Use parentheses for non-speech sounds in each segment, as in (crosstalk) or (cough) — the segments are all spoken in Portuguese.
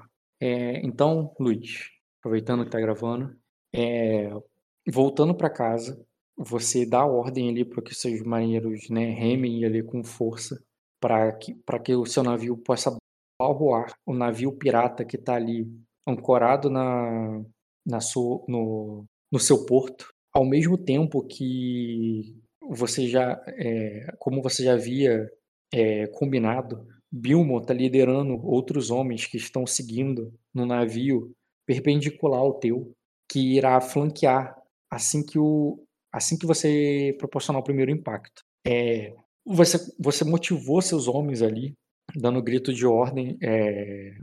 tá. É, então, Luiz, aproveitando que tá gravando, é, voltando para casa, você dá ordem ali para que seus marinheiros né, remem ali com força para que, que o seu navio possa balroar o navio pirata que está ali ancorado na, na no, no seu porto, ao mesmo tempo que você já, é, como você já havia é, combinado, Bilmo está liderando outros homens que estão seguindo no navio perpendicular ao teu, que irá flanquear assim que o assim que você proporcionar o primeiro impacto. É, você, você motivou seus homens ali, dando grito de ordem, é,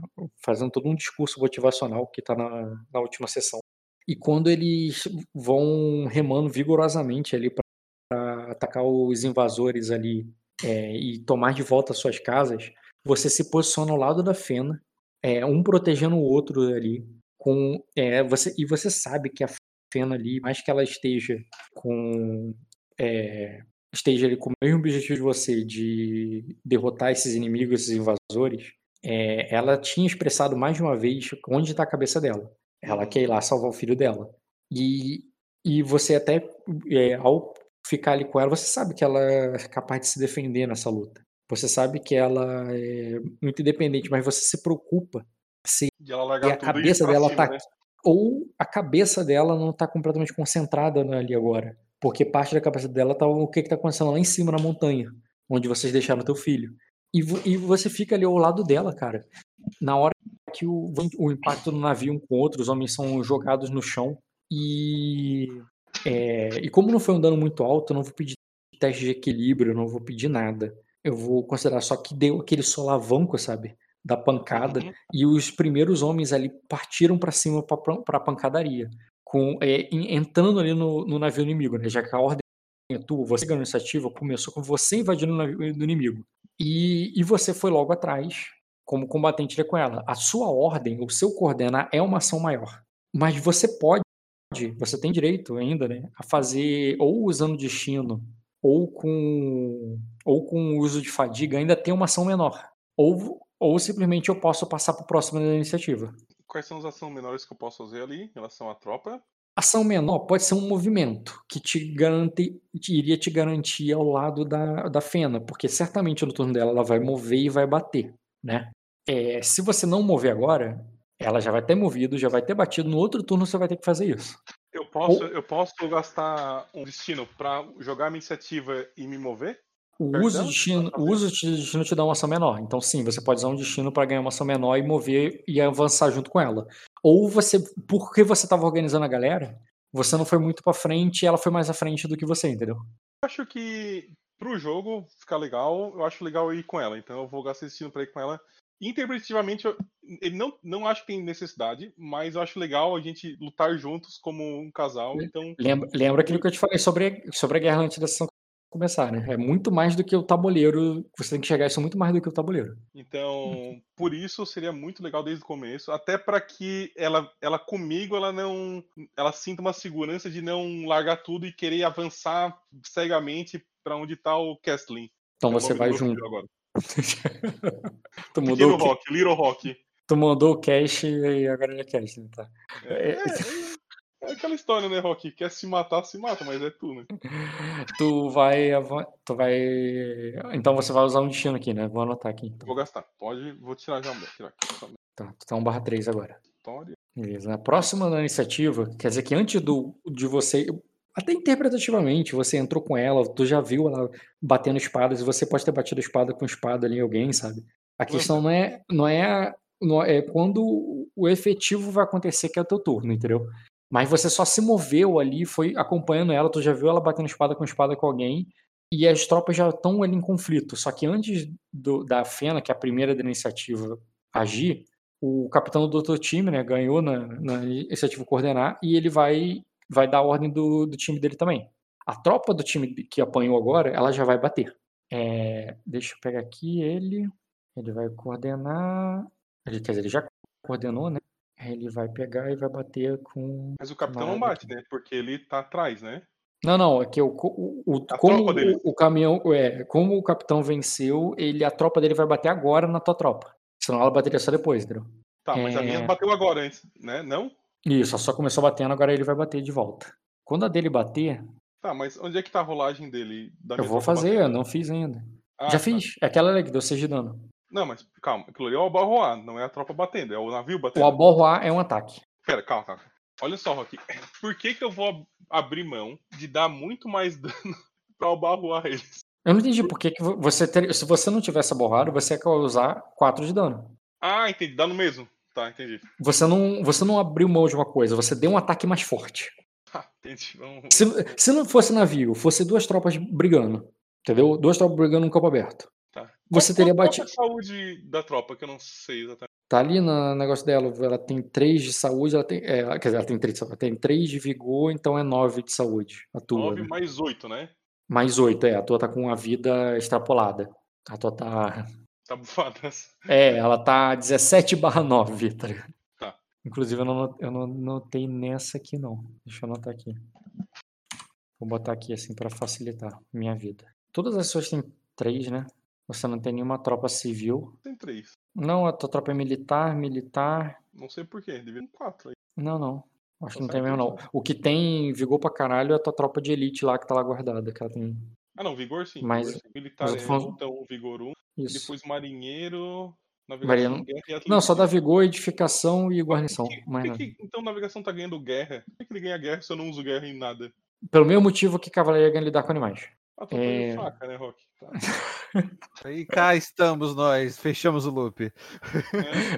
fazendo todo um discurso motivacional que está na, na última sessão. E quando eles vão remando vigorosamente ali para atacar os invasores ali é, e tomar de volta suas casas, você se posiciona ao lado da Fena, é, um protegendo o outro ali, com é, você e você sabe que a Fena ali, mais que ela esteja com é, esteja ali com o mesmo objetivo de você de derrotar esses inimigos, esses invasores, é, ela tinha expressado mais de uma vez onde está a cabeça dela. Ela quer ir lá salvar o filho dela. E, e você até, é, ao ficar ali com ela, você sabe que ela é capaz de se defender nessa luta. Você sabe que ela é muito independente, mas você se preocupa se a cabeça dela cima, tá né? ou a cabeça dela não está completamente concentrada ali agora, porque parte da cabeça dela tá o que está acontecendo lá em cima na montanha, onde vocês deixaram teu filho. E, e você fica ali ao lado dela, cara. Na hora que o, o impacto do navio um com o outro, os homens são jogados no chão. E, é, e como não foi um dano muito alto, eu não vou pedir teste de equilíbrio, eu não vou pedir nada. Eu vou considerar só que deu aquele solavanco, sabe? Da pancada. Uhum. E os primeiros homens ali partiram para cima para a pancadaria. Com, é, entrando ali no, no, navio inimigo, né? Já que a ordem tu, você ganhou iniciativa, começou com você invadindo o navio do inimigo. E, e você foi logo atrás, como combatente com ela. A sua ordem, o seu coordenar é uma ação maior. Mas você pode, você tem direito ainda, né, a fazer ou usando destino ou com ou com o uso de fadiga ainda tem uma ação menor. Ou ou simplesmente eu posso passar para o próximo da iniciativa. Quais são as ações menores que eu posso fazer ali em relação à tropa? Ação menor pode ser um movimento que te garante, que iria te garantir ao lado da, da Fena, porque certamente no turno dela ela vai mover e vai bater, né? É, se você não mover agora, ela já vai ter movido, já vai ter batido. No outro turno você vai ter que fazer isso. Eu posso, eu posso gastar um destino para jogar minha iniciativa e me mover? O uso, de destino, o uso de destino te dá uma ação menor. Então, sim, você pode usar um destino para ganhar uma ação menor e mover e avançar junto com ela. Ou você, porque você estava organizando a galera, você não foi muito para frente e ela foi mais à frente do que você, entendeu? Eu acho que pro jogo ficar legal, eu acho legal ir com ela. Então, eu vou gastar destino para ir com ela interpretativamente, eu, não, não acho que tem necessidade, mas eu acho legal a gente lutar juntos como um casal. Então... Lembra, lembra aquilo que eu te falei sobre, sobre a guerra antes da sessão começar, né? É muito mais do que o tabuleiro. Você tem que chegar isso muito mais do que o tabuleiro. Então, por isso seria muito legal desde o começo, até para que ela, ela comigo, ela não, ela sinta uma segurança de não largar tudo e querer avançar cegamente para onde tá o Castlin. Então é você vai junto. Agora. (laughs) tu mudou Pequeno Rock, Little Rock. Tu mandou o cash e agora ele é cash, né? Tá. É, é, é, aquela história, né, Rock? Quer se matar, se mata, mas é tu, né? (laughs) Tu vai. Tu vai. Então você vai usar um destino aqui, né? Vou anotar aqui. Então. Vou gastar. Pode. Vou tirar já. Tirar aqui. Tá, tu tá um barra 3 agora. História. Beleza. A próxima da iniciativa, quer dizer que antes do, de você até interpretativamente, você entrou com ela, tu já viu ela batendo espadas, e você pode ter batido espada com espada ali em alguém, sabe? A questão não é, não é, não é quando o efetivo vai acontecer que é o teu turno, entendeu? Mas você só se moveu ali, foi acompanhando ela, tu já viu ela batendo espada com espada com alguém, e as tropas já estão ali em conflito. Só que antes do, da Fena, que é a primeira da iniciativa, agir, o capitão do outro time, né, ganhou na, na iniciativa coordenar, e ele vai vai dar a ordem do, do time dele também. A tropa do time que apanhou agora, ela já vai bater. É, deixa eu pegar aqui ele. Ele vai coordenar. Ele, quer dizer, ele já coordenou, né? Ele vai pegar e vai bater com. Mas o capitão não bate, né? Porque ele tá atrás, né? Não, não, é que o, o, o como o, o, caminhão, é, como o capitão venceu, ele a tropa dele vai bater agora na tua tropa. Senão ela bateria só depois, entendeu? Tá, mas a minha É. bateu agora antes, né? Não? Isso, só começou batendo, agora ele vai bater de volta. Quando a dele bater, Tá, mas onde é que tá a rolagem dele? Eu vou fazer, eu não fiz ainda. Ah, Já tá. fiz. É aquela ali que deu 6 de dano. Não, mas calma, aquilo ali é o abarroar, não é a tropa batendo, é o navio O batendo. aborroar é um ataque. Pera, calma, calma. Olha só, Rock. (laughs) Por que, que eu vou ab- abrir mão de dar muito mais (laughs) dano pra abarroar eles? Eu não entendi por que, que vo- você teria. Se você não tivesse aborrado, você ia causar 4 de dano. Ah, entendi. Dá no mesmo. Tá, entendi. Você não, você não abriu mão de uma coisa, você deu um ataque mais forte. (laughs) Ah, entendi. Se, se não fosse navio, fosse duas tropas brigando, entendeu? Duas tropas brigando num campo aberto. Tá. Você Qual- teria batido. Qual é a saúde da tropa, que eu não sei exatamente. Tá ali no negócio dela, ela tem 3 de saúde, ela tem. É, quer dizer, ela tem 3 de saúde, ela tem 3 de vigor, então é 9 de saúde. A tua. 9 né? mais 8, né? Mais 8, é. A tua tá com a vida extrapolada. A tua tá. Tá. É, ela tá 17 barra 9, tá ligado? Tá. Inclusive, eu não, eu não notei nessa aqui, não. Deixa eu anotar aqui. Vou botar aqui, assim, pra facilitar minha vida. Todas as suas têm 3, né? Você não tem nenhuma tropa civil. Tem 3. Não, a tua tropa é militar, militar. Não sei porquê. Devia ter 4 aí. Não, não. Acho que Só não tem mesmo, não. três, O que tem vigor pra caralho é a tua tropa de elite lá que tá lá guardada. Que ela tem. Ah, não. Vigor sim. Mas- vigor, sim. Militar mas é tô 1, falando- então vigor 1. Isso. Depois marinheiro. Navegação, Marinheiro- guerra e Não, só dá atletismo. vigor, edificação e guarnição. Que- que então navegação tá ganhando guerra? Por que, que ele ganha guerra se eu não uso guerra em nada? Pelo mesmo motivo que cavalaria ganha lidar com animais. Ah, tô É. é... faca, né, Rock? Tá. (laughs) E cá estamos nós, fechamos o loop. É.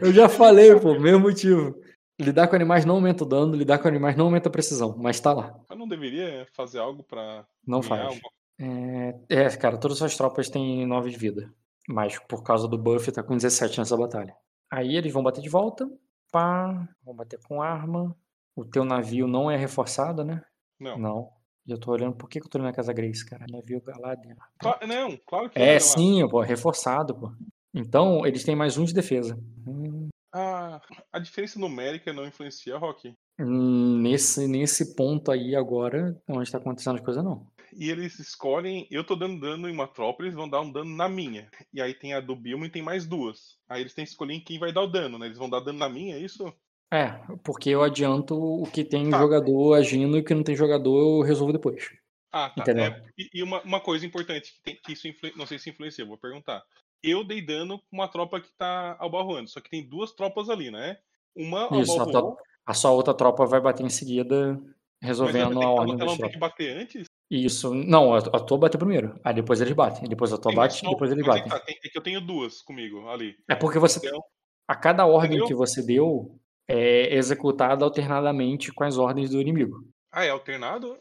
Eu já falei, pô, mesmo motivo. Lidar com animais não aumenta o dano, lidar com animais não aumenta a precisão, mas tá lá. Mas não deveria fazer algo pra Não faz. alguma- É, é, cara, todas as tropas têm 9 de vida. Mas por causa do buff tá com 17 nessa batalha. Aí eles vão bater de volta. Pá, vão bater com arma. O teu navio não é reforçado, né? Não. Não. Eu tô olhando, por que, que eu tô olhando na Casa Grace, cara? Navio lá dentro. Cla- não, claro que É, lá. sim, pô, é reforçado, pô. Então, eles têm mais um de defesa. Hum, Ah, a diferença numérica não influencia, Rock. hum, Nesse, nesse ponto aí agora, onde tá acontecendo as coisas, não. E eles escolhem, eu tô dando dano em uma tropa, eles vão dar um dano na minha. E aí tem a do Bilmo e tem mais duas. Aí eles têm que escolher em quem vai dar o dano, né? Eles vão dar dano na minha, é isso? É, porque eu adianto o que tem Tá. jogador agindo e o que não tem jogador eu resolvo depois. Ah, tá. Entendeu? É, e uma, uma coisa importante, que, tem, que isso influi- não sei se influencia, eu vou perguntar. Eu dei dano com uma tropa que tá albarroando, só que tem duas tropas ali, né? Uma Isso, a, a sua outra tropa vai bater em seguida, resolvendo a ordem ela não tem que bater antes? Isso, não, a, a tua bate primeiro. Aí depois eles batem. Depois a tua Sim, bate, só- depois eles é batem. tá, tem- é que eu tenho duas comigo ali. É porque você. Então, A cada ordem Entendeu? que você deu é executada alternadamente com as ordens do inimigo. ah, é alternado?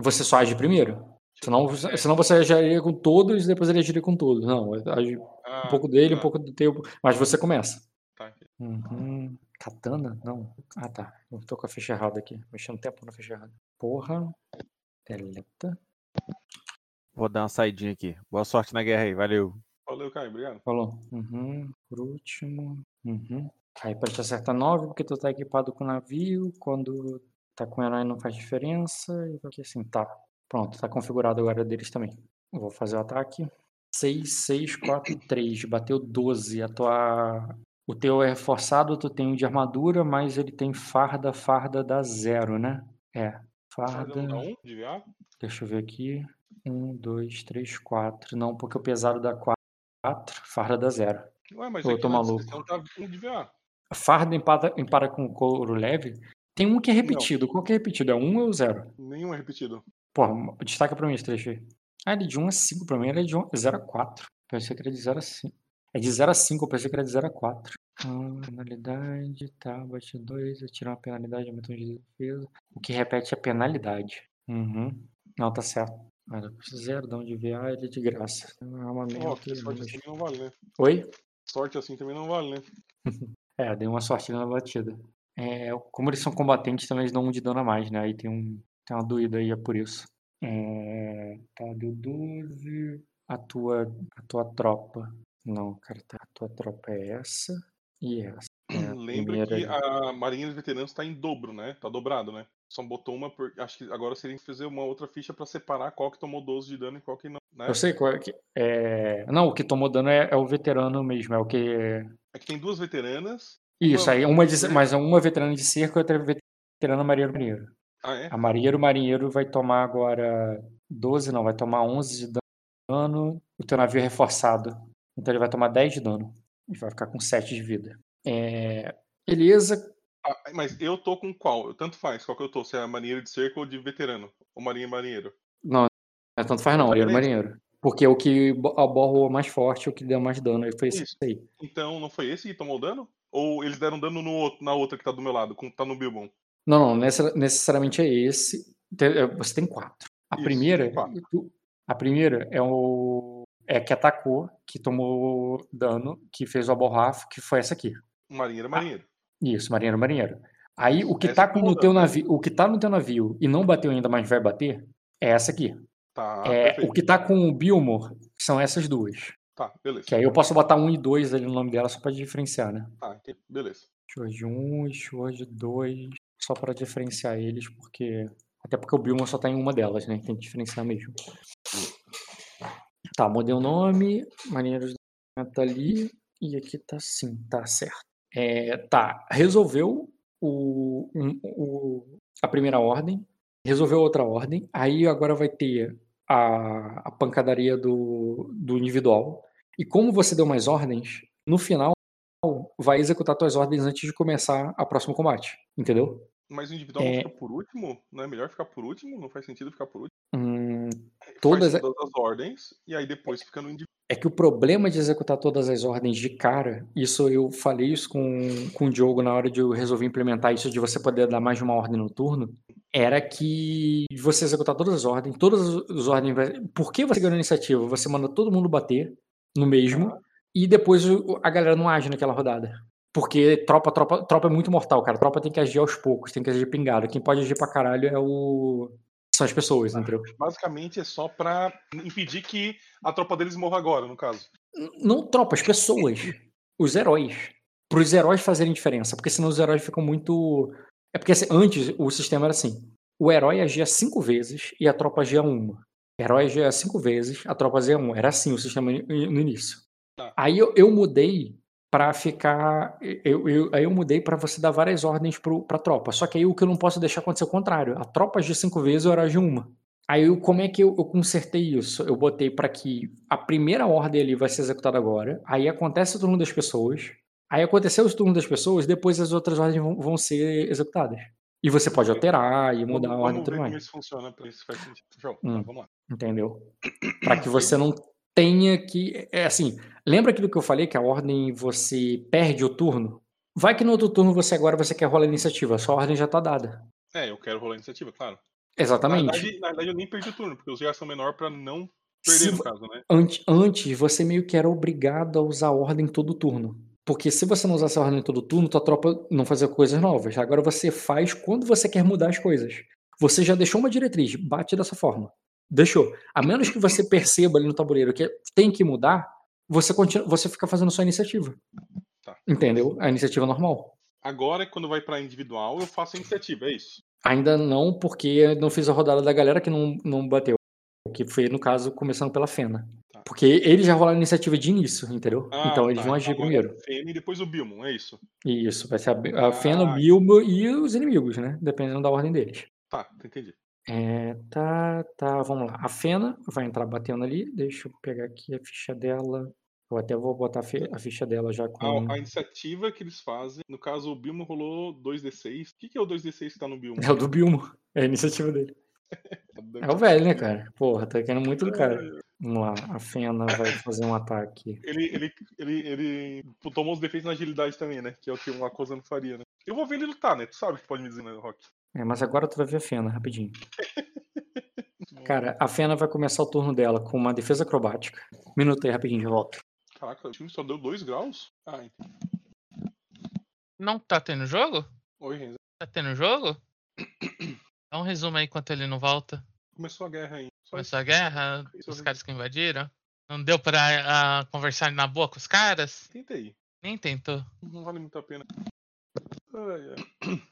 Você só age primeiro. Senão, É. senão você agiria com todos e depois ele agiria com todos. Não, age um Ah, pouco dele, um tá, pouco do teu. Mas você começa. tá. Uhum. Katana? Não. Ah, tá. Eu tô com a ficha errada aqui. Mexendo tempo na ficha errada. Porra. Deleta. Vou dar uma saidinha aqui. Boa sorte na guerra aí, valeu. Valeu, Caio, obrigado. Falou. Uhum. Por último. Uhum. Aí pra te acertar 9, porque tu tá equipado com navio. Quando tá com herói não faz diferença. E aqui assim, tá. Pronto, tá configurado agora deles também. Vou fazer o ataque. 6, 6, 4, 3. Bateu 12. A tua. O teu é reforçado, tu tem um de armadura, mas ele tem farda, farda dá zero, né? É. Farda não um? Deixa eu ver aqui. Um, dois, três, quatro. Não, porque o pesado dá quatro, farda dá zero. Ué, mas Eu tô na maluco. tá um de VA. Farda empata, empara com couro leve. Tem um que é repetido. Qual que é repetido? É um ou zero? Nenhum é repetido. Porra, destaca pra mim esse trecho aí. Ah, ele é de 1 a 5 pra mim, ele é de 1 0 a 4. Pensei que era de 0 a 5. É de 0 a 5, eu pensei que era de 0 a 4. Ah, penalidade, tá, bate 2, atira uma penalidade, aumenta um de defesa. O que repete é penalidade. Uhum. Não, tá certo. Olha, zero, dá um de VA, ele é de graça. Armamento. Ó, porque sorte assim não vale, né? Oi? Sorte assim também não vale, né? (laughs) É, dei uma sorte na batida. É, como eles são combatentes, também eles dão um de dano a mais, né? Aí tem, um, tem uma doída aí, é por isso. É, tá, deu 12. A tua, a tua tropa. Não, cara, tá. A tua tropa é essa essa. (clears throat) É Lembra que ali. a Marinha dos Veteranos tá em dobro, né? Tá dobrado, né? Só botou uma por. Acho que agora seria fazer uma outra ficha pra separar qual que tomou 12 de dano e qual que não. Né? Eu sei qual é que. É... Não, o que tomou dano é, é o veterano mesmo, é o que. É que tem duas veteranas Isso, aí uma de, mas uma veterana de cerco e outra veterana marinheiro marinheiro. Ah, é? A marinheiro marinheiro vai tomar agora 12, não, vai tomar 11 de dano. O teu navio é reforçado. Então ele vai tomar 10 de dano. E vai ficar com 7 de vida. É... Beleza. Ah, mas eu tô com qual? Tanto faz, qual que eu tô? Se é marinheiro de cerco ou de veterano? Ou marinheiro marinheiro? Não, é tanto faz não, marinheiro marinheiro. Porque o que aborrou mais forte, o que deu mais dano, foi esse aí. Então não foi esse que tomou dano? Ou eles deram dano no outro- na outra que tá do meu lado, com- tá no Bilbon? Não, não, necessa- necessariamente é esse. É, Você tem quatro. A Isso, primeira, quatro. a primeira é o é que atacou, que tomou dano, que fez o aborrafo, que foi essa aqui. Marinheiro marinheiro. Isso, marinheiro, marinheiro. Aí o que Essa tá tomou no teu né? navio, o que tá no teu navio e não bateu ainda, mas vai bater, é essa aqui. Tá, é, perfeito. o que tá com o Bilmor são essas duas. Tá, beleza. Que aí eu posso botar um e dois ali no nome dela só pra diferenciar, né? Tá, entendi. beleza. Sword 1 e Sword 2, só para diferenciar eles, porque. Até porque o Bilma só tá em uma delas, né? Tem que diferenciar mesmo. Tá, mudei o nome, Marinheiros da tá ali, e aqui tá sim, tá certo. É, tá, resolveu o, um- o- a primeira ordem, resolveu outra ordem, aí agora vai ter a, a pancadaria do, do individual. E como você deu mais ordens, no final vai executar suas ordens antes de começar a próximo combate, entendeu? Mas o individual É. não fica por último? Não é melhor ficar por último? Não faz sentido ficar por último? Todas, todas as ordens e aí depois fica no individual. é que o problema de executar todas as ordens de cara, isso eu falei isso com, com o Diogo na hora de eu resolver implementar isso de você poder dar mais de uma ordem no turno, era que você executar todas as ordens, todas as ordens. Por que você ganhou a iniciativa? Você manda todo mundo bater no mesmo e depois a galera não age naquela rodada. Porque tropa, tropa, tropa é muito mortal, cara. Tropa tem que agir aos poucos, tem que agir pingado. Quem pode agir pra caralho é o. São as pessoas, entendeu? Basicamente é só pra impedir que a tropa deles morra agora, no caso. Não tropa, as pessoas. Os heróis. Para os heróis fazerem diferença. Porque senão os heróis ficam muito. É porque assim, antes o sistema era assim: o herói agia cinco vezes e a tropa agia uma. O herói agia cinco vezes, a tropa agia uma. Era assim o sistema no no início. Tá. Aí eu, eu mudei para ficar. Eu, eu- aí eu mudei para você dar várias ordens pro, pra tropa. Só que aí o que eu não posso deixar acontecer é o contrário. A tropa agia cinco vezes e o herói agia uma. Aí eu- como é que eu, eu consertei isso? Eu botei para que a primeira ordem ali vai ser executada agora, aí acontece o turno das pessoas, aí aconteceu o turno das pessoas, depois as outras ordens vão, vão ser executadas. E você pode alterar e mudar vamos, a ordem e ver como isso funciona ver se faz sentido. Show. Tá, Hum. vamos lá. entendeu? Para que (clears throat) você não tenha que. É assim, lembra aquilo que eu falei, que a ordem você perde o turno? Vai que no outro turno você agora você quer rolar a iniciativa, a sua ordem já tá dada. É, eu quero rolar a iniciativa, claro. Na Exatamente. verdade, na verdade, eu nem perdi o turno, porque os GA são menor pra não perder, Se no caso, né? Antes, antes, você meio que era obrigado a usar a ordem todo turno. Porque se você não usasse a ordem todo turno, tua tropa não fazia coisas novas. Agora você faz quando você quer mudar as coisas. Você já deixou uma diretriz, bate dessa forma. Deixou. A menos que você perceba ali no tabuleiro que tem que mudar, você, continua, você fica fazendo sua iniciativa. Tá. Entendeu? A iniciativa normal. Agora, quando vai pra individual, eu faço a iniciativa, é isso. Ainda não, porque eu não fiz a rodada da galera que não, não bateu. Que foi, no caso, começando pela Fena. Tá. Porque eles já rolaram a iniciativa de início, entendeu? Ah, então eles tá. vão agir agora primeiro. é o Fene e depois o Bilmon, é isso. Isso, vai ser a, a Ah, Fena, o Bilbo e os inimigos, né? Dependendo da ordem deles. Tá, entendi. É, tá, tá, vamos lá. A Fena vai entrar batendo ali. Deixa eu pegar aqui a ficha dela. Eu até vou botar a fi- a ficha dela já com. A, a iniciativa que eles fazem, no caso, o Bilmo rolou 2d6. O que, que é o 2d6 que tá no Bilmo? (laughs) É o do Bilmo. É a iniciativa dele. (laughs) É o velho, né, cara? Porra, tá querendo muito do cara. Vamos lá. A Fena vai fazer um ataque. (laughs) Ele, ele, ele, ele tomou os defeitos na agilidade também, né? Que é o que uma coisa não faria, né? Eu vou ver ele lutar, né? Tu sabe o que pode me dizer, né, Rock? É, mas agora tu vai ver a Fena, rapidinho. Cara, a Fena vai começar o turno dela com uma defesa acrobática. Minuto aí, rapidinho, já volto. Caraca, o time só deu 2 graus? Ah, entendi. Não tá tendo jogo? Oi, Renzo. Tá tendo jogo? Dá um resumo aí enquanto ele não volta. Começou a guerra aí. Só Começou a guerra, Isso os caras que invadiram. Não deu pra ah, conversar na boa com os caras? isso. Tentei. Nem tentou. Não vale muito a pena. Ai, ai.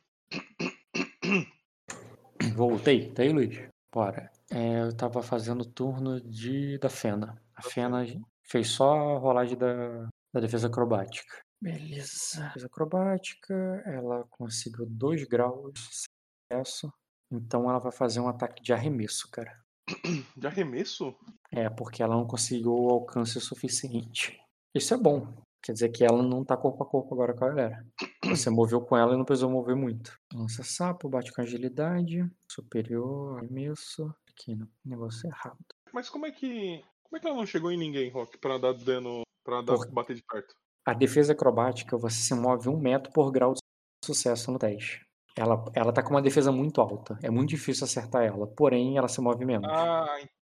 Voltei, tá aí, Luiz? Bora. É, eu tava fazendo o turno de, da Fena. A Fena fez só a rolagem da, da defesa acrobática. Beleza. Fez acrobática, ela conseguiu dois graus de sucesso. Então ela vai fazer um ataque de arremesso, cara. (clears throat) De arremesso? É, porque ela não conseguiu o alcance suficiente. Isso é bom. Quer dizer que ela não tá corpo a corpo agora com a galera. (clears throat) Você moveu com ela e não precisou mover muito. Lança sapo, bate com agilidade. Superior, arremesso. Aqui no negócio errado. Mas como é que. Como é que ela não chegou em ninguém, Rock, pra dar dano. pra dar, Por- bater de perto? A defesa acrobática, você se move um metro por grau de sucesso no teste. Ela, ela tá com uma defesa muito alta. É muito difícil acertar ela. Porém, ela se move menos. Ah,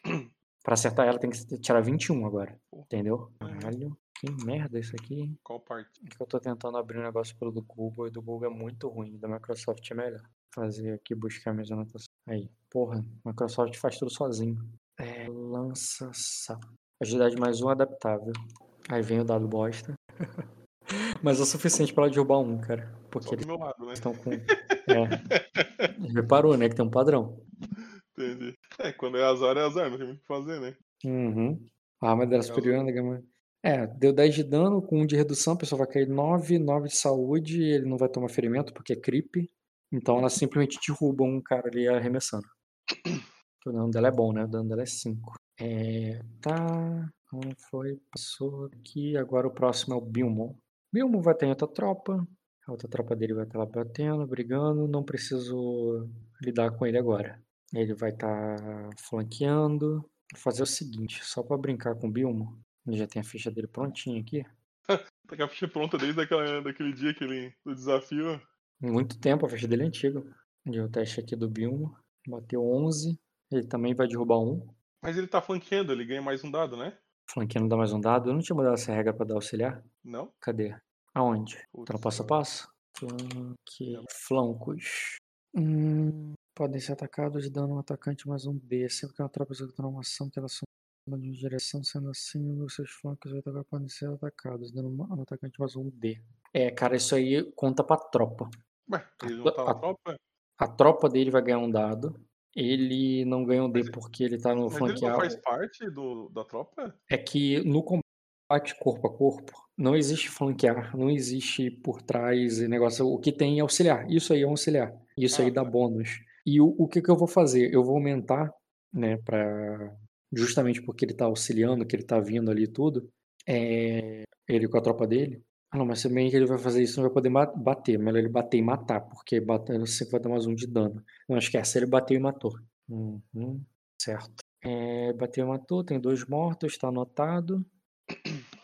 (clears throat) Pra acertar ela tem que tirar 21 agora. Entendeu? Uhum. Caralho, que merda isso aqui. qual parte? É que eu tô tentando abrir um negócio pelo do Google e do Google é muito ruim. Da Microsoft é melhor. Fazer aqui, buscar minhas anotações. Aí, porra, Microsoft faz tudo sozinho. É, lança sapo. Agilidade mais um adaptável. Aí vem o dado bosta. (laughs) Mas é o suficiente pra ela derrubar um, cara. Porque eles lado, né? estão com. É. (laughs) Reparou, né? Que tem um padrão. Entendi. É, quando é azar, é azar, não tem muito o que fazer, né? Uhum. A arma dela é superior na gama. É, deu 10 de dano, com 1 de redução, a pessoa vai cair 9, 9 de saúde, ele não vai tomar ferimento porque é creep. Então ela simplesmente derruba um cara ali arremessando. O dano dela é bom, né? O dano dela é 5. É, tá. Como foi? Passou aqui. Agora o próximo é o Bilmo. Bilmo vai ter outra tropa. A outra tropa dele vai estar lá batendo, brigando. Não preciso lidar com ele agora. Ele vai estar flanqueando. Vou fazer o seguinte, só pra brincar com o Bilmo. Ele já tem a ficha dele prontinha aqui. (laughs) Tá com a ficha pronta desde aquela, daquele dia que ele, do desafio. Muito tempo, a ficha dele é antiga. Deu o teste aqui do Bilmo. Bateu 11. Ele também vai derrubar um. Mas ele tá flanqueando, ele ganha mais um dado, né? Flanqueando dá mais um dado. Eu não tinha mudado essa regra pra dar auxiliar. Não? Cadê? Aonde? Putz, Tá no passo a passo? Flanque... Flancos. Hum, podem ser atacados dando um atacante mais um D. Sempre que uma tropa executar uma ação que ela soma de uma direção, sendo assim, os seus flancos atacar podem ser atacados, dando um atacante mais um D. É, cara, isso aí conta pra tropa. Ué, ele não tá na a- tropa? A tropa dele vai ganhar um dado. Ele não ganha um D Mas- porque ele tá no Mas ele não faz parte do, da tropa? É que no combate corpo a corpo não existe flanquear, não existe por trás e negócio. O que tem é auxiliar. Isso aí é um auxiliar. Isso Ah, aí dá tá. bônus. E o, o que, que eu vou fazer? Eu vou aumentar, né, para justamente porque ele tá auxiliando, que ele tá vindo ali e tudo, é, ele com a tropa dele. Ah, não, mas se bem que ele vai fazer isso, não vai poder bater. Melhor ele bater e matar, porque batendo sempre vai dar mais um de dano. Não esquece, ele bateu e matou. Uhum, certo. É, bateu e matou, tem dois mortos, tá anotado.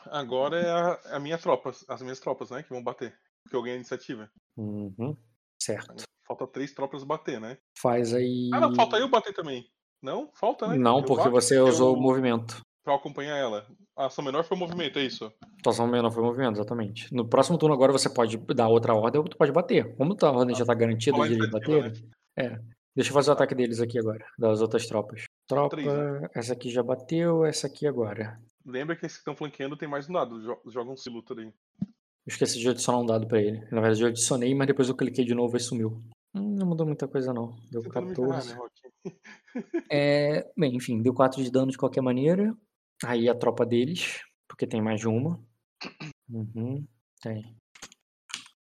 Agora é a, a minha tropa, as minhas tropas, né? Que vão bater. Porque eu ganhei a iniciativa. Uhum, certo. Falta três tropas bater, né? Faz aí. Ah, não, falta eu bater também. Não? Falta, né? Não, Eu porque bato você usou o movimento. Pra acompanhar ela. A ação menor foi o movimento, é isso? Atuação menor foi movimento, exatamente. No próximo turno agora você pode dar outra ordem ou tu pode bater. Como a ordem já tá garantida de eles baterem. É. Deixa eu fazer o ataque deles aqui agora, das outras tropas. Tropa, três, né? essa aqui já bateu, essa aqui agora. Lembra que esses que estão flanqueando tem mais um dado. jo- Jogam se luta daí. Eu esqueci de adicionar um dado pra ele. Na verdade eu adicionei, mas depois eu cliquei de novo e sumiu. Hum, não mudou muita coisa não. Deu ferrar, 14. né, Rock? (laughs) É, bem, enfim, deu 4 de dano de qualquer maneira. Aí a tropa deles, porque tem mais de uma. Uhum, tem.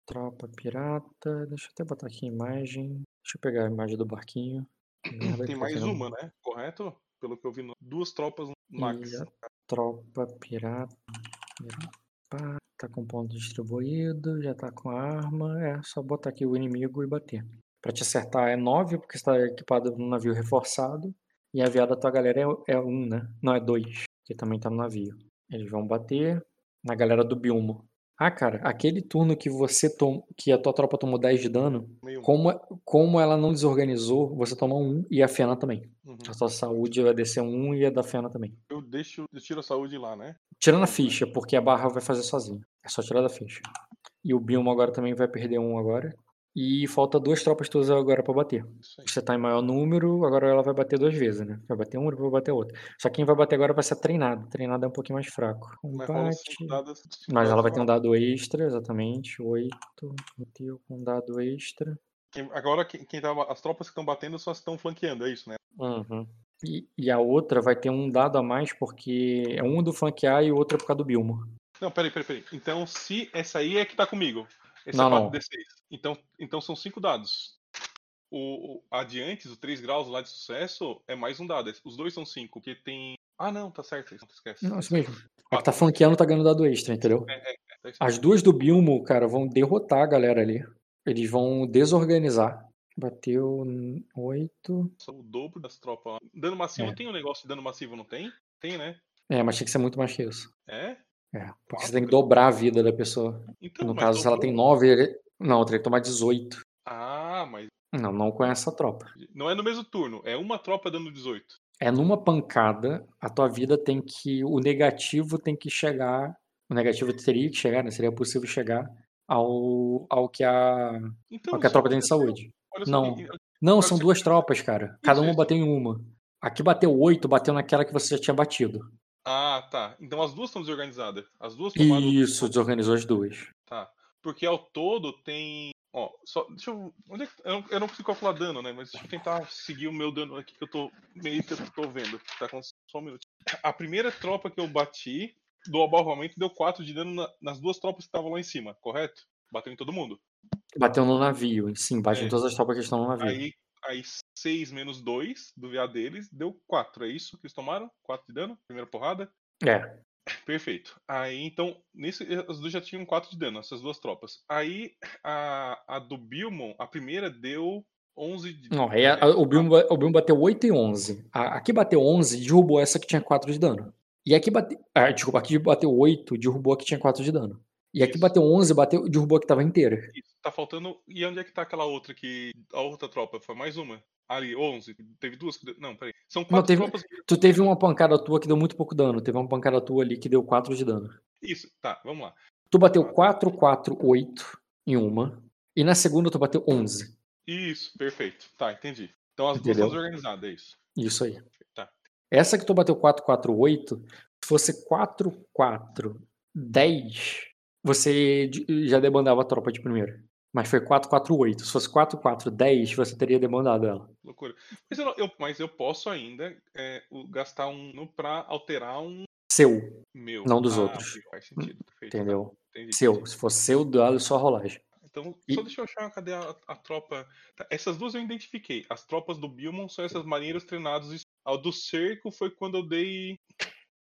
Tropa pirata. Deixa eu até botar aqui a imagem. Deixa eu pegar a imagem do barquinho. Merda, Tem que mais uma, né? Correto? Pelo que eu vi. no- Duas tropas max. A tropa pirata. Pá, Tá com ponto distribuído, já tá com a arma. É só botar aqui o inimigo e bater. Pra te acertar é 9, porque você tá equipado no navio reforçado. E a viada da tua galera é, é 1, né? Não, é 2, que também tá no navio. Eles vão bater na galera do Bilmo. Ah, cara, aquele turno que você tom... que a tua tropa tomou 10 de dano, Meio um. como, como ela não desorganizou, você toma 1 e a Fena também. Uhum. A tua saúde vai descer 1 e a da Fena também. Eu deixo, eu tiro a saúde lá, né? Tirando a Uhum. ficha, porque a barra vai fazer sozinho. É só tirar da ficha. E o Bilmo agora também vai perder um agora. E falta duas tropas tuas agora pra bater. Você tá em maior número, agora ela vai bater duas vezes, né? Vai bater uma e vai bater outra. Só que quem vai bater agora vai ser treinado. Treinado é um pouquinho mais fraco. Combate. dados. Mas ela vai ter um dado extra, exatamente. Oito. Com um dado extra. Quem- Agora, quem, quem tá, as tropas que estão batendo só estão flanqueando, é isso, né? Uhum. E, e a outra vai ter um dado a mais porque é um do flanquear e o outro é por causa do Bilmo. Não, peraí, peraí, peraí. Então, se essa aí é que tá comigo. Esse Não, é não. 4D6. Então, então são cinco dados. O, o adiante, o 3 graus lá de sucesso, é mais um dado. Os dois são cinco, porque tem. Ah, não, tá certo. Não esquece. Não, isso mesmo. A que tá flanqueando tá ganhando dado extra, entendeu? É, é, é, tá. As duas do Bilmo, cara, vão derrotar a galera ali. Eles vão desorganizar. Bateu 8. São o dobro das tropas lá. Dano massivo É. tem um negócio de dano massivo, não tem? Tem, né? É, mas tinha que ser muito mais que isso. É? É, porque você tem que dobrar a vida da pessoa. Então, No caso, se ela dobrou. tem 9, ele... não, teria que tomar 18. Ah, mas Não, não com essa tropa. não é no mesmo turno. É uma tropa dando 18. É numa pancada, a tua vida tem que. O negativo tem que chegar. O negativo teria que chegar, né? Seria possível chegar ao, ao que a, Então, ao que a tropa tem de saúde. Olha só, Não. e- Não, são duas tropas, cara. Cada uma bateu em uma. Aqui bateu oito, bateu naquela que você já tinha batido. Ah, tá. Então as duas estão desorganizadas. As duas tomaram. Isso, desorganizou as duas. Tá. Porque ao todo tem. Ó, só. Deixa eu. Onde é que... eu, não, eu não consigo calcular dano, né? Mas deixa eu tentar seguir o meu dano aqui que eu tô. Meio que eu tô vendo. Tá com só um minuto. A primeira tropa que eu bati do abalroamento deu 4 de dano na- nas duas tropas que estavam lá em cima, correto? Bateu em todo mundo. Bateu no navio, sim, bate em É. todas as tropas que estão no navio. Aí, aí 6 menos 2 do VA deles deu 4. É isso que eles tomaram? 4 de dano? Primeira porrada? É, Perfeito. Aí, então, nesse, as duas já tinham 4 de dano, essas duas tropas. Aí, a, a do Bilmon, a primeira deu 11 de não, aí a- a- o, Bilmo, ba- o Bilmo bateu 8 e 11. A- aqui bateu 11, derrubou essa que tinha 4 de dano. E aqui bateu. Ah, desculpa, aqui bateu 8, derrubou a que tinha 4 de dano. E aqui Isso. bateu 11, bateu, derrubou a que tava inteira. Isso, tá faltando. E onde é que tá aquela outra que. A outra tropa? Foi mais uma? Ali, 11. Teve duas que. deu- Não, peraí. São Não, quatro teve- tropas. Tu teve uma pancada tua que deu muito pouco dano. Teve uma pancada tua ali que deu 4 de dano. Isso, tá, vamos lá. Tu bateu 4, 4, 8 em uma. E na segunda tu bateu 11. Isso, perfeito. Tá, entendi. Então as duas Entendeu? estão desorganizadas, é isso. Isso aí. Tá. Essa que tu bateu 4, 4, 8, se fosse 4, 4, 10, você já demandava a tropa de primeira. Mas foi 4, 4, 8. Se fosse 4, 4, 10, você teria demandado ela. Loucura. Mas eu, eu- mas eu posso ainda é, gastar um pra alterar um Seu, meu. Não dos Ah, outros. Faz sentido. Perfeito. tá, entendeu? entendi, Seu. Se fosse seu, dado só a rolagem. Então, E- só deixa eu achar cadê a, a tropa. Tá, essas duas eu identifiquei. As tropas do Bilmon são essas marinheiros treinados. Ao do cerco foi quando eu dei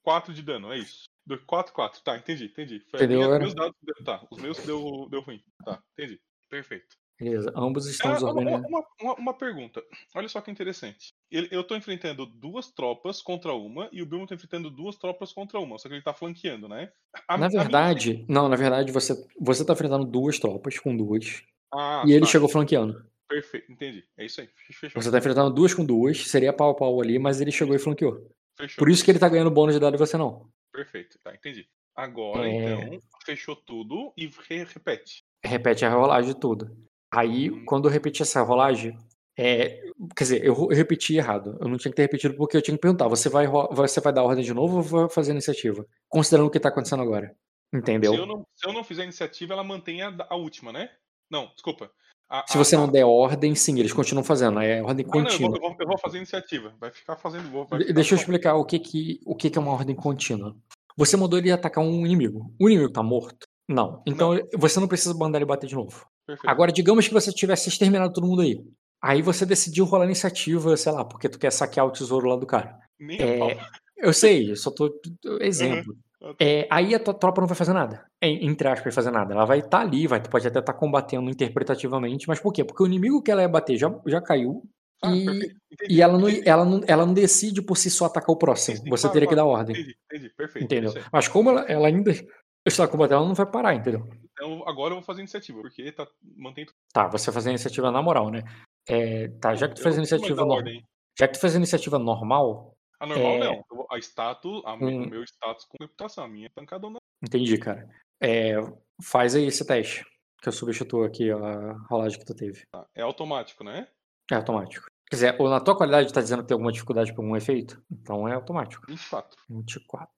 4 de dano, é isso. Do 4, 4. Tá, entendi, entendi. Foi Entendeu minha- meus dados. deu- Tá, os meus deu, deu ruim. Tá, entendi. Perfeito. Beleza. Ambos estão Ah, uma, desorganizados. uma, uma- uma pergunta. Olha só que interessante. Ele- eu tô enfrentando duas tropas contra uma e o Bilmo tá enfrentando duas tropas contra uma. Só que ele tá flanqueando, né? A- Na a minha- verdade, não, na verdade, você, você tá enfrentando duas tropas com duas. Ah, e ele tá, chegou flanqueando. Perfeito, entendi. É isso aí. Fechou. Você tá enfrentando duas com duas, seria pau a pau ali, mas ele chegou e flanqueou. Fechou. Por isso que ele tá ganhando bônus de dado e você não. Perfeito, tá, entendi. Agora, É. então, fechou tudo e re- repete. Repete a rolagem toda. Aí, Hum. quando eu repeti essa rolagem, é, quer dizer, eu, eu repeti errado. Eu não tinha que ter repetido porque eu tinha que perguntar: você vai, você vai dar ordem de novo ou vai fazer iniciativa? Considerando o que tá acontecendo agora. Entendeu? Se eu, não, se eu não fizer iniciativa, ela mantém a, a última, né? Não, desculpa. A- Se você a- não der ordem, sim, eles continuam fazendo. É ordem Ah, não, eu vou, contínua. eu, vou, fazer iniciativa. Vai ficar fazendo. De- ficar Deixa eu explicar o que que, o que que é uma ordem contínua. Você mandou ele atacar um inimigo. O inimigo tá morto? Não. Então você não precisa mandar ele bater de novo. Perfeito. Agora, digamos que você tivesse exterminado todo mundo aí. Aí você decidiu rolar iniciativa, sei lá, porque tu quer saquear o tesouro lá do cara. Nem é. Eu sei, eu só tô. Exemplo. Ah, tá. É, aí a tua tropa não vai fazer nada. Entre aspas, vai fazer nada. Ela vai estar ali, vai, pode até estar combatendo interpretativamente, mas por quê? Porque o inimigo que ela ia bater já, já caiu. Ah, e, perfeito. Entendi, e ela, não, entendi, ela, não, ela não decide por si só atacar o próximo. Sim, Você claro, teria que dar ordem. Entendi, entendi. Perfeito. Entendeu? Mas como ela, ela ainda está combatendo, ela não vai parar, entendeu? Então agora eu vou fazer iniciativa, porque tá, mantém tudo. Tá, você fazer a iniciativa na moral, né? É, tá, já que tu fez iniciativa normal. Já que tu fez iniciativa normal, A normal É. não. A status, a, Hum. o meu status com reputação, a minha é pancadona. entendi, cara. É, faz aí esse teste. Que eu substituo aqui a rolagem que tu teve. É automático, né? É automático. Quer dizer, ou na tua qualidade tá dizendo que tem alguma dificuldade por algum efeito? Então é automático. 24. 24.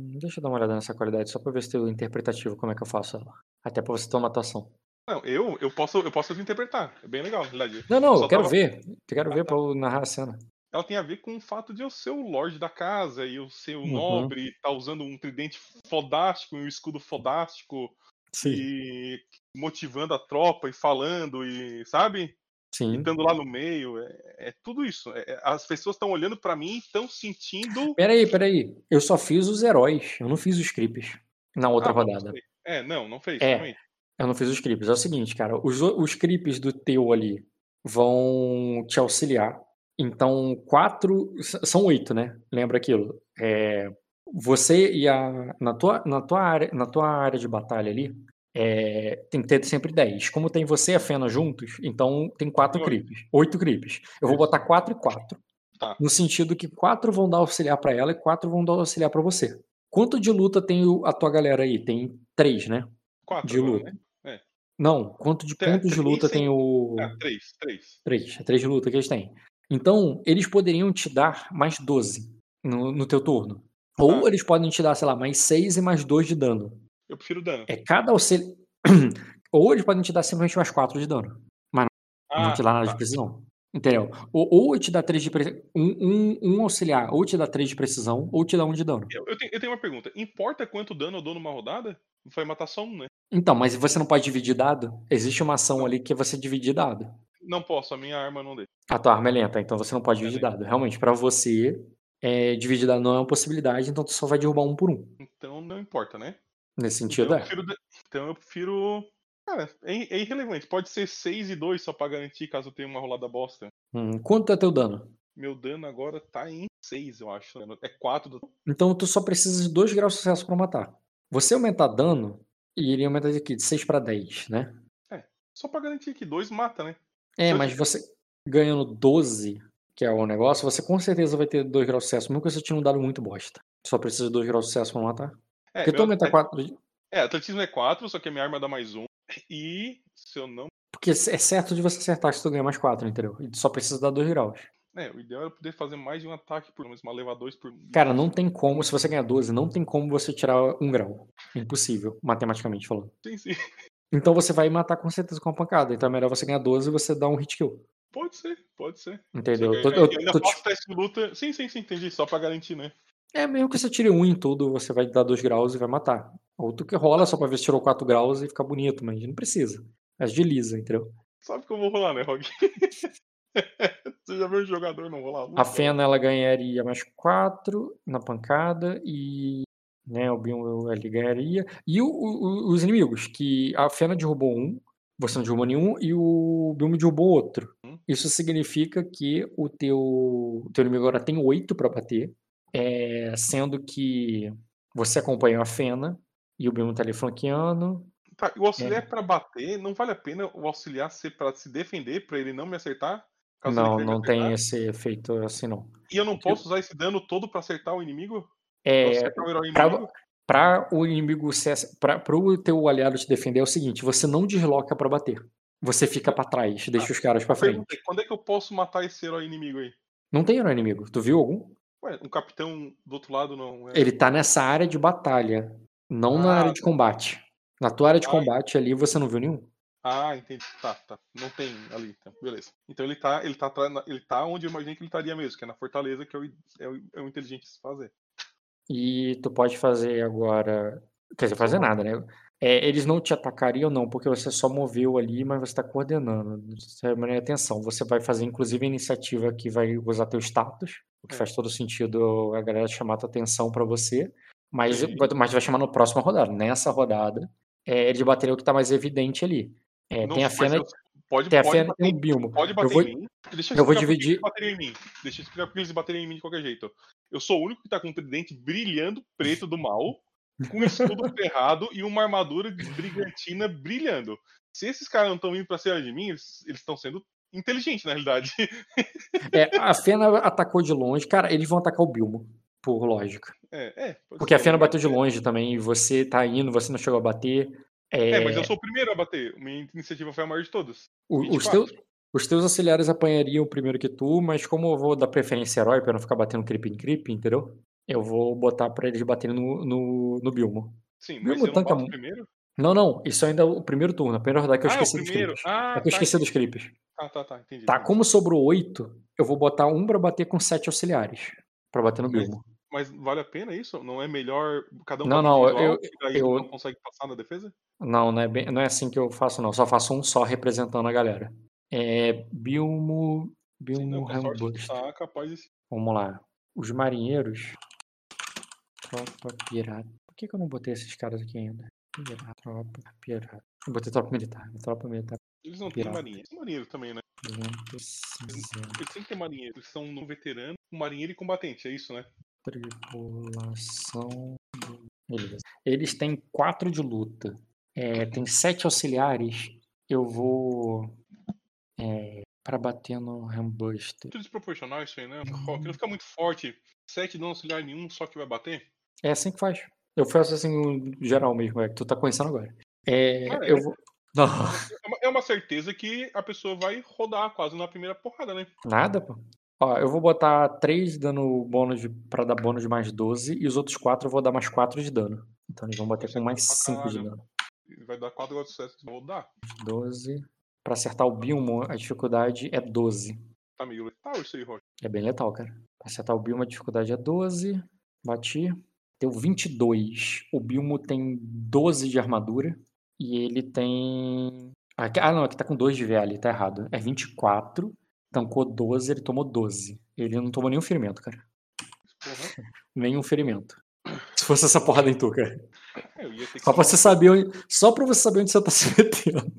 Hum, Deixa eu dar uma olhada nessa qualidade, só pra ver se tem o interpretativo, como é que eu faço ela. Até pra você ter uma anotação. Não, eu, eu posso eu posso interpretar. É bem legal, na verdade. Não, não, eu quero tava- ver. Eu quero Ah, ver tá. pra eu narrar a cena. Ela tem a ver com o fato de eu ser o lorde da casa e eu ser o Uhum. nobre e tá usando um tridente fodástico e um escudo fodástico Sim, e motivando a tropa e falando e, sabe? E sim. estando lá no meio. É, é tudo isso. É- é- as pessoas estão olhando pra mim e estão sentindo. Peraí, peraí. Eu só fiz os heróis, eu não fiz os creeps na outra Ah, não rodada. sei. É, não, não fez, É. realmente. Eu não fiz os creeps. É o seguinte, cara, os, os creeps do teu ali vão te auxiliar. Então, quatro. São oito, né? Lembra aquilo? É, você e a. Na tua, na, tua área, na tua área de batalha ali, é, tem que ter sempre dez. Como tem você e a Fena juntos, então tem quatro Tem oito. creeps. Oito creeps. Eu vou botar quatro e quatro. Tá. No sentido que quatro vão dar auxiliar pra ela e quatro vão dar auxiliar pra você. Quanto de luta tem a tua galera aí? Tem três, né? Quatro De luta. né? Não, quanto de Tem- pontos de tem luta sim. tem o. Ah, três, três. Três. É três de luta que eles têm. Então, eles poderiam te dar mais 12 no, no teu turno. Ou Tá. eles podem te dar, sei lá, mais 6 e mais 2 de dano. Eu prefiro dano. É cada auxílio. (clears throat) Ou eles podem te dar simplesmente mais 4 de dano. não Ah, te dá nada tá. de precisão. Entendeu? Ou, ou te dá 3 de pre... um, um, um auxiliar, ou te dá 3 de precisão, ou te dá 1 de dano. Eu, eu tenho, eu tenho uma pergunta. Importa quanto dano eu dou numa rodada? Vai matar só um, né? Então, mas você não pode dividir dado? Existe uma ação Não. ali que é você dividir dado. Não posso, a minha arma não deixa. A tua arma é lenta, então você não pode É dividir lenta. dado. Realmente, pra você, é, dividir dado não é uma possibilidade, então tu só vai derrubar um por um. Então não importa, né? Nesse Então sentido, eu é. prefiro. da- Então eu prefiro. Cara, é, é irrelevante. Pode ser 6 e 2 só pra garantir caso eu tenha uma rolada bosta. Hum, quanto é teu dano? Meu dano agora tá em 6, eu acho. É 4 do. Então tu só precisa de 2 graus de sucesso pra matar. Você aumentar dano, e ele aumenta de aqui, de 6 pra 10, né? Só pra garantir que 2 mata, né? É, mas você ganhando 12, que é o negócio, você com certeza vai ter 2 graus de sucesso, mesmo que você tinha um dado muito bosta. Só precisa de 2 graus de sucesso pra matar. É, Porque tu aumenta at- 4. é, atletismo é 4, só que a minha arma dá mais 1. E se eu não. Porque é certo de você acertar se tu ganhar mais 4, entendeu? E só precisa dar 2 graus. É, o ideal era poder fazer mais de um ataque por mas levar 2 por. Cara, não tem como, se você ganhar 12, não tem como você tirar um grau. Impossível, matematicamente falando. Sim, sim. Então você vai matar com certeza com a pancada. Então é melhor você ganhar 12 e você dar um hit kill. Pode ser, pode ser. Entendeu? Eu, Tô- eu ainda tô te- faço teste de luta. Sim, sim, sim, entendi. Só pra garantir, né? É, mesmo que você tire um em tudo, você vai dar 2 graus e vai matar. Ou tu que rola só pra ver se tirou 4 graus e fica bonito, mas não precisa. Agiliza, entendeu? Sabe que eu vou rolar, né, Rog? (laughs) Você já viu o jogador não rolar? A Fena ela ganharia mais 4 na pancada e. Né, o Bion ele ganharia. E o- o- os inimigos, que a Fena derrubou um, você não derrubou nenhum, e o Bilmo derrubou outro. Hum. Isso significa que o teu, o teu inimigo agora tem 8 pra bater, é, sendo que você acompanhou a Fena e o Bilmo tá ali flanqueando. Tá, e o auxiliar é pra bater, não vale a pena o auxiliar ser pra se defender, pra ele não me acertar? Não, não tem esse efeito assim, não. E eu não posso usar esse dano todo pra acertar o inimigo? É? Para o inimigo para o teu aliado te defender é o seguinte, você não desloca pra bater. Você fica pra trás, deixa os caras pra frente. Perguntei, quando é que eu posso matar esse herói inimigo aí? Não tem herói inimigo. Tu viu algum? Ué, um capitão do outro lado não é. Ele tá nessa área de batalha, não na Ah, área de combate. Na tua área de Ah, combate ali você não viu nenhum. Ah, entendi. Tá, tá. Não tem ali, então. Beleza. Então ele tá, ele tá, na- ele tá onde eu imaginei que ele estaria mesmo, que é na fortaleza, que é o, é o, é o inteligente se fazer. E tu pode fazer agora. Quer dizer, fazer nada, né? É, eles não te atacariam, não, porque você só moveu ali, mas você tá coordenando. Isso é maneira atenção. Você vai fazer, inclusive, a iniciativa que vai usar teu status, o que É. faz todo sentido a galera chamar tua atenção pra você. Mas, Sim. mas vai chamar na próxima rodada. Nessa rodada, é, eles bateriam o que tá mais evidente ali. É, Não tem a Fena, eu- Pode, tem a pode Fena bater, tem o Bilmo. pode bater vou- em mim. Deixa eu vou dividir- eles bateriam em mim. Deixa eu explicar por que eles bateriam em mim de qualquer jeito. Eu sou o único que tá com um tridente brilhando, preto do mal, com um escudo (laughs) ferrado e uma armadura brigantina brilhando. Se esses caras não estão vindo pra cima de mim, eles estão sendo inteligentes, na realidade. (laughs) É, a Fena atacou de longe. Cara, eles vão atacar o Bilmo, por lógica. É, é. Porque a ser, Fena mas- bateu de longe também, e você tá indo, você não chegou a bater. É, É, mas eu sou o primeiro a bater. Minha iniciativa foi a maior de todas. o- os, 24. teus, os teus auxiliares apanhariam primeiro que tu, mas como eu vou dar preferência herói pra não ficar batendo creep em creep, entendeu? Eu vou botar pra eles baterem no, no, no Bilmo. Sim, mas eu não tanque é bato mu- primeiro. Não, não, isso ainda é o primeiro turno, a primeira rodada que eu ah, é esqueci dos primeiro. creeps. Ah, É que eu tá, esqueci dos creeps. Ah, tá, tá, entendi. Tá, entendi. como sobrou 8, eu vou botar um pra bater com 7 auxiliares. Pra bater no Bilmo. Mas vale a pena isso? Não é melhor cada um Não, não, eu- daí eu- não consegue passar na defesa? Não, não é, bem- não é assim que eu faço, não. Só faço um só representando a galera. É. Bilmo. Bilmo Rambuster. tá capaz de. Vamos lá. Os marinheiros. Tropa pirata. Por que, que eu não botei esses caras aqui ainda? Pirata, tropa pirata. Eu botei tropa militar. Tropa militar. Eles não têm Pirata. marinheiro. Tem marinheiro também, né? Vento cinzento. Eles têm que ter marinheiro. Eles são um veterano, um marinheiro e combatente, é isso, né? Tripulação. do- Beleza. Eles têm quatro de luta. É, tem sete auxiliares. Eu vou. É, para bater no Rambuster. Muito desproporcional isso aí, né? Rock não fica muito forte. Sete não auxiliar nenhum, só que vai bater. É assim que faz. Eu faço assim no geral mesmo, é que tu tá conhecendo agora. É, Ah, é? eu vou. Não, É uma, é uma certeza que a pessoa vai rodar quase na primeira porrada, né? nada, pô. Ó, eu vou botar 3 dando bônus pra dar bônus de mais 12 e os outros 4 eu vou dar mais 4 de dano. Então eles vão bater Isso é com mais pra 5 de dano. Vai dar quatro gols de sucesso, vão rodar. 12. Pra acertar o Bilmo, a dificuldade é 12. Tá meio letal isso aí, Rock. É bem letal, cara. Pra acertar o Bilmo, a dificuldade é 12. Bati. Deu 22. O Bilmo tem 12 de armadura. E ele tem. Aqui- Ah, não, aqui tá com 2 de VL, tá errado. É 24. Tancou 12, ele tomou 12. Ele não tomou nenhum ferimento, cara. Porra. (laughs) Nenhum ferimento. Se fosse essa porrada em tu, cara. É. Só pra você saber onde, só pra você saber onde você tá se (laughs) metendo.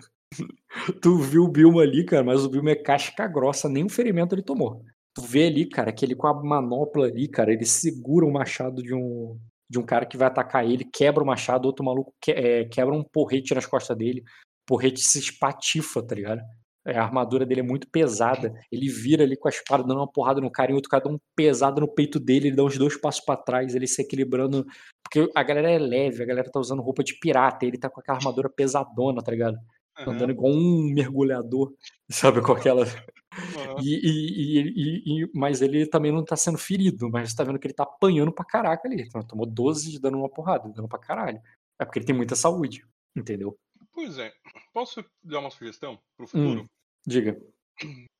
Tu viu o Bilmo ali, cara, mas o Bilmo é casca grossa, nenhum ferimento ele tomou. Tu vê ali, cara, que ele com a manopla ali, cara, ele segura o machado de um, de um cara que vai atacar ele, quebra o machado, outro maluco que- é, quebra um porrete nas costas dele, porrete se espatifa, tá ligado? É, a armadura dele é muito pesada. Ele vira ali com a espada, dando uma porrada no cara, e o outro cara dá um pesado no peito dele, ele dá uns dois passos pra trás, ele se equilibrando. Porque a galera é leve, a galera tá usando roupa de pirata, ele tá com aquela armadura pesadona, tá ligado? Aham, Andando igual um mergulhador, (laughs) sabe? Com aquela. aham. E, e- e- e- mas ele também não tá sendo ferido, mas você tá vendo que ele tá apanhando pra caraca ali. Então, tomou 12 de dano numa porrada, dano pra caralho. É porque ele tem muita saúde, entendeu? Pois é. Posso dar uma sugestão pro Hum. futuro? Diga.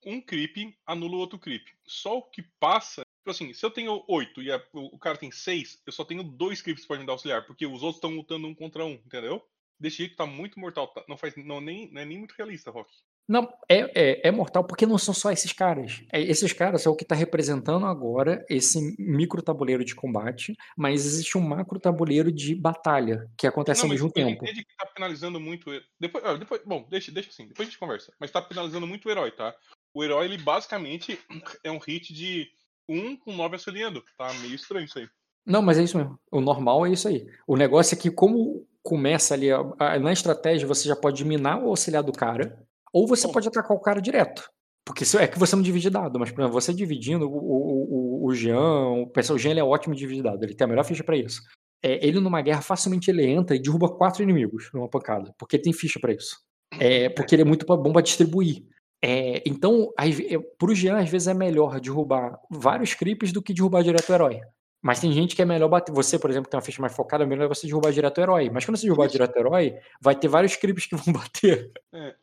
Um creep anula o outro creep. Só o que passa. Tipo assim, se eu tenho oito e a- o o cara tem seis, eu só tenho dois creeps pra me dar auxiliar, porque os outros estão lutando um contra um, entendeu? Desse jeito tá muito mortal. tá- Não, faz, não, nem, não é nem muito realista, Rock. Não, é, é, é mortal porque não são só esses caras. É, esses caras é o que tá representando agora esse micro tabuleiro de combate, mas existe um macro tabuleiro de batalha que acontece Não, ao mesmo tempo. entende que tá penalizando muito. Depois, depois, bom, deixa, deixa assim, depois a gente conversa. Mas tá penalizando muito o herói, tá? O herói, ele basicamente é um hit de um com nove auxiliando. Tá meio estranho isso aí. Não, mas é isso mesmo. O normal é isso aí. O negócio é que, como começa ali, a- a- na estratégia, você já pode minar o auxiliar do cara, ou você Bom. pode atacar o cara direto. Porque é que você não divide dado, mas, por exemplo, você dividindo, o, o, o, o Jean, o pessoal, o Jean ele é ótimo de dividir dado, ele tem a melhor ficha pra isso. É, ele numa guerra, facilmente ele entra e derruba quatro inimigos numa pancada, porque ele tem ficha pra isso. É, porque ele é muito bom pra distribuir. É, então, ve- é, pro Jean, às vezes é melhor derrubar vários creeps do que derrubar direto o herói. Mas tem gente que é melhor bater. Você, por exemplo, que tem uma ficha mais focada, é melhor você derrubar direto o herói. Mas quando você derrubar direto o herói, vai ter vários creeps que vão (laughs) bater. É.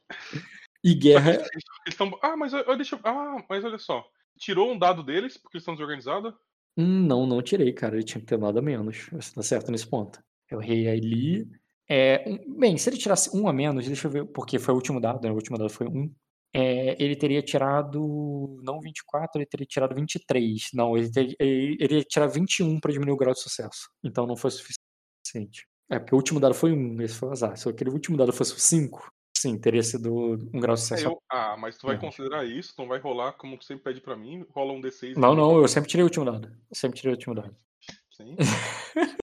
E guerra. Eles. Ah, mas eu- deixa. Ah, mas olha só. Tirou um dado deles, porque eles estão desorganizados. Hum, não, não tirei, cara. Ele tinha que ter nada a menos. Você tá certo nesse ponto. Eu errei ali. É, um- bem, se ele tirasse um a menos, deixa eu ver, porque foi o último dado, né? O último dado foi um. É, ele teria tirado. Não 24, ele teria tirado 23. Não, ele, teria, ele, ele ia tirar 21 pra diminuir o grau de sucesso. Então não foi suficiente. É, porque o último dado foi um, esse foi o azar. Se aquele último dado fosse o 5, sim, teria sido um grau de É, sucesso. eu- Ah, mas tu vai Menos. considerar isso, não vai rolar como tu sempre pede pra mim, rola um D6. e- Não, não, eu sempre tirei o último dado. Eu sempre tirei o último dado. Sim. (laughs)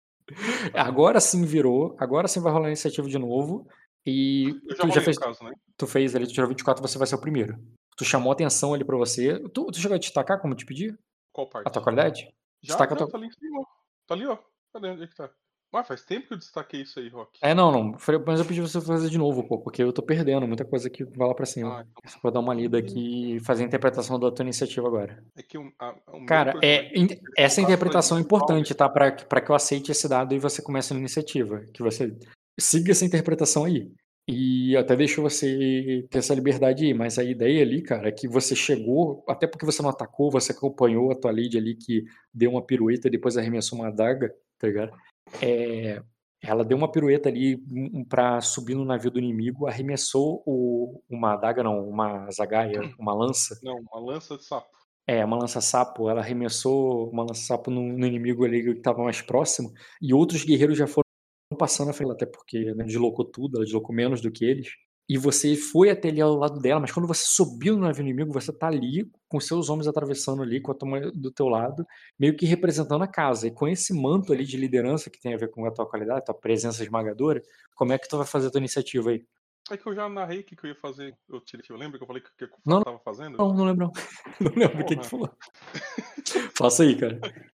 Agora sim virou, agora sim vai rolar a iniciativa de novo. E Eu já tu já fez, caso, né? tu fez ali, tu tirou 24, você vai ser o primeiro. Tu chamou atenção ali pra você. Tu, tu chegou a destacar como eu te pedi? Qual parte? A tua qualidade? Já, destaca a já, tua- tá ali em cima. ó. Tá ali, ó. Cadê? Onde é que tá? Ah, faz tempo que eu destaquei isso aí, Rock. É, não, não. Mas eu pedi você fazer de novo, pô, porque eu tô perdendo muita coisa que vai lá pra cima. Ah, então Só pra dar uma lida aqui e fazer a interpretação da tua iniciativa agora. é que o, a, o Cara, é, essa faço interpretação é importante, tá? Pra, pra que eu aceite esse dado e você comece na iniciativa. Que você siga essa interpretação aí. E até deixou você ter essa liberdade aí, mas a ideia ali, cara, é que você chegou, até porque você não atacou, você acompanhou a tua lead ali que deu uma pirueta e depois arremessou uma adaga, tá ligado? É, ela deu uma pirueta ali pra subir no navio do inimigo, arremessou o, uma adaga, não, uma zagaia, uma lança. Não, uma lança de sapo. É, uma lança-sapo, ela arremessou uma lança-sapo no, no inimigo ali que estava mais próximo, e outros guerreiros já foram passando a frente, até porque né, deslocou tudo, ela deslocou menos do que eles. E você foi até ali ao lado dela, mas quando você subiu no navio inimigo, você tá ali com seus homens atravessando ali, com a tua do teu lado, meio que representando a casa. E com esse manto ali de liderança que tem a ver com a tua qualidade, a tua presença esmagadora, como é que tu vai fazer a tua iniciativa aí? É que eu já narrei o que, que eu ia fazer. Eu tirei, eu lembro que eu falei que, que eu Não, tava fazendo? Não, não lembro. Não, (laughs) não lembro o que que tu falou. Faça aí, cara. (laughs)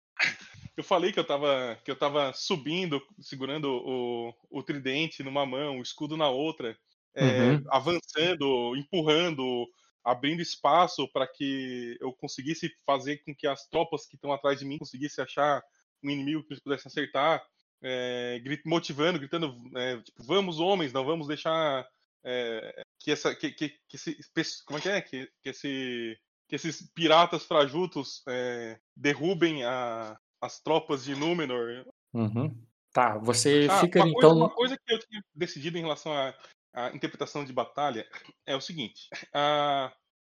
Eu falei que eu tava, que eu tava subindo, segurando o, o tridente numa mão, o escudo na outra, é, Uhum. avançando, empurrando, abrindo espaço para que eu conseguisse fazer com que as tropas que estão atrás de mim conseguissem achar um inimigo que eles pudessem acertar, é, motivando, gritando, é, tipo, vamos homens, não vamos deixar é, que essa, que, que, que esse, como é que é, que, que esse, que esses piratas frajutos é, derrubem a, as tropas de Númenor. Uhum. Tá, você Ah, fica uma, então. coisa, uma coisa que eu tinha decidido em relação à, à interpretação de batalha é o seguinte: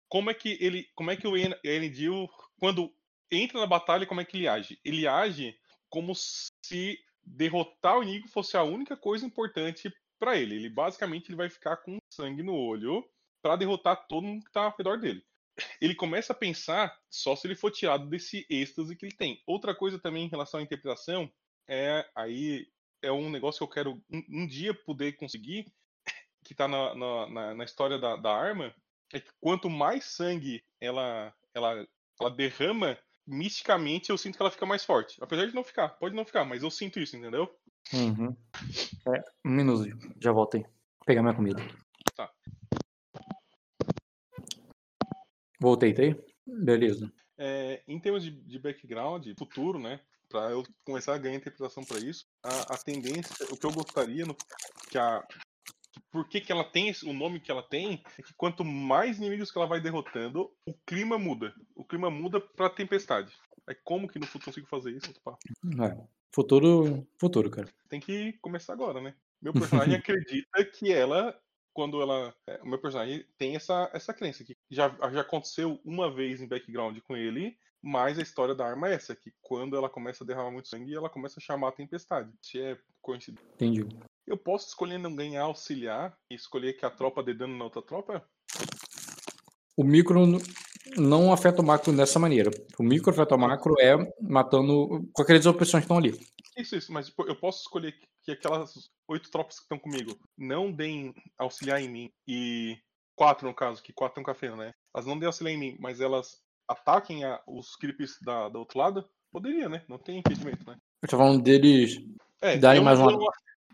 como é que ele, como é que o En- Elendil, quando entra na batalha, como é que ele age? Ele age como se derrotar o inimigo fosse a única coisa importante para ele. Ele basicamente ele vai ficar com sangue no olho para derrotar todo mundo que está ao redor dele. Ele começa a pensar só se ele for tirado desse êxtase que ele tem. Outra coisa também em relação à interpretação é aí é um negócio que eu quero um, um dia poder conseguir, que tá na, na, na- história da, da arma, é que quanto mais sangue ela, ela, ela derrama, misticamente eu sinto que ela fica mais forte. Apesar de não ficar, pode não ficar, mas eu sinto isso, entendeu? Uhum. É, um minuto, já voltei. Vou pegar minha comida. Tá. Voltei, tá aí? Beleza. É, em termos de, de background, futuro, né? Para eu começar a ganhar interpretação para isso, a, a tendência, o que eu gostaria, no, que a, por que, que ela tem o nome que ela tem, é que quanto mais inimigos que ela vai derrotando, o clima muda. O clima muda pra tempestade. É como que no futuro consigo fazer isso? É. Futuro, futuro, cara. Tem que começar agora, né? Meu personagem (laughs) acredita que ela, quando ela. é, o meu personagem tem essa, essa crença, que já, já aconteceu uma vez em background com ele, mas a história da arma é essa, que quando ela começa a derramar muito sangue, ela começa a chamar a tempestade. Se é coincidência. Entendi. Eu posso escolher não ganhar auxiliar e escolher que a tropa dê dano na outra tropa? O micro não afeta o macro dessa maneira. O micro afeta o macro é matando com aquelas opções que estão ali. Isso, isso, mas tipo, eu posso escolher que- que aquelas oito tropas que estão comigo não deem auxiliar em mim e quatro no caso, que quatro estão a Fena, né? Elas não deem auxiliar em mim, mas elas ataquem a- os creeps da, do outro lado? Poderia, né? Não tem impedimento, né? Eu tô falando deles É, Darem mais uma-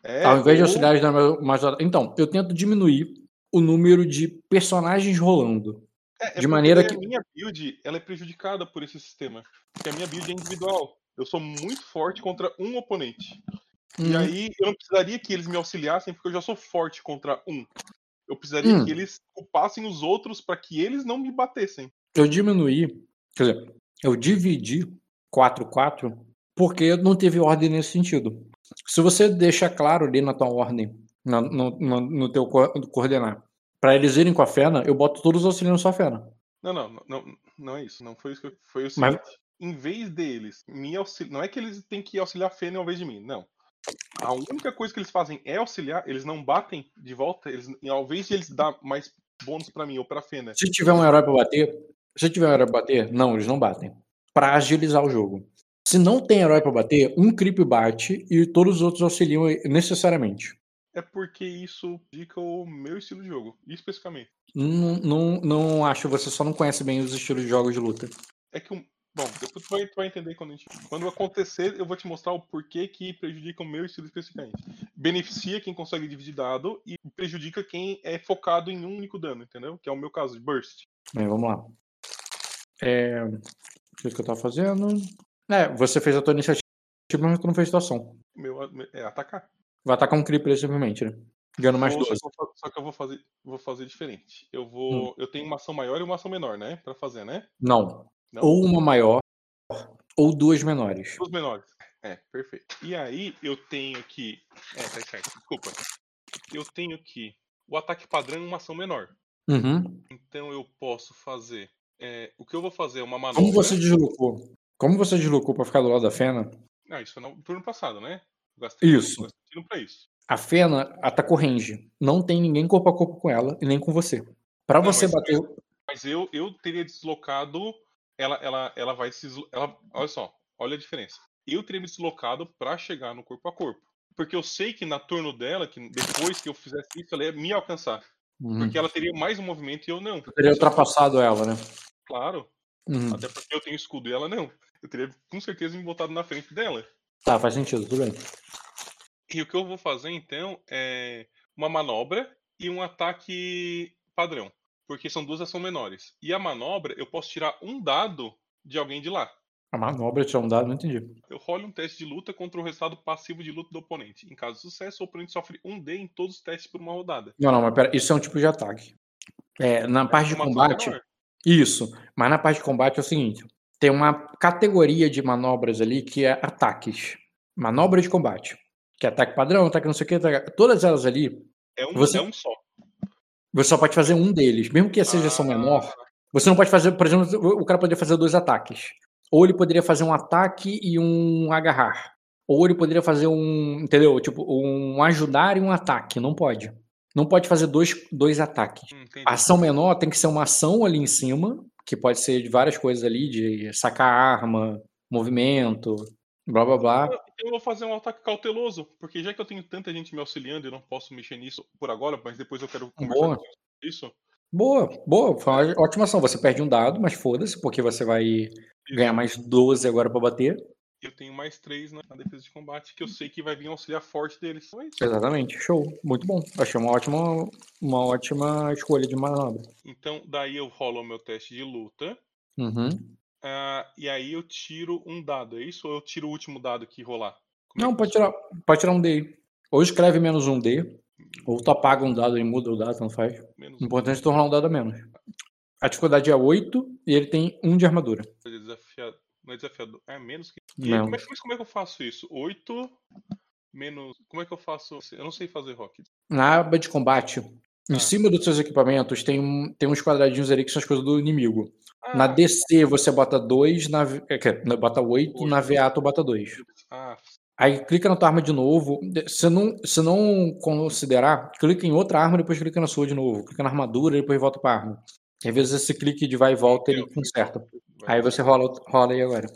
É, Ao invés de ou- auxiliares dar mais-. Então, eu tento diminuir o número de personagens rolando. É, é de maneira que- a minha build ela é prejudicada por esse sistema. Porque a minha build é individual. Eu sou muito forte contra um oponente. E Hum, aí eu não precisaria que eles me auxiliassem, porque eu já sou forte contra um. Eu precisaria Hum. que eles culpassem os outros para que eles não me batessem. Eu diminuí, quer dizer, eu dividi 4-4 porque não teve ordem nesse sentido. Se você deixa claro ali na tua ordem, na- no, no, no teu co- coordenar, para eles irem com a Fena, eu boto todos os auxiliando sua Fena. Não, não, não, não, é isso. Não foi isso que eu, foi o Mas- seguinte. Em vez deles me auxiliar. Não é que eles têm que auxiliar a Fênix ao invés de mim, não. A única coisa que eles fazem é auxiliar, eles não batem de volta, eles, ao invés de eles dar mais bônus pra mim ou pra Fena. Se tiver um herói pra bater, se tiver um herói pra bater, não, eles não batem. Pra agilizar o jogo. Se não tem herói pra bater, um creep bate e todos os outros auxiliam necessariamente. É porque isso indica o meu estilo de jogo, especificamente. Não, não, não acho, você só não conhece bem os estilos de jogos de luta. É que um. Bom, depois tu vai, tu vai entender quando a gente. Quando acontecer, eu vou te mostrar o porquê que prejudica o meu estilo especificamente. Beneficia quem consegue dividir dado e prejudica quem é focado em um único dano, entendeu? Que é o meu caso de burst. É, vamos lá. É, o que que eu tava fazendo? É, você fez a tua iniciativa, mas tu não fez tua ação. Meu, é atacar. Vai atacar um creeper simplesmente, né? Ganhando mais Vou- 12. só, que eu vou que fazer, vou fazer diferente. Eu vou. Eu tenho uma ação maior e uma ação menor, né? Pra fazer, né? Não. Não? Ou uma maior, ou duas menores. Os menores. É, perfeito. E aí eu tenho aqui. É, tá certo, desculpa. Eu tenho aqui o ataque padrão é uma ação menor. Uhum. Então eu posso fazer. é, o que eu vou fazer é uma manobra. Como você deslocou? Como você deslocou pra ficar do lado da Fena? Ah, isso foi no turno passado, né? Eu gastei, Isso. eu gastei pra isso. A Fena atacou range. Não tem ninguém corpo a corpo com ela e nem com você. Pra Não, você mas- bater. Mas eu, eu teria deslocado. Ela, ela, ela vai se. Ela, olha só, olha a diferença. Eu teria me deslocado pra chegar no corpo a corpo. Porque eu sei que na turno dela, que depois que eu fizesse isso, ela ia me alcançar. Uhum. Porque ela teria mais um movimento e eu não. Teria ultrapassado ela, né? Claro. Uhum. Até porque eu tenho escudo e ela não. Eu teria com certeza me botado na frente dela. Tá, faz sentido, tudo bem. E o que eu vou fazer então é uma manobra e um ataque padrão. Porque são duas ações menores. E a manobra, eu posso tirar um dado de alguém de lá. A manobra tirar um dado, não entendi. Eu rolo um teste de luta contra o resultado passivo de luta do oponente. Em caso de sucesso, o oponente sofre um D em todos os testes por uma rodada. Não, não, mas pera, isso é um tipo de ataque. É, na parte de combate, isso. Mas na parte de combate é o seguinte: tem uma categoria de manobras ali que é ataques. Manobra de combate. Que é ataque padrão, ataque não sei o que. Ataque... Todas elas ali, É um, Você- é um só. você só pode fazer um deles. Mesmo que seja ação Ah. menor, você não pode fazer, por exemplo, o cara poderia fazer dois ataques. Ou ele poderia fazer um ataque e um agarrar. Ou ele poderia fazer um, entendeu? Tipo, um ajudar e um ataque. Não pode. Não pode fazer dois, dois ataques. Hum, entendi. Ação menor tem que ser uma ação ali em cima, que pode ser de várias coisas ali, de sacar arma, movimento, blá blá blá. Então eu vou fazer um ataque cauteloso, porque já que eu tenho tanta gente me auxiliando e eu não posso mexer nisso por agora, mas depois eu quero conversar Boa. sobre isso. Boa, boa, foi uma ótima ação. Você perde um dado, mas foda-se, porque você vai ganhar mais 12 agora pra bater. Eu tenho mais três na na defesa de combate, que eu sei que vai vir um auxiliar forte deles. Então é. Exatamente, show. Muito bom. Achei uma ótima, uma ótima escolha de manobra. Então, daí eu rolo o meu teste de luta. Uhum. ah, e aí eu tiro um dado, é isso? Ou eu tiro o último dado que rolar? Como é Não, que pode funciona? tirar, pode tirar um D. Ou escreve menos um D, ou tu apaga um dado e muda o dado, não faz. Menos O importante é tu rolar um dado a menos. A dificuldade é 8 e ele tem 1 de armadura. um desafiado. Não é desafiador. É menos que. Menos. como, é, mas como é que eu faço isso? 8 menos. Como é que eu faço? Eu não sei fazer rock. Na aba de combate, em Ah. cima dos seus equipamentos, tem, um, tem uns quadradinhos ali que são as coisas do inimigo. Na Ah, DC você bota 2, na, é, bota 8, na VA tu bota 2. ah, Aí clica na tua arma de novo. Se não, se não considerar, clica em outra arma, depois clica na sua de novo. Clica na armadura e depois volta pra arma. Às vezes esse clique de vai e volta ele conserta. Aí você rola, rola aí agora.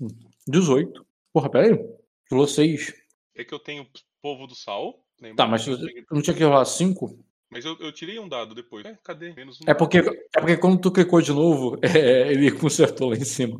Hum, 18. Porra, peraí. Rolou 6. É que eu tenho povo do sal. Lembra? Tá, mas não tinha que rolar 5? Mas eu, eu tirei um dado depois. É, cadê? Menos um. É porque, é porque quando tu clicou de novo, (laughs) é, ele consertou lá em cima.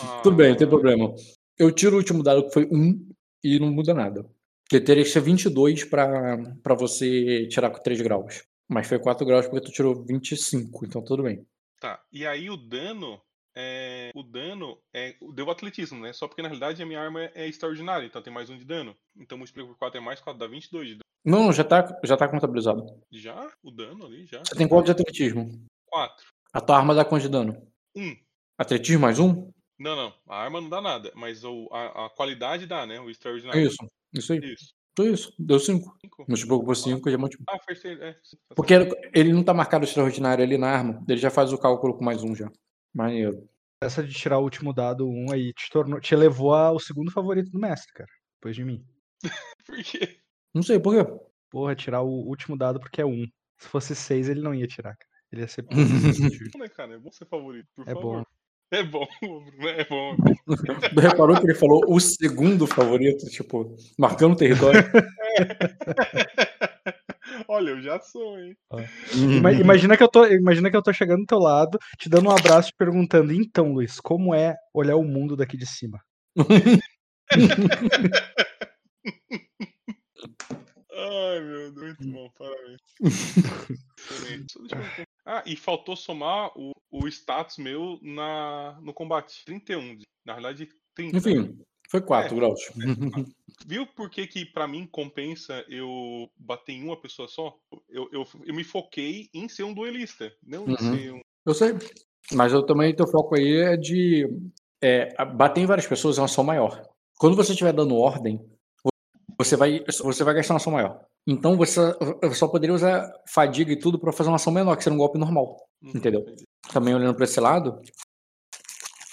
Ah, Tudo bem, não tem problema. Eu tiro o último dado que foi 1 e não muda nada. Porque teria que ser 22 pra, pra você tirar com 3 graus. Mas foi 4 graus porque tu tirou 25, então tudo bem. Tá. E aí o dano. É, o dano é, deu atletismo, né? Só porque na realidade a minha arma é, extraordinária, então tem mais um de dano. Então multiplica por 4 é mais 4, dá 22 de dano. Não, já tá, já tá contabilizado. Já? O dano ali, já? Você tem quanto de atletismo? 4. A tua arma dá quanto de dano? 1. Atletismo mais um? Não, não. A arma não dá nada, mas o, a, a qualidade dá, né? O extraordinário. isso. Isso aí. Isso. Tudo isso. Deu 5. Cinco? Multiplicou por 5 já multiplicou. Ah, fez seis, é. Porque ele não tá marcado extraordinário ali na arma. Ele já faz o cálculo com mais um já. Maneiro. Essa de tirar o último dado 1 aí te, tornou, te levou ao segundo favorito do mestre, cara. Depois de mim. (laughs) Por quê? Não sei por quê. Porra, tirar o último dado porque é 1. Se fosse 6, ele não ia tirar, cara. Ele ia ser. (laughs) Bom, né, cara? É bom ser favorito, por É favor. bom. É bom, (laughs) é bom. Tu (laughs) reparou que ele falou o segundo favorito, tipo, marcando o território? (laughs) Olha, eu já sou, hein? Ima- Imagina que, eu tô, imagina que eu tô chegando do teu lado, te dando um abraço, te perguntando: então, Luiz, como é olhar o mundo daqui de cima? Ai, meu Deus, muito bom, parabéns. Excelente. Deixa eu. Ah, e faltou somar o, o status meu na, no combate. 31. de- Na realidade, 30. Enfim, Foi quatro, É. Glaucio. (laughs) Viu por que, que pra mim compensa eu bater em uma pessoa só? Eu, eu, eu me foquei em ser um duelista, não em Uhum. ser um. Eu sei. Mas eu também, teu foco aí é de é, bater em várias pessoas é uma ação maior. Quando você estiver dando ordem, você vai, você vai gastar uma ação maior. Então você só poderia usar fadiga e tudo pra fazer uma ação menor, que seria um golpe normal. Uhum, Entendeu? entendi. Também olhando pra esse lado.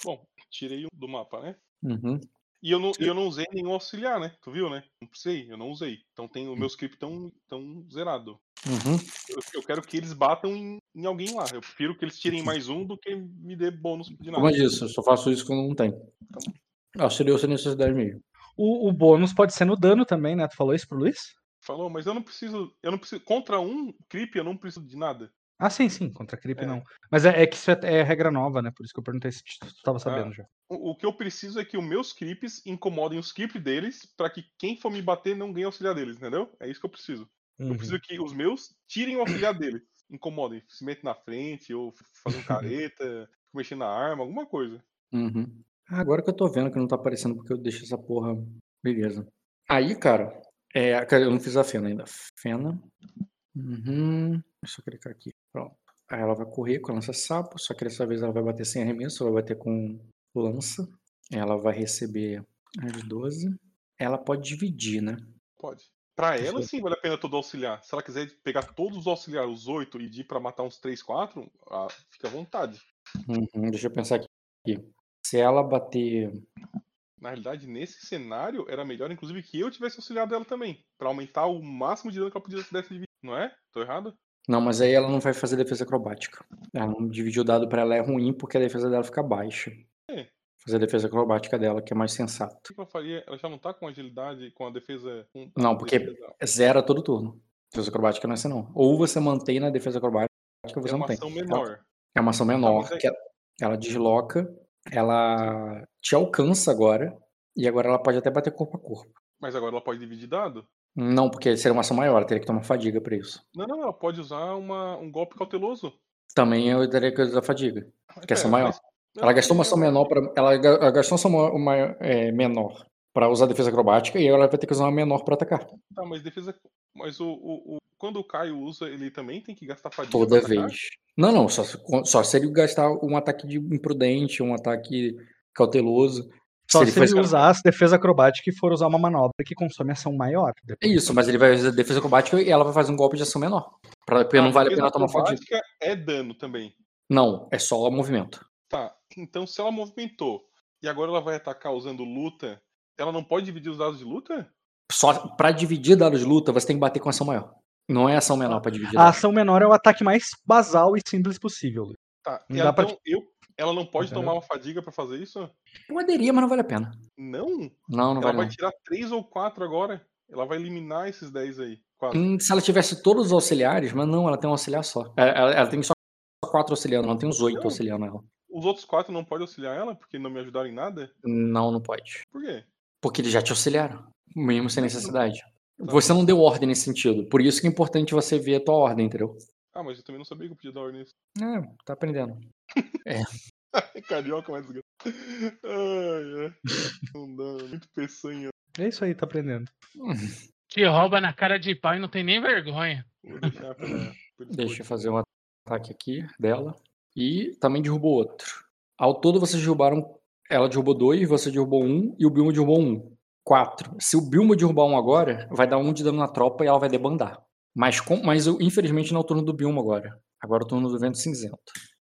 Bom, tirei um do mapa, né? uhum. E eu não, eu não usei nenhum auxiliar, né? Tu viu, né? Não precisei, eu não usei. Então tem o meu script tão, tão zerado. Uhum. Eu, eu quero que eles batam em, em alguém lá. Eu prefiro que eles tirem mais um do que me dê bônus de nada. Como eu disse, eu só faço isso quando não tem. Auxiliou sem necessidade mesmo. O, o bônus pode ser no dano também, né? Tu falou isso pro Luiz? Falou, mas eu não preciso. Eu não preciso. Contra um creep, eu não preciso de nada. Ah, sim, sim, contra creep É. não. Mas é, é que isso é, é regra nova, né? Por isso que eu perguntei se tu tu tava sabendo já. O, o que eu preciso é que os meus creeps incomodem os creeps deles pra que quem for me bater não ganhe auxiliar deles, entendeu? É isso que eu preciso. Eu Uhum. preciso que os meus tirem o auxiliar deles. Incomodem. Se metem na frente, ou fazem (laughs) careta, mexendo na arma, alguma coisa. Uhum. Ah, Agora que eu tô vendo que não tá aparecendo porque eu deixei essa porra. Beleza. Aí, cara, é, cara, eu não fiz a Fena ainda. Fena. Uhum. Deixa eu clicar aqui. Pronto. Aí ela vai correr com a lança-sapo, só que dessa vez ela vai bater sem arremesso, vai bater com lança. Ela vai receber as 12. Ela pode dividir, né? Pode. Pra ela, sim, vale a pena todo auxiliar. Se ela quiser pegar todos os auxiliares, os oito, e ir pra matar uns 3, 4, ah, fica à vontade. Uhum, Deixa eu pensar aqui. Se ela bater. Na realidade, nesse cenário, era melhor, inclusive, que eu tivesse auxiliado ela também. Pra aumentar o máximo de dano que ela podia dividir. Não é? Tô errado? Não, mas aí ela não vai fazer defesa acrobática. Ela não dividir o dado pra ela é ruim porque a defesa dela fica baixa. É. Fazer a defesa acrobática dela, que é mais sensato. O que ela faria? Ela já não tá com agilidade, com a defesa. Com a Não, porque defesa- zera todo turno. Defesa acrobática não é assim, não. Ou você mantém na defesa acrobática, ou você é não uma tem. ação menor. É uma ação menor, mas aí- que ela, ela desloca, ela te alcança agora, e agora ela pode até bater corpo a corpo. Mas agora ela pode dividir dado? Não, porque seria uma ação maior, teria que tomar fadiga pra isso. Não, não, ela pode usar uma, um golpe cauteloso. Também eu teria que usar fadiga. Mas Que é ação maior. mas- Ela gastou uma ação menor para ela, ga- ela gastou uma ação uma, é, menor para usar defesa acrobática e agora ela vai ter que usar uma menor para atacar Tá, mas defesa. Mas o, o, o- quando o Caio usa, ele também tem que gastar fadiga toda pra vez. Não, não, só, se- só se ele gastar um ataque de imprudente, um ataque cauteloso. Só ele se, ele esca- usasse defesa acrobática e for usar uma manobra que consome ação maior. É depois. isso, mas ele vai usar defesa acrobática e ela vai fazer um golpe de ação menor. Pra, porque Ah, não vale a pena tomar fadiga. acrobática é dano também. Não, é só movimento. Tá, então se ela movimentou e agora ela vai atacar usando luta, ela não pode dividir os dados de luta? Só para dividir dados de luta, você tem que bater com ação maior. Não é ação menor para dividir A dados. ação menor é o ataque mais basal e simples possível. Luiz. Tá, Não e dá pra então eu, ela não pode Entendeu? tomar uma fadiga pra fazer isso? Poderia, mas não vale a pena. Não? Não, não ela vale vai não. tirar três ou quatro agora. Ela vai eliminar esses 10 aí. Hum, se ela tivesse todos os auxiliares, mas não, ela tem um auxiliar só. Ela, ela- ela tem só quatro auxiliando, não tem uns oito Não. auxiliando ela. Os outros quatro não podem auxiliar ela porque não me ajudaram em nada? Não, não pode. Por quê? Porque eles já te auxiliaram, mesmo sem necessidade. Tá. Você não deu ordem nesse sentido. Por isso que é importante você ver a tua ordem, entendeu? Ah, mas eu também não sabia que eu podia dar ordem nisso. É, tá aprendendo. (laughs) Carioca mais desgraçado. Ai, ai. Não dá, muito peçanha. É isso aí, tá aprendendo. (laughs) Te rouba na cara de pau e não tem nem vergonha. Vou deixar pra, pra depois. Deixa eu fazer um ataque aqui dela. E também derrubou outro. Ao todo, vocês derrubaram. Ela derrubou dois, você derrubou um e o Bilmo derrubou um. Quatro. Se o Bilmo derrubar um agora, vai dar um de dano na tropa e ela vai debandar. Mas, com, mas eu, infelizmente não é o turno do Bilmo agora. Agora é o turno do Vento Cinzento.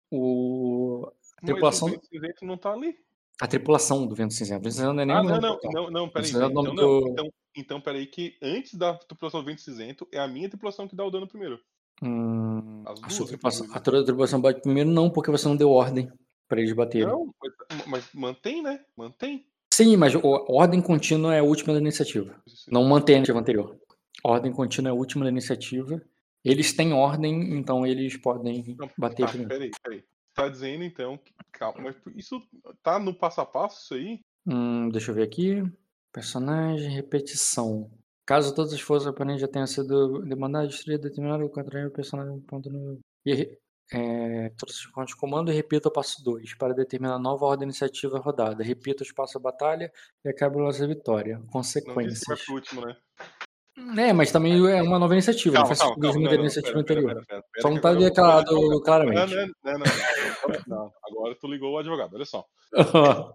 O, Mas tripulação- o Vento não tá ali. a tripulação do Vento Cinzento. O Vento Cinzento não é nem Ah, não, não, total. não, não, peraí. É Então, não, do- então, então, peraí, que antes da tripulação do Vento Cinzento, é a minha tripulação que dá o dano primeiro. Hum, a, tripulação, a tripulação bate primeiro, não, porque você não deu ordem pra eles baterem. Não, mas, mas mantém, né? Mantém. Sim, mas ordem contínua é a última da iniciativa. Não mantém a iniciativa anterior. Ordem contínua é a última da iniciativa. Eles têm ordem, então eles podem Não, bater tá, primeiro. peraí, peraí. Tá dizendo então que. Calma, mas isso tá no passo a passo isso aí? Hum, deixa eu ver aqui. Personagem, repetição. Caso todas as forças oponentes já tenham sido demandadas, destruídas, determinado, o contrário, o personagem ponto no. E É, de comando e repita o passo 2 para determinar nova ordem iniciativa rodada. Repita os passos da batalha e acabe a nossa vitória. Não disse Consequências. pro último, né? É, mas também é uma nova iniciativa, não Calma, faz calma, calma. da Não, não, iniciativa pera, pera, anterior. pera, pera, Só não tá vou declarado. Não, claramente. não, não, não, não, não. Agora tu ligou o advogado, olha só. (laughs) Aham.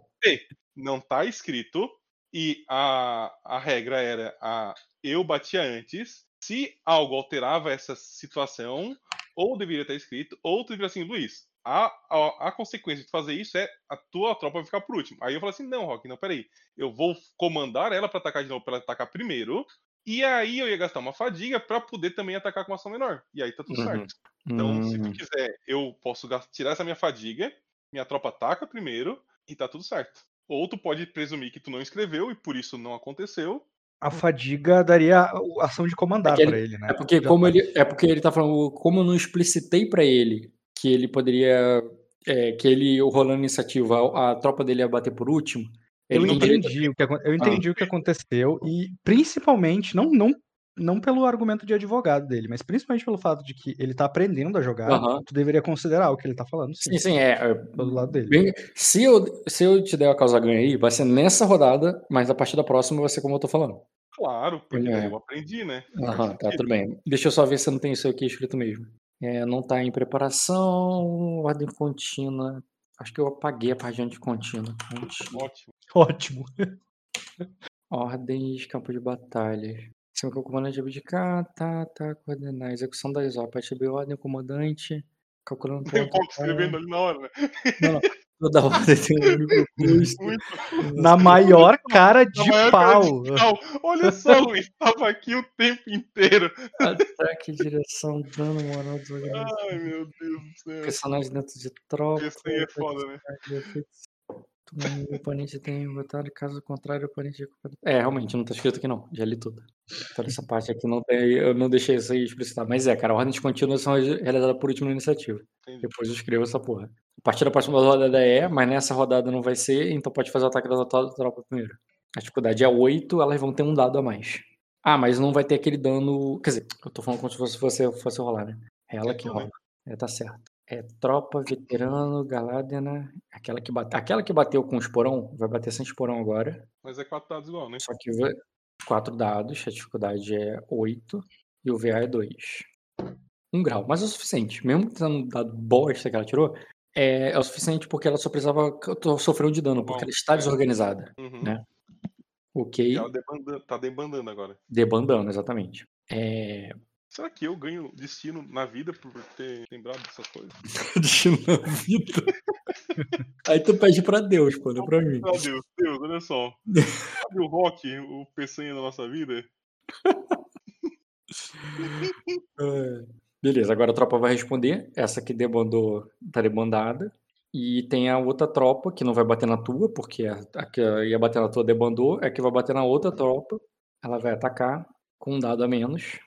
Não tá escrito e a, a regra era a eu batia antes. Se algo alterava essa situação, ou deveria estar escrito, ou tu deveria assim, Luiz, a, a, a consequência de fazer isso é a tua tropa vai ficar por último. Aí eu falei assim, não, Rock, não, peraí. Eu vou comandar ela pra atacar de novo, pra ela atacar primeiro. E aí eu ia gastar uma fadiga pra poder também atacar com uma ação menor. E aí tá tudo Uhum. certo. Então, se tu Hum, quiser, eu posso tirar essa minha fadiga, minha tropa ataca primeiro e tá tudo certo. Ou tu pode presumir que tu não escreveu e por isso não aconteceu. A fadiga daria a ação de comandar É pra ele, né? É porque, Já como tá. ele, é porque ele tá falando, como eu não explicitei pra ele que ele poderia. é, que ele, rolando iniciativa, a, a tropa dele ia bater por último. Eu entendi, o que, eu Ah. entendi o que aconteceu e principalmente, não, não, não pelo argumento de advogado dele, mas principalmente pelo fato de que ele tá aprendendo a jogar, Aham. tu deveria considerar o que ele tá falando, sim, Sim, sim, é. é, pelo lado dele. bem- se, eu, se eu te der a causa ganha aí, vai ser nessa rodada, mas a partir da próxima vai ser como eu tô falando. Claro, porque É. eu aprendi, né? Aham, tá, tudo bem. Deixa eu só ver se não tem isso aqui escrito mesmo. É, não tá em preparação, ordem contínua. Acho que eu apaguei a página de contínua. Contínua. Ótimo. Ótimo. (laughs) Ordens, campo de batalha. Cima que o comandante abdicar, tá, tá, coordenar. Execução das obras. Receber ordem, comandante. Calculando Tem um ponto. pouco escrevendo ali na hora, né? Não, não. Toda ordem (laughs) tem um microcusto. Muito. Na maior cara de maior cara pau. de pau. Olha só, (laughs) Luiz, tava aqui o tempo inteiro. Ataque, direção, dano, moral, desorganização. Ai, meu Deus do céu. Personagem dentro de tropa. Esse aí é foda, né? O oponente tem votado, caso contrário, o oponente. É, realmente, não tá escrito aqui não. Já li tudo. Toda essa parte aqui não tem. Eu não deixei isso aí explicitar. Mas é, cara, ordens contínuas são realizadas por último na iniciativa. Entendi. Depois eu escrevo essa porra. A partir da próxima rodada é, mas nessa rodada não vai ser, então pode fazer o ataque da tua tropa primeiro. A dificuldade é 8, elas vão ter um dado a mais. Ah, mas não vai ter aquele dano. Quer dizer, eu tô falando como se fosse, fosse, fosse rolar, né? É ela que rola. É, tá certo. É tropa, veterano, Galadena. Aquela que, bate... aquela que bateu com o esporão, vai bater sem esporão agora. Mas é quatro dados igual, né? Só que vai... quatro dados, a dificuldade é 8 e o VA é 2. Um grau, mas é o suficiente. Mesmo tendo dado bosta que ela tirou, é, é o suficiente porque ela só precisava sofrer um de dano, porque Bom, ela está é. desorganizada. Uhum. Né? Ok, E ela debanda- tá debandando agora. debandando, exatamente. É... Será que eu ganho destino na vida por ter lembrado dessas coisas? (laughs) Destino na vida. (laughs) Aí tu pede pra Deus, pô, não pra mim. Meu Deus, Deus, olha só. Sabe o rock, o peçanha da nossa vida? (laughs) É. Beleza, agora a tropa vai responder. Essa que debandou tá debandada. E tem a outra tropa que não vai bater na tua, porque a, a que ia bater na tua debandou. É que vai bater na outra tropa. Ela vai atacar com um dado a menos.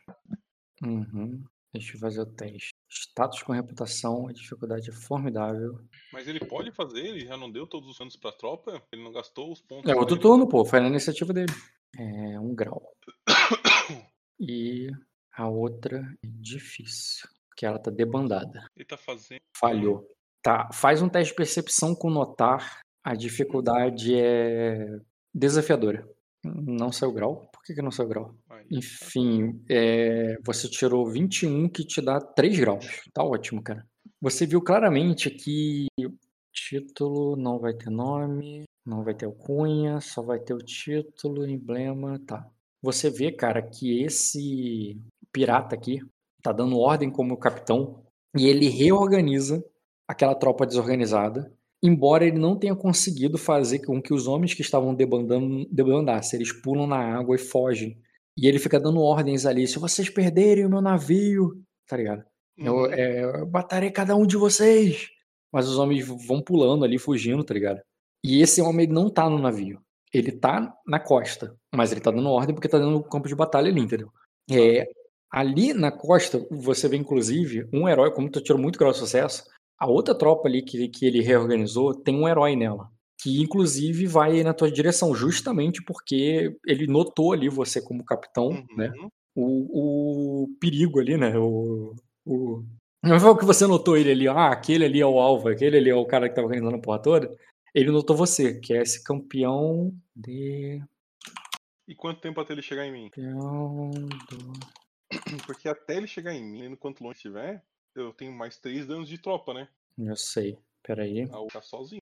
Uhum. Deixa eu fazer o teste. Status com reputação, a dificuldade é formidável. Mas ele pode fazer, ele já não deu todos os anos pra tropa? Ele não gastou os pontos. É outro turno, pô. Foi na iniciativa dele. É um grau. (coughs) E a outra é difícil. Porque ela tá debandada. Ele tá fazendo. Falhou. Tá, faz um teste de percepção com notar. A dificuldade é desafiadora. Não saiu grau? Que, que não saiu grau? Aí, Enfim, é, você tirou 21, que te dá 3 graus. Tá ótimo, cara. Você viu claramente que título não vai ter nome, não vai ter alcunha, só vai ter o título, emblema, tá. Você vê, cara, que esse pirata aqui tá dando ordem como capitão e ele reorganiza aquela tropa desorganizada, embora ele não tenha conseguido fazer com que os homens que estavam debandando debandassem. Eles pulam na água e fogem. E ele fica dando ordens ali: se vocês perderem o meu navio, tá ligado? Eu, Uhum. é, eu matarei cada um de vocês. Mas os homens vão pulando ali, fugindo, tá ligado? E esse homem não tá no navio. Ele tá na costa, mas ele tá dando ordem porque tá dando um campo de batalha ali, entendeu? É, ali na costa, você vê inclusive um herói, como tu tirou muito grau de sucesso, a outra tropa ali que, que ele reorganizou tem um herói nela. Que inclusive vai na tua direção, justamente porque ele notou ali você como capitão, Uhum. né? O, o perigo ali, né? O, o, Não foi o que você notou ele ali, ah, aquele ali é o alvo, aquele ali é o cara que tá organizando a porra toda. Ele notou você, que é esse campeão de. E quanto tempo até ele chegar em mim? Campeão do. Porque até ele chegar em mim, quanto longe estiver, eu tenho mais três danos de tropa, né? Eu sei. Peraí. Ah, tá sozinho.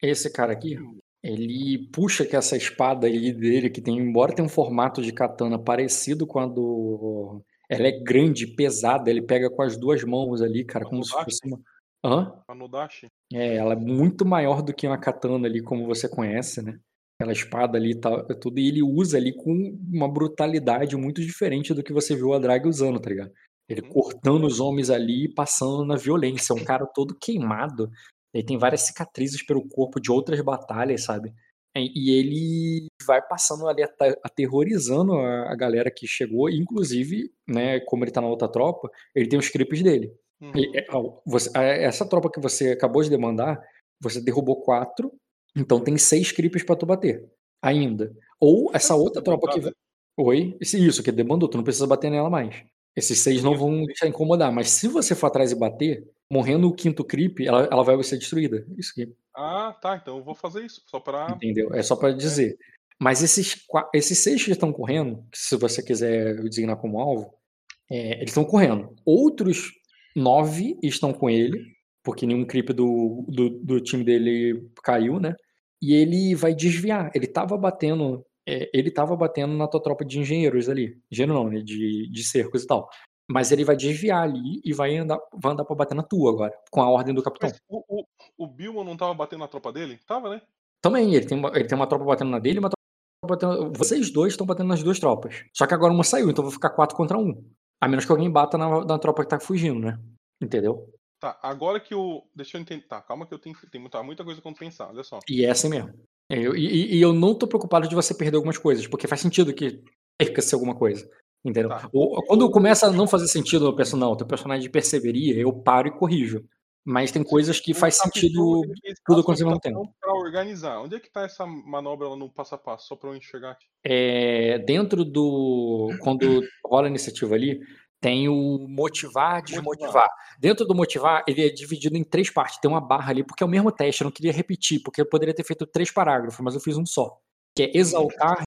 Esse cara aqui, ele puxa que essa espada ali dele, que tem, embora tenha um formato de katana parecido com a do. Ela é grande, pesada, ele pega com as duas mãos ali, cara, como se fosse uma. Hã? Anodashi. É, ela é muito maior do que uma katana ali, como você conhece, né? Aquela espada ali e tal, é tudo, e ele usa ali com uma brutalidade muito diferente do que você viu a Drag usando, tá ligado? Ele Uhum. cortando os homens ali e passando na violência. É um cara todo queimado. Ele tem várias cicatrizes pelo corpo de outras batalhas, sabe? E ele vai passando ali, aterrorizando a, galera que chegou. Inclusive, né, como ele tá na outra tropa, ele tem os creeps dele. Uhum. E, é, você- a- essa tropa que você acabou de demandar, você derrubou quatro, então tem seis creeps pra tu bater. Ainda. Ou essa outra tropa que. Oi? Isso, isso, que demandou, tu não precisa bater nela mais. Esses seis não vão deixar incomodar, mas se você for atrás e bater, morrendo o quinto creep, ela, ela vai ser destruída. Isso aqui, Ah, tá. Então eu vou fazer isso. Só pra. entendeu? É só pra dizer. Mas esses, esses seis que estão correndo, se você quiser designar como alvo, é, eles estão correndo. Outros nove estão com ele, porque nenhum creep do, do, do time dele caiu, né? E ele vai desviar. Ele tava batendo. É, ele tava batendo na tua tropa de engenheiros ali. Engenheiro não, né? De, de cercos e tal. Mas ele vai desviar ali e vai andar, vai andar pra bater na tua agora, com a ordem do capitão. Mas o, o, o Bilmo não tava batendo na tropa dele? Tava, né? Também, ele tem, uma, ele tem uma tropa batendo na dele e uma tropa batendo. Vocês dois estão batendo nas duas tropas. Só que agora uma saiu, então vai ficar quatro contra um. A menos que alguém bata na, na tropa que tá fugindo, né? Entendeu? Tá, agora que o. Deixa eu entender. Tá, calma que eu tenho, tem muita, muita coisa pra pensar, olha só. E é assim mesmo. Eu- e, e- eu não tô preocupado de você perder algumas coisas, porque faz sentido que perca-se alguma coisa. Entendeu? Tá. Ou- quando começa a não fazer sentido no personagem, o teu personagem perceberia, eu paro e corrijo. Mas tem coisas que faz sentido tudo acontecer ao mesmo solicitação Pra organizar. Onde é que tá essa manobra no passo a passo? Só pra eu enxergar aqui. É, dentro do. Quando rola a iniciativa ali, tem o motivar, desmotivar. Dentro do motivar, ele é dividido em três partes. Tem uma barra ali, porque é o mesmo teste, eu não queria repetir, porque eu poderia ter feito três parágrafos, mas eu fiz um só. Que é exaltar,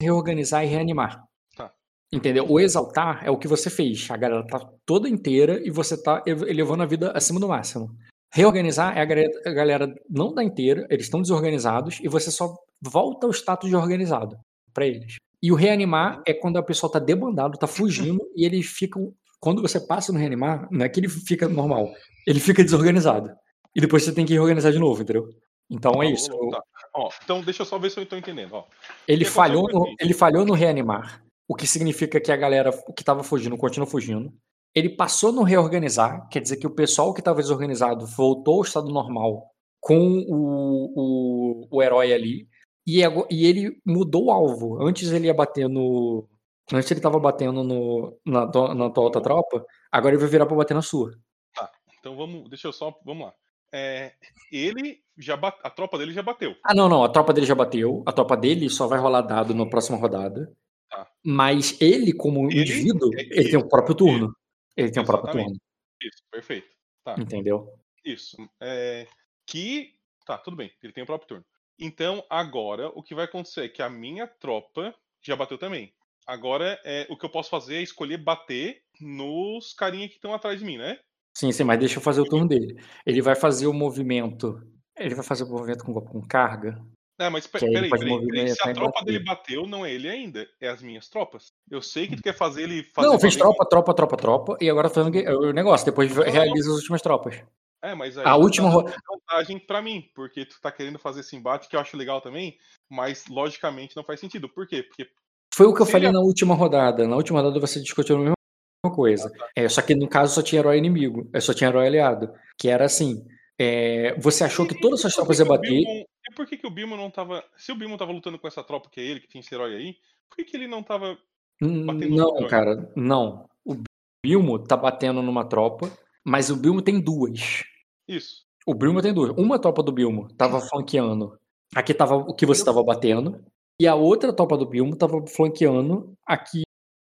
reorganizar e reanimar. Tá. Entendeu? O exaltar é o que você fez. A galera tá toda inteira e você tá ev- elevando a vida acima do máximo. Reorganizar é a galera, a galera não tá inteira, eles estão desorganizados e você só volta ao status de organizado pra eles. E o reanimar é quando a pessoa tá debandado, tá fugindo e eles ficam. Quando você passa no reanimar, não é que ele fica normal, ele fica desorganizado. E depois você tem que reorganizar de novo, entendeu? Então é Ó, isso. ó, tá. Ó, então deixa eu só ver se eu tô entendendo. Ó. Ele falhou, no, ele falhou no reanimar, o que significa que a galera que estava fugindo continua fugindo. Ele passou no reorganizar, quer dizer que o pessoal que estava desorganizado voltou ao estado normal com o, o, o herói ali. E, e ele mudou o alvo. Antes ele ia bater no. Antes ele estava batendo no, na, tua- na tua outra tropa, agora ele vai virar para bater na sua. Então vamos. Deixa eu só. Vamos lá. É, ele já bate, A tropa dele já bateu. Ah, não, não. A tropa dele já bateu. A tropa dele só vai rolar dado na próxima rodada. Tá. Mas ele, como Ele- indivíduo, é ele tem o próprio turno. Ele tem o próprio Exatamente. turno. Isso, perfeito. Tá. Entendeu? Isso. É, que. Tá, tudo bem. Ele tem o próprio turno. Então, agora, o que vai acontecer é que a minha tropa já bateu também. Agora, é, o que eu posso fazer é escolher bater nos carinha que estão atrás de mim, né? Sim, sim, mas deixa eu fazer o turno dele. Ele vai fazer o movimento. Ele vai fazer o movimento com, com carga. É, mas peraí, movimentar Se a tropa bater. dele bateu, não é ele ainda. É as minhas tropas. Eu sei que tu quer fazer ele fazer. não, fez valer- tropa, tropa, tropa, tropa. E agora tá fazendo gue- o negócio. Depois Não, não. realiza as últimas tropas. É, mas aí A última tá dando vantagem pra mim, porque tu tá querendo fazer esse embate que eu acho legal também, mas logicamente não faz sentido. Por quê? Porque Foi o que eu falei na última rodada. Na última rodada você discutiu a mesma coisa. É, só que no caso só tinha herói inimigo. é, Só tinha herói aliado. Que era assim. é, você achou que todas as tropas iam bater. Bilmo- E por que, que o Bilmo não tava. Se o Bilmo tava lutando com essa tropa que é ele, que tem esse herói aí, por que, que ele não tava. Batendo Não, cara, não. O Bilmo tá batendo numa tropa, mas o Bilmo tem duas. Isso. O Bilmo tem duas. Uma tropa do Bilmo tava flanqueando. Aqui tava o que você tava batendo. E a outra tropa do Bilmo tava flanqueando aqui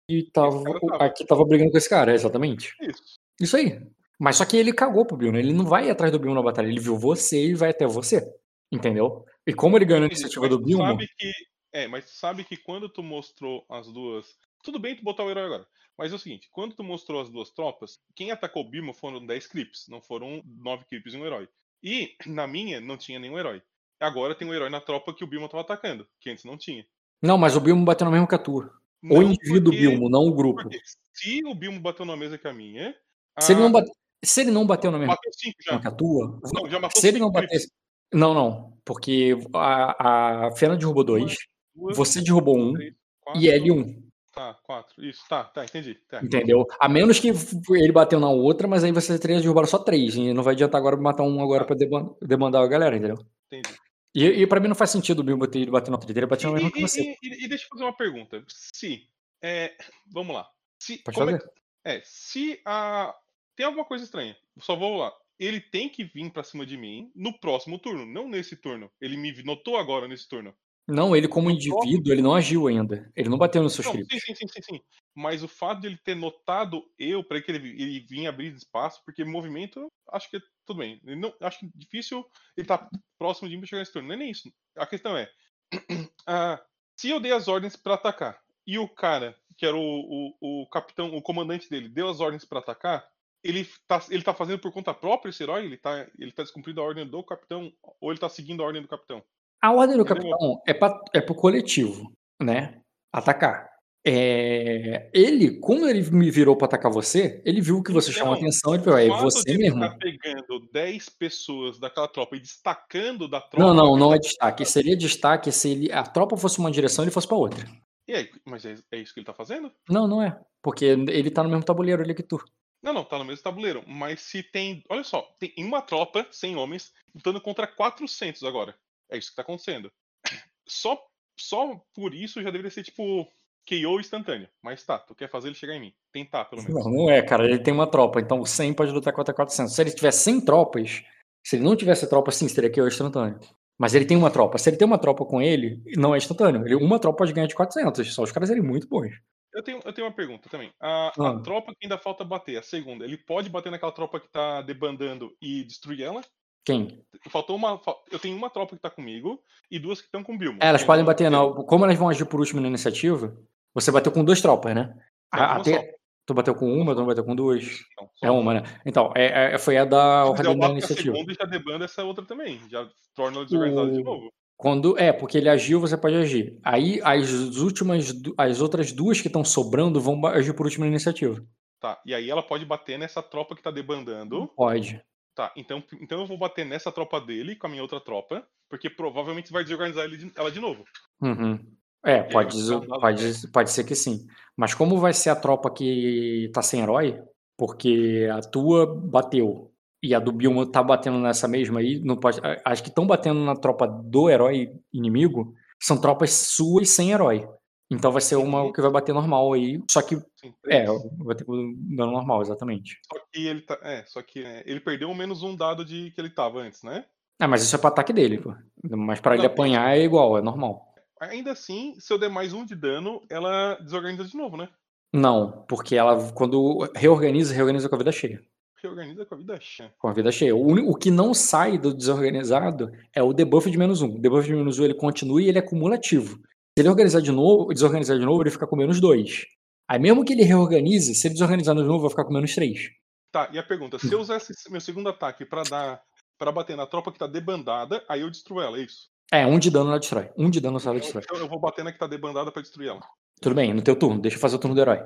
e tava, aqui tava brigando com esse cara, exatamente. Isso. Isso aí. Mas só que ele cagou pro Bilmo, ele não vai atrás do Bilmo na batalha, ele viu você e vai até você. Entendeu? E como ele ganhou a iniciativa mas do Bilmo, sabe que. É, mas tu sabe que quando tu mostrou as duas. Tudo bem tu botar o herói agora. Mas é o seguinte, quando tu mostrou as duas tropas, quem atacou o Bilmo foram 10 creeps, não foram 9 creeps e um herói. E na minha não tinha nenhum herói. Agora tem um herói na tropa que o Bilmo tava atacando, que antes não tinha. Não, mas o Bilmo bateu na mesma que a tua. O indivíduo porque- Bilmo, não o grupo. se o Bilmo bateu na mesa que a minha. Se ele a- não, bate... se ele não bateu na mesma Bateu 5 já. que a tua, Não, já matou se ele não batesse. Não, não. Porque a, a Fena derrubou dois, Duas, você derrubou um três, quatro, e ele um. Tá, quatro. Isso, tá, tá, entendi. Tá. Entendeu? A menos que ele bateu na outra, mas aí você teria derrubado só três. E não vai adiantar agora matar um agora pra deban- demandar a galera, entendeu? Entendi. E, e pra mim não faz sentido o Bilbo ter ido bater na outra. Ele bateu na mesma que você. e- e- deixa eu fazer uma pergunta. Se. é, vamos lá. Se, Pode é fazer. que- É, se a. Tem alguma coisa estranha. Só vou lá. Ele tem que vir pra cima de mim no próximo turno, não nesse turno. Ele me notou agora nesse turno. Não, ele como indivíduo, ele não agiu ainda. Ele não bateu nos seus Não, sim, sim, sim, sim. Mas o fato de ele ter notado eu para que ele, ele vinha abrir espaço, porque movimento, acho que tudo bem. Não, acho que difícil ele tá próximo de mim pra chegar nesse turno. Não é nem isso. A questão é, (clears throat) ah, se eu dei as ordens para atacar e o cara, que era o, o, o capitão, o comandante dele, deu as ordens para atacar, ele tá, ele tá fazendo por conta própria esse herói? Ele tá, ele tá descumprindo a ordem do capitão ou ele tá seguindo a ordem do capitão? A ordem do Entendeu? capitão é, pra, é pro coletivo, né? Atacar. É, ele, quando ele me virou pra atacar você, ele viu que você Então, chamou atenção e falou, é você de ele mesmo. estar pegando 10 pessoas daquela tropa e destacando da tropa. Não, não, não é tá- destaque. Seria destaque se ele, a tropa fosse uma direção e ele fosse pra outra. E aí, mas é, é isso que ele tá fazendo? Não, não é. Porque ele tá no mesmo tabuleiro ali que tu. Não, não, tá no mesmo tabuleiro. Mas se tem. Olha só, tem uma tropa, 100 homens, lutando contra 400 agora. É isso que tá acontecendo. (clears throat) Só, só por isso já deveria ser tipo KO instantâneo. Mas tá, tu quer fazer ele chegar em mim. Tentar, pelo menos. Não, não é, cara. Ele tem uma tropa, então 100 pode lutar contra 400. Se ele tiver 100 tropas, se ele não tivesse tropa, sim, seria que eu instantâneo. Mas ele tem uma tropa. Se ele tem uma tropa com ele, não é instantâneo. Ele, uma tropa pode ganhar de 400. Só os caras serem muito bons. Eu tenho, eu tenho uma pergunta também. A, Ah. a tropa que ainda falta bater, a segunda, ele pode bater naquela tropa que tá debandando e destruir ela? Quem? Faltou uma. Eu tenho uma tropa que tá comigo e duas que estão com o Bilmo. É, elas podem bater, não. Como elas vão agir por último na iniciativa, você bateu com duas tropas, né? Não, A- uma até- só. Tu bateu com uma, tu não bateu com duas. Não, É uma, né? Então, é, é- foi a da ordem da com a iniciativa. segunda já debanda essa outra também. Já torna ela desorganizada de O- novo. Quando, é, porque ele agiu, você pode agir. Aí as últimas, as outras duas que estão sobrando vão agir por último na iniciativa. Tá. E aí ela pode bater nessa tropa que tá debandando. Pode. Tá. Então, então eu vou bater nessa tropa dele com a minha outra tropa. Porque provavelmente vai desorganizar ele de- ela de novo. Uhum. É, pode, pode, pode ser que sim. Mas como vai ser a tropa que tá sem herói, porque a tua bateu e a do Bilmo tá batendo nessa mesma aí, não pode, as que estão batendo na tropa do herói inimigo são tropas suas sem herói. Então vai ser uma que vai bater normal aí, só que Sim, é, vai ter dano normal, exatamente. Só que ele tá. É, só que é, ele perdeu menos um dado de que ele tava antes, né? Ah, mas isso é para ataque dele, pô. Mas para ele apanhar é igual, é normal. Ainda assim, se eu der mais um de dano, ela desorganiza de novo, né? Não, porque ela quando reorganiza, reorganiza com a vida cheia. Reorganiza com a vida chã. Com a vida cheia. O, o que não sai do desorganizado é o debuff de menos um. O debuff de menos um ele continua e ele é cumulativo. Se ele organizar de novo, desorganizar de novo, ele fica com menos dois. Aí mesmo que ele reorganize, se ele desorganizar de novo, vai ficar com menos três. Tá, e a pergunta: se eu usasse meu segundo ataque pra dar. para bater na tropa que tá debandada, aí eu destruo ela, é isso? É, um de dano ela destrói. Um de dano só ela destrói. Então eu vou bater na que tá debandada pra destruir ela. Tudo bem, no teu turno, deixa eu fazer o turno do herói.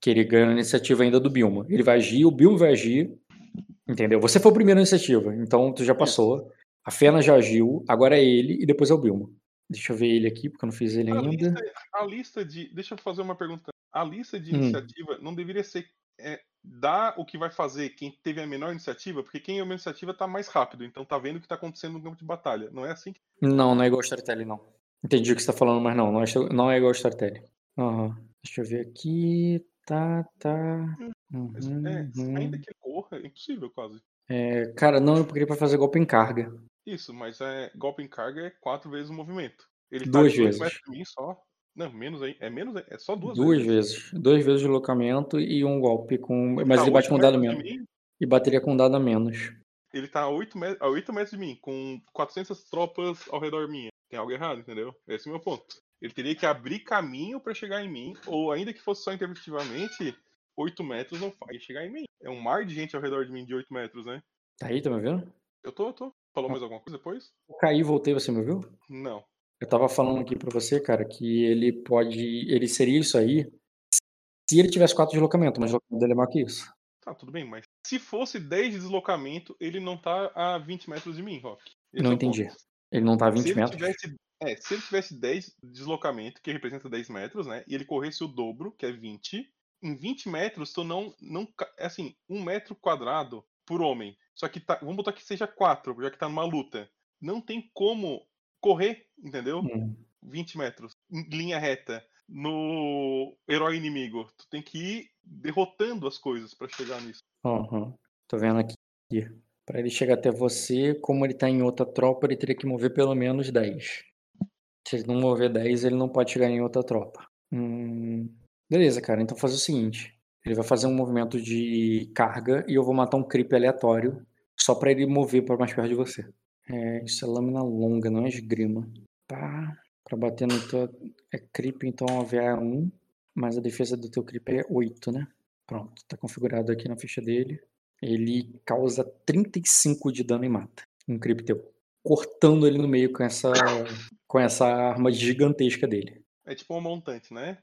Que ele ganha a iniciativa ainda do Bilmo. Ele vai agir, o Bilmo vai agir. Entendeu? Você foi o primeiro na iniciativa, então tu já passou. A Fena já agiu, agora é ele e depois é o Bilmo. Deixa eu ver ele aqui, porque eu não fiz ele A ainda. lista, a lista de. Deixa eu fazer uma pergunta. A lista de Hum. iniciativa não deveria ser. É, dar o que vai fazer quem teve a menor iniciativa, porque quem é a menor iniciativa tá mais rápido, então tá vendo o que tá acontecendo no campo de batalha. Não é assim que. Não, não é igual Storytelling, não. Entendi o que você tá falando, mas não, não é, não é igual Storytelling. Aham. Deixa eu ver aqui. Tá, tá. Uhum, é, uhum. ainda que corra, é impossível quase. É, cara, não, eu queria pra fazer golpe em carga. Isso, mas é, golpe em carga é quatro vezes o movimento. Ele tá Duas dois vezes. metros de mim só. Não, menos aí. É menos aí. É só duas, Duas vezes. Duas vezes de deslocamento e um golpe com. Mas Tá ele bate com um dado menos. mim, e bateria com um dado a menos. Ele tá a 8, met a 8 metros de mim, com 400 tropas ao redor minha. Tem algo errado, entendeu? Esse é o meu ponto. Ele teria que abrir caminho pra chegar em mim, ou ainda que fosse só interpretativamente, 8 metros não faz chegar em mim. É um mar de gente ao redor de mim de 8 metros, né? Tá aí, tá me ouvindo? Eu tô, eu tô. Falou mais alguma coisa depois? Eu caí voltei, você me ouviu? Não. Eu tava falando aqui pra você, cara, que ele pode. Ele seria isso aí se ele tivesse 4 de deslocamento, mas o deslocamento dele é maior que isso. Tá, tudo bem, mas se fosse 10 de deslocamento, ele não tá a 20 metros de mim, Rock. Esse Não é entendi. ponto. Ele não tá a 20 se metros? Tivesse, é, se ele tivesse 10 de deslocamento, que representa 10 metros, né? E ele corresse o dobro, que é 20, em 20 metros, tu não. não é assim, um metro quadrado por homem. Só que tá. Vamos botar que seja 4, já que tá numa luta. Não tem como correr, entendeu? Hum. 20 metros, em linha reta, no herói inimigo. Tu tem que ir derrotando as coisas pra chegar nisso. Aham. Tô vendo aqui. Pra ele chegar até você, como ele tá em outra tropa, ele teria que mover pelo menos 10. Se ele não mover 10, ele não pode chegar em outra tropa. Hum, Beleza, cara. Então faz o seguinte. Ele vai fazer um movimento de carga e eu vou matar um creep aleatório só pra ele mover para mais perto de você. É, isso é lâmina longa, não é esgrima. Pá, pra bater no teu... É creep, então a VA é 1, mas a defesa do teu creep é 8, né? Pronto, tá configurado aqui na ficha dele. Ele causa 35 de dano e mata. Um creep teu. Cortando ele no meio com essa, com essa arma gigantesca dele. É tipo um montante, né?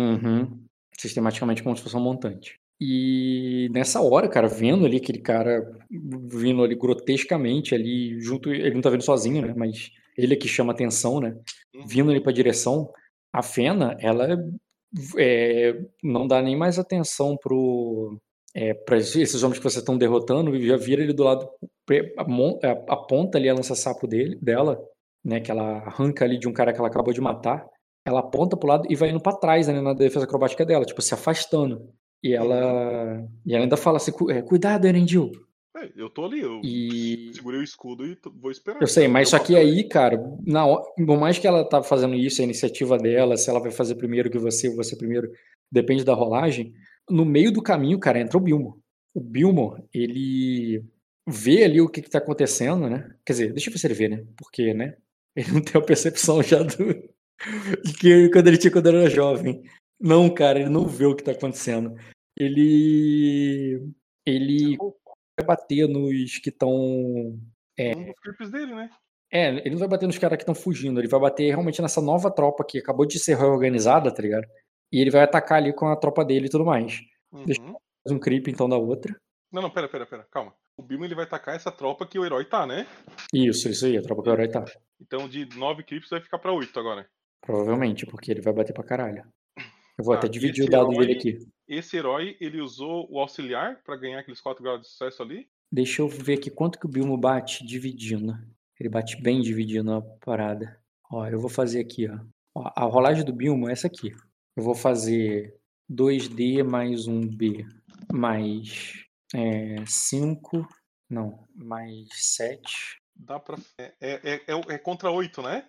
Uhum. Sistematicamente como se fosse um montante. E nessa hora, cara, vendo ali aquele cara vindo ali grotescamente ali junto, ele não tá vendo sozinho, né? Mas ele é que chama atenção, né? Uhum. Vindo ali pra direção, a Fena, ela é, não dá nem mais atenção pro é, para esses homens que vocês estão derrotando já vira ele do lado aponta ali a lança-sapo dele dela, né, que ela arranca ali de um cara que ela acabou de matar. Ela aponta pro lado e vai indo pra trás, né, na defesa acrobática dela, tipo se afastando. E ela e ela ainda fala assim, "Cu- é, cuidado, Erendil. É, eu tô ali, eu E segurei o escudo e vou esperar. eu sei, mas só que aí, cara, na hora, por mais que ela tá fazendo isso, a iniciativa dela, se ela vai fazer primeiro que você, ou você primeiro, depende da rolagem. No meio do caminho, cara, entra o Bilmo. O Bilmo, ele vê ali o que que tá acontecendo, né? Quer dizer, deixa eu ver se ele vê, né? Porque, né? Ele não tem a percepção já do que quando ele tinha quando era jovem. Não, cara, ele não vê o que tá acontecendo. Ele ele vai bater nos que estão Um dos dele, né? é, ele não vai bater nos caras que estão fugindo, ele vai bater realmente nessa nova tropa que acabou de ser reorganizada, tá ligado? E ele vai atacar ali com a tropa dele e tudo mais. Deixa- Uhum. Faz um creep então da outra. Não, não, pera, pera, pera, calma. O Bilmo ele vai atacar essa tropa que o herói tá, né? Isso, isso aí, a tropa que o herói tá. Então de 9 creeps vai ficar pra 8 agora. Provavelmente, porque ele vai bater pra caralho. Eu vou Tá, até dividir esse o dado herói- dele aqui. Esse herói, ele usou o auxiliar pra ganhar aqueles 4 graus de sucesso ali. Deixa eu ver aqui quanto que o Bilmo bate dividindo. Ele bate bem dividindo a parada. Ó, eu vou fazer aqui, ó. Ó, a rolagem do Bilmo é essa aqui. Eu vou fazer 2D mais 1B mais 5. não, mais 7. Dá pra. É, é, é, é- é contra 8, né?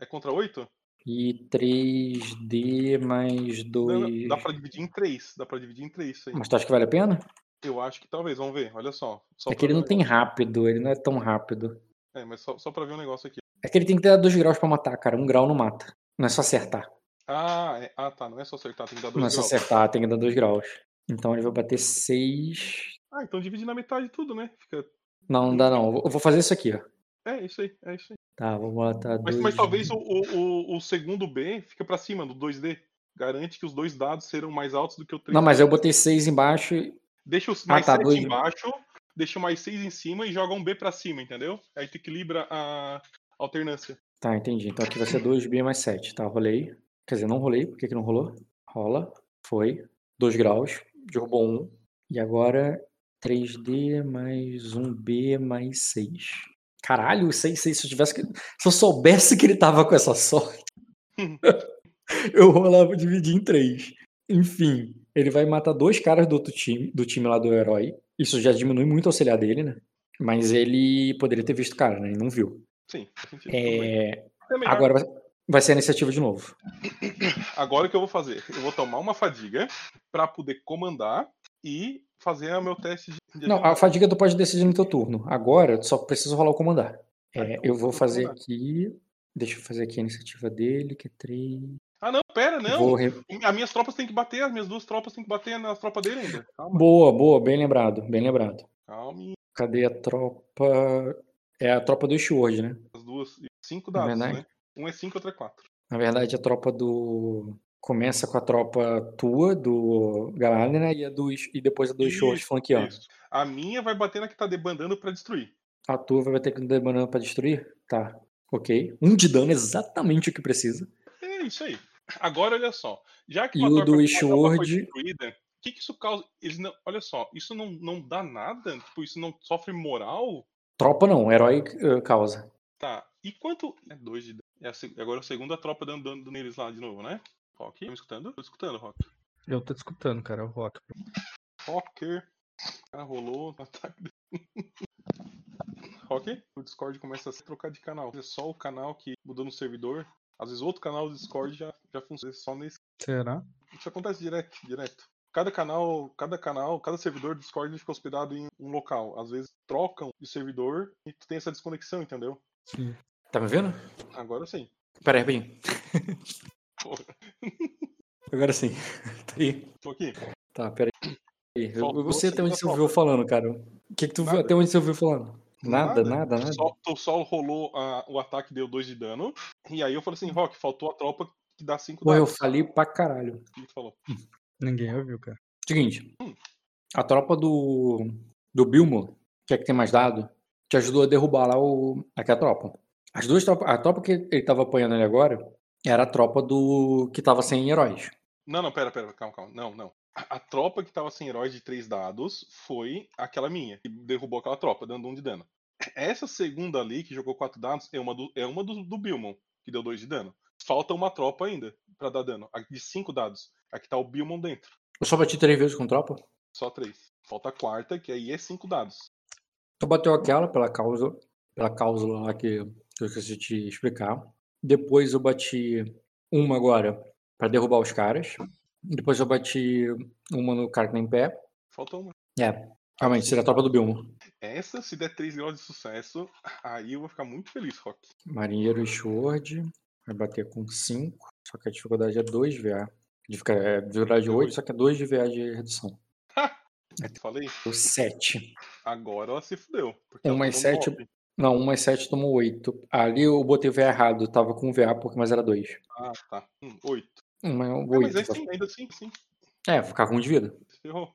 É contra 8? E 3D mais Não, 2. não, Dá pra dividir em 3. Dá pra dividir em 3 isso aí. Mas tu acha que vale a pena? Eu acho que talvez, vamos ver, olha só. só É que ele não tem rápido, ele não é tão rápido. É, mas só, só pra ver um negócio aqui. É que ele tem que ter 2 graus pra matar, cara. Um grau não mata. Não é só acertar. Ah, é- ah, tá. Não é só acertar, tem que dar 2 Não é só graus. acertar, tem que dar 2 graus. Então ele vai bater 6. Ah, então divide na metade tudo, né? Fica... Não, não dá não. Eu vou fazer isso aqui, ó. É, isso aí, é isso aí. Tá, vou botar Mas, 2. mas talvez o, o, o- segundo B fica pra cima do 2D. Garante que os dois dados serão mais altos do que o 3D. Não, mas eu botei 6 embaixo. e- Deixa os Ah, mais tá, 7 dois- embaixo, deixa o mais 6 em cima e joga um B pra cima, entendeu? Aí tu equilibra a alternância. Tá, entendi. Então aqui vai ser 2B mais 7. Tá, rolei. Quer dizer, não rolei. Por que, que não rolou? Rola. Foi. 2 graus. Derrubou 1. Um. E agora 3D mais 1B mais 6. Caralho, 6, 6. Se eu tivesse. que- Se eu soubesse que ele tava com essa sorte. (laughs) eu rolava dividir em 3. Enfim, ele vai matar dois caras do outro time, do time lá do herói. Isso já diminui muito o auxiliar dele, né? Mas ele poderia ter visto o cara, né? E não viu. Sim. É, É agora vai- ser a iniciativa de novo. (coughs) Agora o que eu vou fazer? Eu vou tomar uma fadiga pra poder comandar e fazer o meu teste Não, a fadiga tu pode decidir no teu turno. Agora, tu só preciso rolar o comandar. Ah, É, então eu vou fazer comandar. aqui. Deixa eu fazer aqui a iniciativa dele, que é 3. Ah, não, pera, não. Re- As minhas tropas têm que bater, as minhas duas tropas têm que bater nas tropas dele ainda. Calma, Boa, boa, bem lembrado, bem lembrado. calma. Cadê a tropa? É a tropa do Sword, né? As duas. Cinco dados, verdade. né? Um é cinco, outro é quatro. Na verdade, a tropa do. Começa com a tropa tua, do Galadriel, né? E, a do... e depois a do Isso, flanqueando. Isso. A minha vai bater na que tá debandando pra destruir. A tua vai ter que debanando pra destruir? Tá. Ok. Um de dano, exatamente o que precisa. É isso aí. Agora, olha só. Já que E o tropa, do destruída, o que, que isso causa? Eles não, olha só, isso não, não dá nada? Tipo, isso não sofre moral? Tropa não, herói eh, causa. Tá. E quanto. É dois de dano. É a agora a segunda tropa dando dano neles lá de novo, né? Rock. Tá me escutando? Tô escutando, Rock. Eu tô te escutando, cara, o rock. Rocker. Ah, rolou no ataque. Rock. (laughs) O Discord começa a se trocar de canal. É só o canal que mudou no servidor. Às vezes outro canal do Discord já, já funciona só nesse. Será? Isso acontece direto, direto. Cada canal, cada canal, cada servidor do Discord fica hospedado em um local. Às vezes trocam de servidor e tu tem essa desconexão, entendeu? Sim. Tá me vendo? Agora sim. Pera aí, rapidinho. (laughs) Porra, Agora sim. (laughs) Tá aí. tô aqui. Tá, pera aí. Eu- Faltou Você até onde você ouviu falando, cara? O que, que tu viu? Nada. Até onde você ouviu falando? Nada, nada, nada. sol, o sol rolou, ah, o ataque deu 2 de dano. E aí eu falei assim, Rock, faltou a tropa que dá 5 Pô, eu falei pra caralho. O que tu falou? Ninguém ouviu, cara. Seguinte, Hum. a tropa do, do Bilmo, que é que tem mais dado, te ajudou a derrubar lá o, aquela tropa. As duas tropas, a tropa que ele tava apanhando ali agora era a tropa do que tava sem heróis. Não, não, pera, pera, calma, calma. Não, não. A, a tropa que tava sem heróis de 3 dados foi aquela minha, que derrubou aquela tropa, dando 1 um de dano. Essa segunda ali, que jogou 4 dados, é uma do, é uma do, do Bilmon, que deu 2 de dano. Falta uma tropa ainda pra dar dano. A de 5 dados. Aqui tá o Bilmon dentro. Eu só bati três vezes com tropa. Só 3. Falta a quarta, que aí é 5 dados. Tu bateu aquela pela causa, pela causa lá que, que eu esqueci de te explicar. Depois eu bati uma agora pra derrubar os caras. Depois eu bati uma no Carca tá em pé. Faltou uma. É. Realmente, seria a tropa do Bilmo. Essa, se der 3 graus de sucesso, aí eu vou ficar muito feliz, Rock. Marinheiro e Sword. Vai bater com 5. Só que a dificuldade é 2 VA. É dificuldade 8, só que é 2 de VA de redução. é, falei? O 7. Agora ela se fudeu. 1 é mais 7. Não, 1 mais 7 tomou 8. Ali eu botei o VA errado. Tava com VA, porque mais era 2. Ah, tá. Hum, 8. Hum, mas é um é, mas tá sim, ainda assim, sim. É, ficar com um de vida. Ferrou.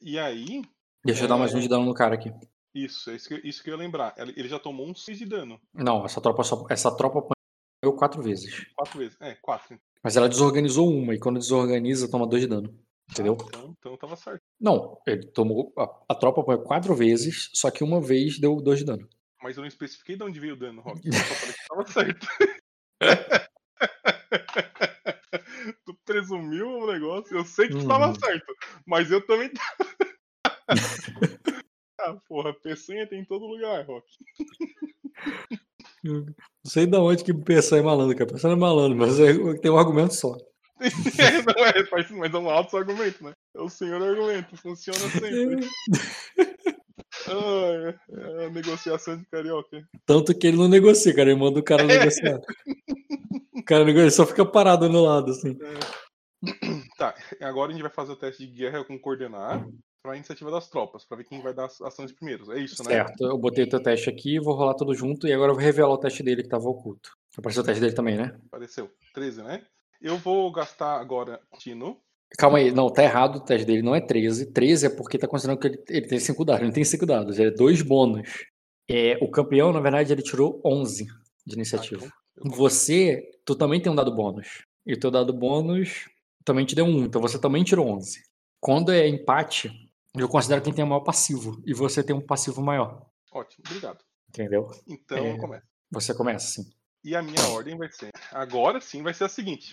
E aí. Deixa eu dar mais um de é dano no cara aqui. Isso, é isso que, isso que eu ia lembrar. Ele já tomou um 6 de dano. Não, essa tropa só, essa tropa apanhou quatro vezes. Quatro vezes, é, quatro. Mas ela desorganizou uma, e quando desorganiza, toma dois de dano. Entendeu? Ah, então, então tava certo. Não, ele tomou. A, a tropa apanhou quatro vezes, só que uma vez deu dois de dano. Mas eu não especifiquei de onde veio o dano, Rock. (laughs) Eu só falei que tava certo. (laughs) presumiu o negócio. Eu sei que tu tava Uhum. certo. Mas eu também tava. (laughs) ah, porra, peçonha tem em todo lugar, Rock. Não sei de onde que pensar é malandro, cara. Pensando é malandro, mas é- tem um argumento só. (laughs) É, não é, mas é um alto argumento, né? É o senhor argumento, funciona sempre. Ai, é a negociação de carioca. Tanto que ele não negocia, cara. Ele manda o cara negociar. O cara ele só fica parado no lado, assim. (clears throat) Tá, agora a gente vai fazer o teste de guerra com coordenar pra iniciativa das tropas, pra ver quem vai dar as ações primeiros. É isso, né? Certo, eu botei o teu teste aqui, vou rolar tudo junto e agora eu vou revelar o teste dele que tava oculto. Apareceu o teste dele também, né? Apareceu. 13, né? Eu vou gastar agora Tino. Calma aí, não, tá errado o teste dele, não é 13. 13 é porque tá considerando que ele, ele tem 5 dados, ele não tem 5 dados, ele é 2 bônus. É, o campeão, na verdade, ele tirou 11 de iniciativa. Ah, então Você, tu também tem um dado bônus. E o teu dado bônus também te deu 1, então você também tirou 11. Quando é empate, eu considero quem tem o maior passivo, e você tem um passivo maior, Ótimo, obrigado. entendeu? Então É. eu começo. Você começa assim. E a minha ordem vai ser. Agora sim vai ser a seguinte.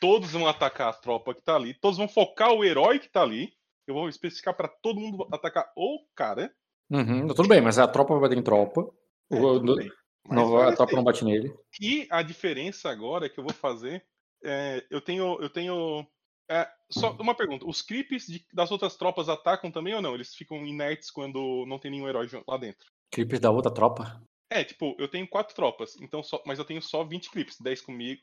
Todos vão atacar a tropa que tá ali. Todos vão focar o herói que tá ali. Eu vou especificar pra todo mundo atacar o cara. Uhum, tudo bem, mas a tropa vai bater em tropa. É, O- não, a tropa não bate nele. E a diferença agora que eu vou fazer é, eu tenho eu tenho É, só uma pergunta: os creeps de- das outras tropas atacam também ou não? Eles ficam inertes quando não tem nenhum herói lá dentro? Clipes da outra tropa. É, tipo, eu tenho quatro tropas, então só, mas eu tenho só 20 clipes, 10 comigo,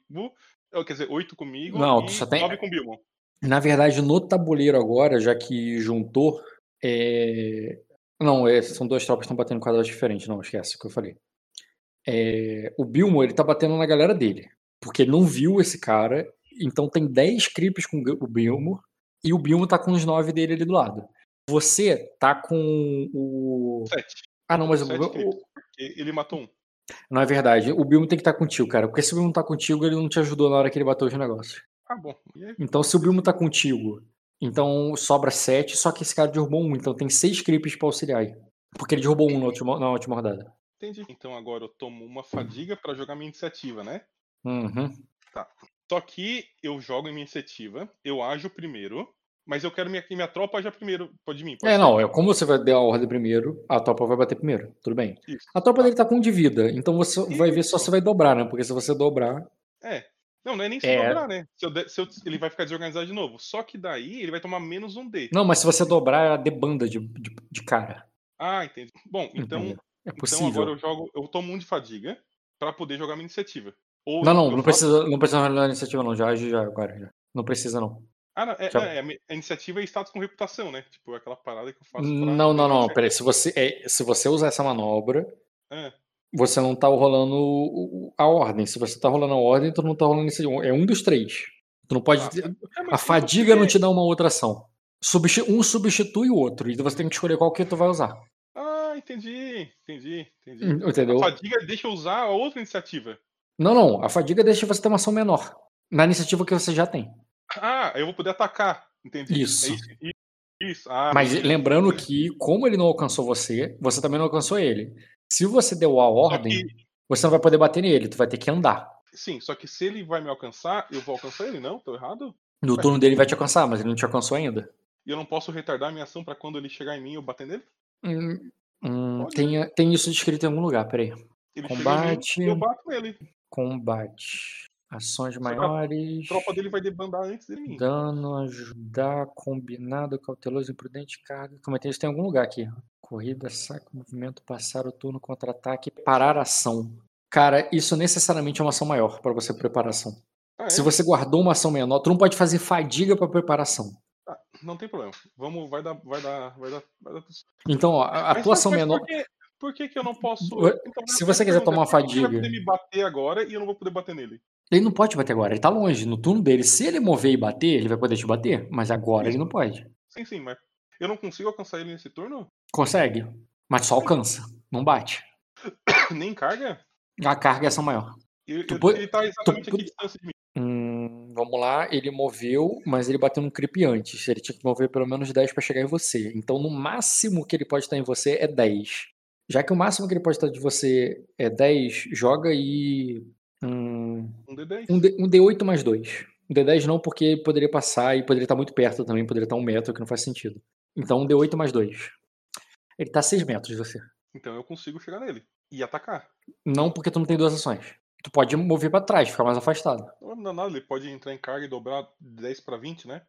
quer dizer, 8 comigo Não, e só tem- 9 com o Bilmon. Na verdade, no tabuleiro agora, já que juntou, é... Não, é, são duas tropas que estão batendo quadrados diferentes, não, esquece o que eu falei. É, O Bilmo, ele tá batendo na galera dele, porque ele não viu esse cara, então tem 10 creeps com o Bilmo, e o Bilmo tá com os 9 dele ali do lado. Você tá com o... 7. Ah, não, mas o, Sete o- porque ele matou um. Não é verdade, o Bilmo tem que estar contigo, cara, porque se o Bilmo tá contigo, ele não te ajudou na hora que ele bateu os negócios. Ah, bom. Então, se o Bilmo tá contigo, então sobra 7, só que esse cara derrubou um, então tem 6 creeps pra auxiliar aí. Porque ele derrubou um na última, na última rodada. Entendi. Então agora eu tomo uma fadiga pra jogar minha iniciativa, né? Uhum. Só que eu jogo em minha iniciativa, eu ajo primeiro, mas eu quero minha, que minha tropa aja primeiro. Pode mim? Pode É, ser? não, é como você vai dar a ordem primeiro, a tropa vai bater primeiro, tudo bem. Isso. A tropa dele tá com um de vida, então você vai ver só Isso. se vai dobrar, né? Porque se você dobrar. É. Não, não é nem se É. dobrar, né? Se eu der- se eu- ele vai ficar desorganizado de novo. Só que daí ele vai tomar menos um D. Não, mas se você dobrar, ela debanda de, de, de cara. Ah, entendi. Bom, então, Entendeu? É então possível. agora eu jogo. Eu tomo um de fadiga pra poder jogar minha iniciativa. Ou Não, não, não faço- precisa, não precisa rolar iniciativa, não. Já já agora. Já. Não precisa, não. Ah, não, é, Já- é, a iniciativa é status com reputação, né? Tipo, aquela parada que eu faço. Não, não, não. Peraí. Se você, é, se você usar essa manobra, É. você não tá rolando a ordem. Se você tá rolando a ordem, tu não tá rolando esse. É um dos três. Tu não pode. Ter- É, A fadiga não te dá uma outra ação. Um substitui o outro. E você tem que escolher qual que tu vai usar. Ah, entendi, entendi, entendi. Entendeu? A fadiga deixa eu usar a outra iniciativa. Não, não. A fadiga deixa você ter uma ação menor. Na iniciativa que você já tem. Ah, eu vou poder atacar. Entendi. Isso. É isso, isso, isso. Ah, Mas entendi. lembrando que, como ele não alcançou você, você também não alcançou ele. Se você deu a ordem, que- você não vai poder bater nele. Tu vai ter que andar. sim, só que se ele vai me alcançar, eu vou alcançar ele, não? Tô errado? No turno dele vai te alcançar, mas ele não te alcançou ainda. E eu não posso retardar minha ação pra quando ele chegar em mim eu bater nele? Hum, hum, tem, tem isso descrito em algum lugar, peraí. Ele Combate. mim, eu bato nele. Combate. Ações Só maiores. A tropa dele vai debandar antes de mim. Dano, ajudar, combinado, cauteloso, imprudente, carga. Como é que isso tem em algum lugar aqui? Corrida, saco, movimento, passar o turno, contra-ataque, parar a ação. Cara, isso necessariamente é uma ação maior para você preparação. Ah, é? Se você guardou uma ação menor, tu não pode fazer fadiga para preparação. Não tem problema. Vamos, vai dar, vai dar, vai dar, vai dar. Então, ó, a, a Mas- tua mas- ação mas menor. Por que, por que, que eu não posso. Então, se você quiser tomar uma que Ele fadiga- vai poder me bater agora e eu não vou poder bater nele. Ele não pode bater agora, ele tá longe. No turno dele, se ele mover e bater, ele vai poder te bater. Mas agora ele não pode. Sim, sim, mas eu não consigo alcançar ele nesse turno? Consegue, mas só alcança, não bate. (coughs) Nem carga? A carga é ação maior. Eu, Tu eu- pode- ele tá exatamente tu- aqui a distância de mim. Vamos lá, ele moveu, mas ele bateu num creep antes. Ele tinha que mover pelo menos 10 pra chegar em você. Então, no máximo que ele pode estar em você é 10. Já que o máximo que ele pode estar de você é 10, joga aí. hum, Um D10. um, D, um D8 mais 2. Um D10 não, porque poderia passar e poderia estar muito perto também, poderia estar um metro, que não faz sentido. Então, um D8 mais 2. Ele tá a 6 metros de você. Então eu consigo chegar nele. E atacar. Não porque tu não tem duas ações. Tu pode mover pra trás, ficar mais afastado. Não dá nada, ele pode entrar em carga e dobrar 10 pra 20, né?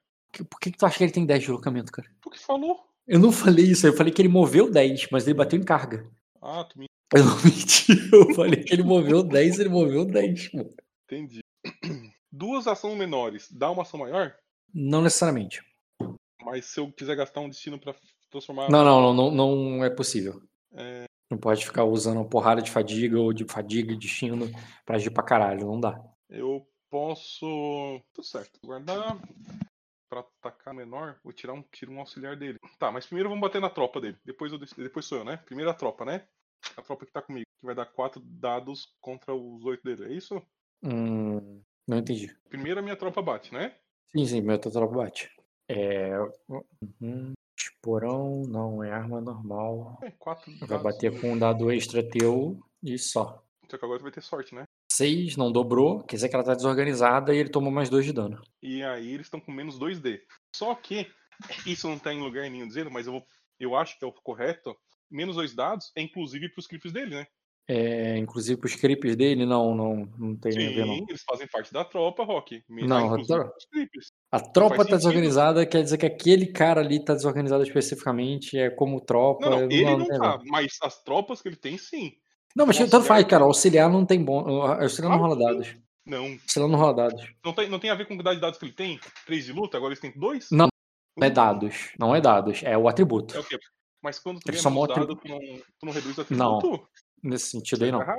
Por que, que tu acha que ele tem 10 de deslocamento, cara? Tu que falou. Eu não falei isso, eu falei que ele moveu 10, mas ele bateu em carga. Ah, tu me Eu não (laughs) menti, eu falei que ele moveu 10, ele moveu 10, pô. entendi. (clears throat) Duas ações menores dá uma ação maior, Não necessariamente. mas se eu quiser gastar um destino pra transformar. Não, não, não, não, não é possível. É. Não pode ficar usando uma porrada de fadiga ou de fadiga e destino pra agir pra caralho, não dá. Eu posso. Tudo certo. Guardar. Pra atacar menor, vou tirar um, tiro um auxiliar dele. Tá, mas primeiro vamos bater na tropa dele. Depois, eu, depois sou eu, né? Primeiro a tropa, né? A tropa que tá comigo. Que vai dar quatro dados contra os oito dele. É isso? Hum, não entendi. Primeiro a minha tropa bate, né? Sim, sim, meu tropa bate. É. Uhum. Esporão, não, é arma normal. É, quatro Vai dados. bater com um dado extra teu e só. Só que agora tu vai ter sorte, né? 6 não dobrou, quer dizer que ela tá desorganizada e ele tomou mais 2 de dano. E aí eles estão com menos 2D. Só que, (laughs) isso não tá em lugar nenhum dizendo, mas eu, vou, eu acho que é o correto. Menos dois dados é inclusive pros clipes dele, né? É, inclusive pros creeps dele, não, não, não tem a ver, não. Sim, eles fazem parte da tropa, Rock. Não, a tro- os. A tropa tá desorganizada, quer dizer que aquele cara ali tá desorganizado especificamente, é como tropa. Não, não, ele não ver. tá, mas as tropas que ele tem, sim. Não, mas tanto faz, cara. Auxiliar não tem bom. Auxiliar não rola dados. Não, Auxiliar não rola dados. não tem, não tem a ver com a quantidade de dados que ele tem? Três de luta, agora eles têm dois? Não, Não é dados. Não é dados. É o atributo. É o quê? Mas quando tu ganha mostra- dado, tu não, tu não reduz o Não. Nesse sentido aí, não. A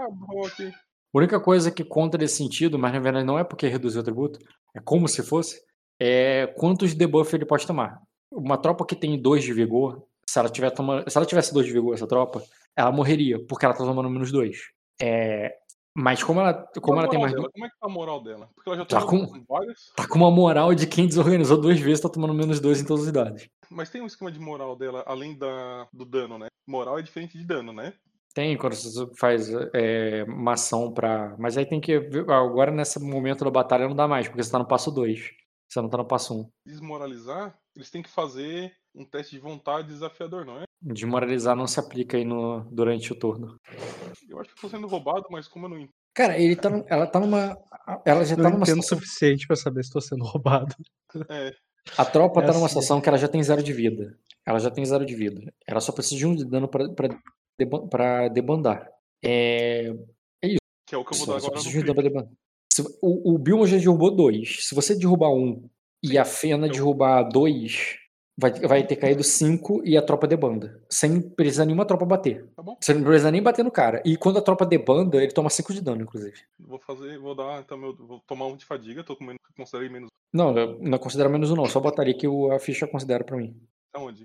única coisa que conta nesse sentido, mas na verdade não é porque reduziu o atributo, é como se fosse, é quantos debuff ele pode tomar. Uma tropa que tem 2 de vigor, se ela, tiver tomando, se ela tivesse 2 de vigor, essa tropa, ela morreria, porque ela tá tomando menos 2. É, mas como ela, como ela tem mais. dela? Como é que tá a moral dela? Porque ela já Tá com- várias. Tá com uma moral de quem desorganizou duas vezes, tá tomando menos 2 em todas as idades. Mas tem um esquema de moral dela, além da, do dano, né? Moral é diferente de dano, né? Tem quando você faz é, uma ação pra. Mas aí tem que. ver- Agora, nesse momento da batalha, não dá mais, porque você tá no passo 2. Você não tá no passo 1. Um. Desmoralizar, eles têm que fazer um teste de vontade desafiador, não é? Desmoralizar não se aplica aí no, durante o turno. Eu acho que eu tô sendo roubado, mas como eu não entendo. Cara, ele tá, ela tá numa. Ela já Não tá numa situação. suficiente pra saber se tô sendo roubado. (laughs) É, A tropa É tá numa assim. situação que ela já tem zero de vida. Ela já tem zero de vida. Ela só precisa de um de dano pra, pra, deban- pra debandar. É. que é o que eu Isso, vou dar só agora. Se- o, o Bilmo já derrubou dois. Se você derrubar um e a Fena Eu- derrubar dois, vai, vai ter caído cinco e a tropa debanda. Sem precisar nenhuma tropa bater. Tá bom? Você não precisa nem bater no cara. E quando a tropa debanda, ele toma 5 de dano, inclusive. Vou fazer, vou dar, então, meu, vou tomar um de fadiga, tô com menos, considerei menos. Não, eu não considero menos um, não. Só botaria que o- a ficha considera pra mim. Aonde?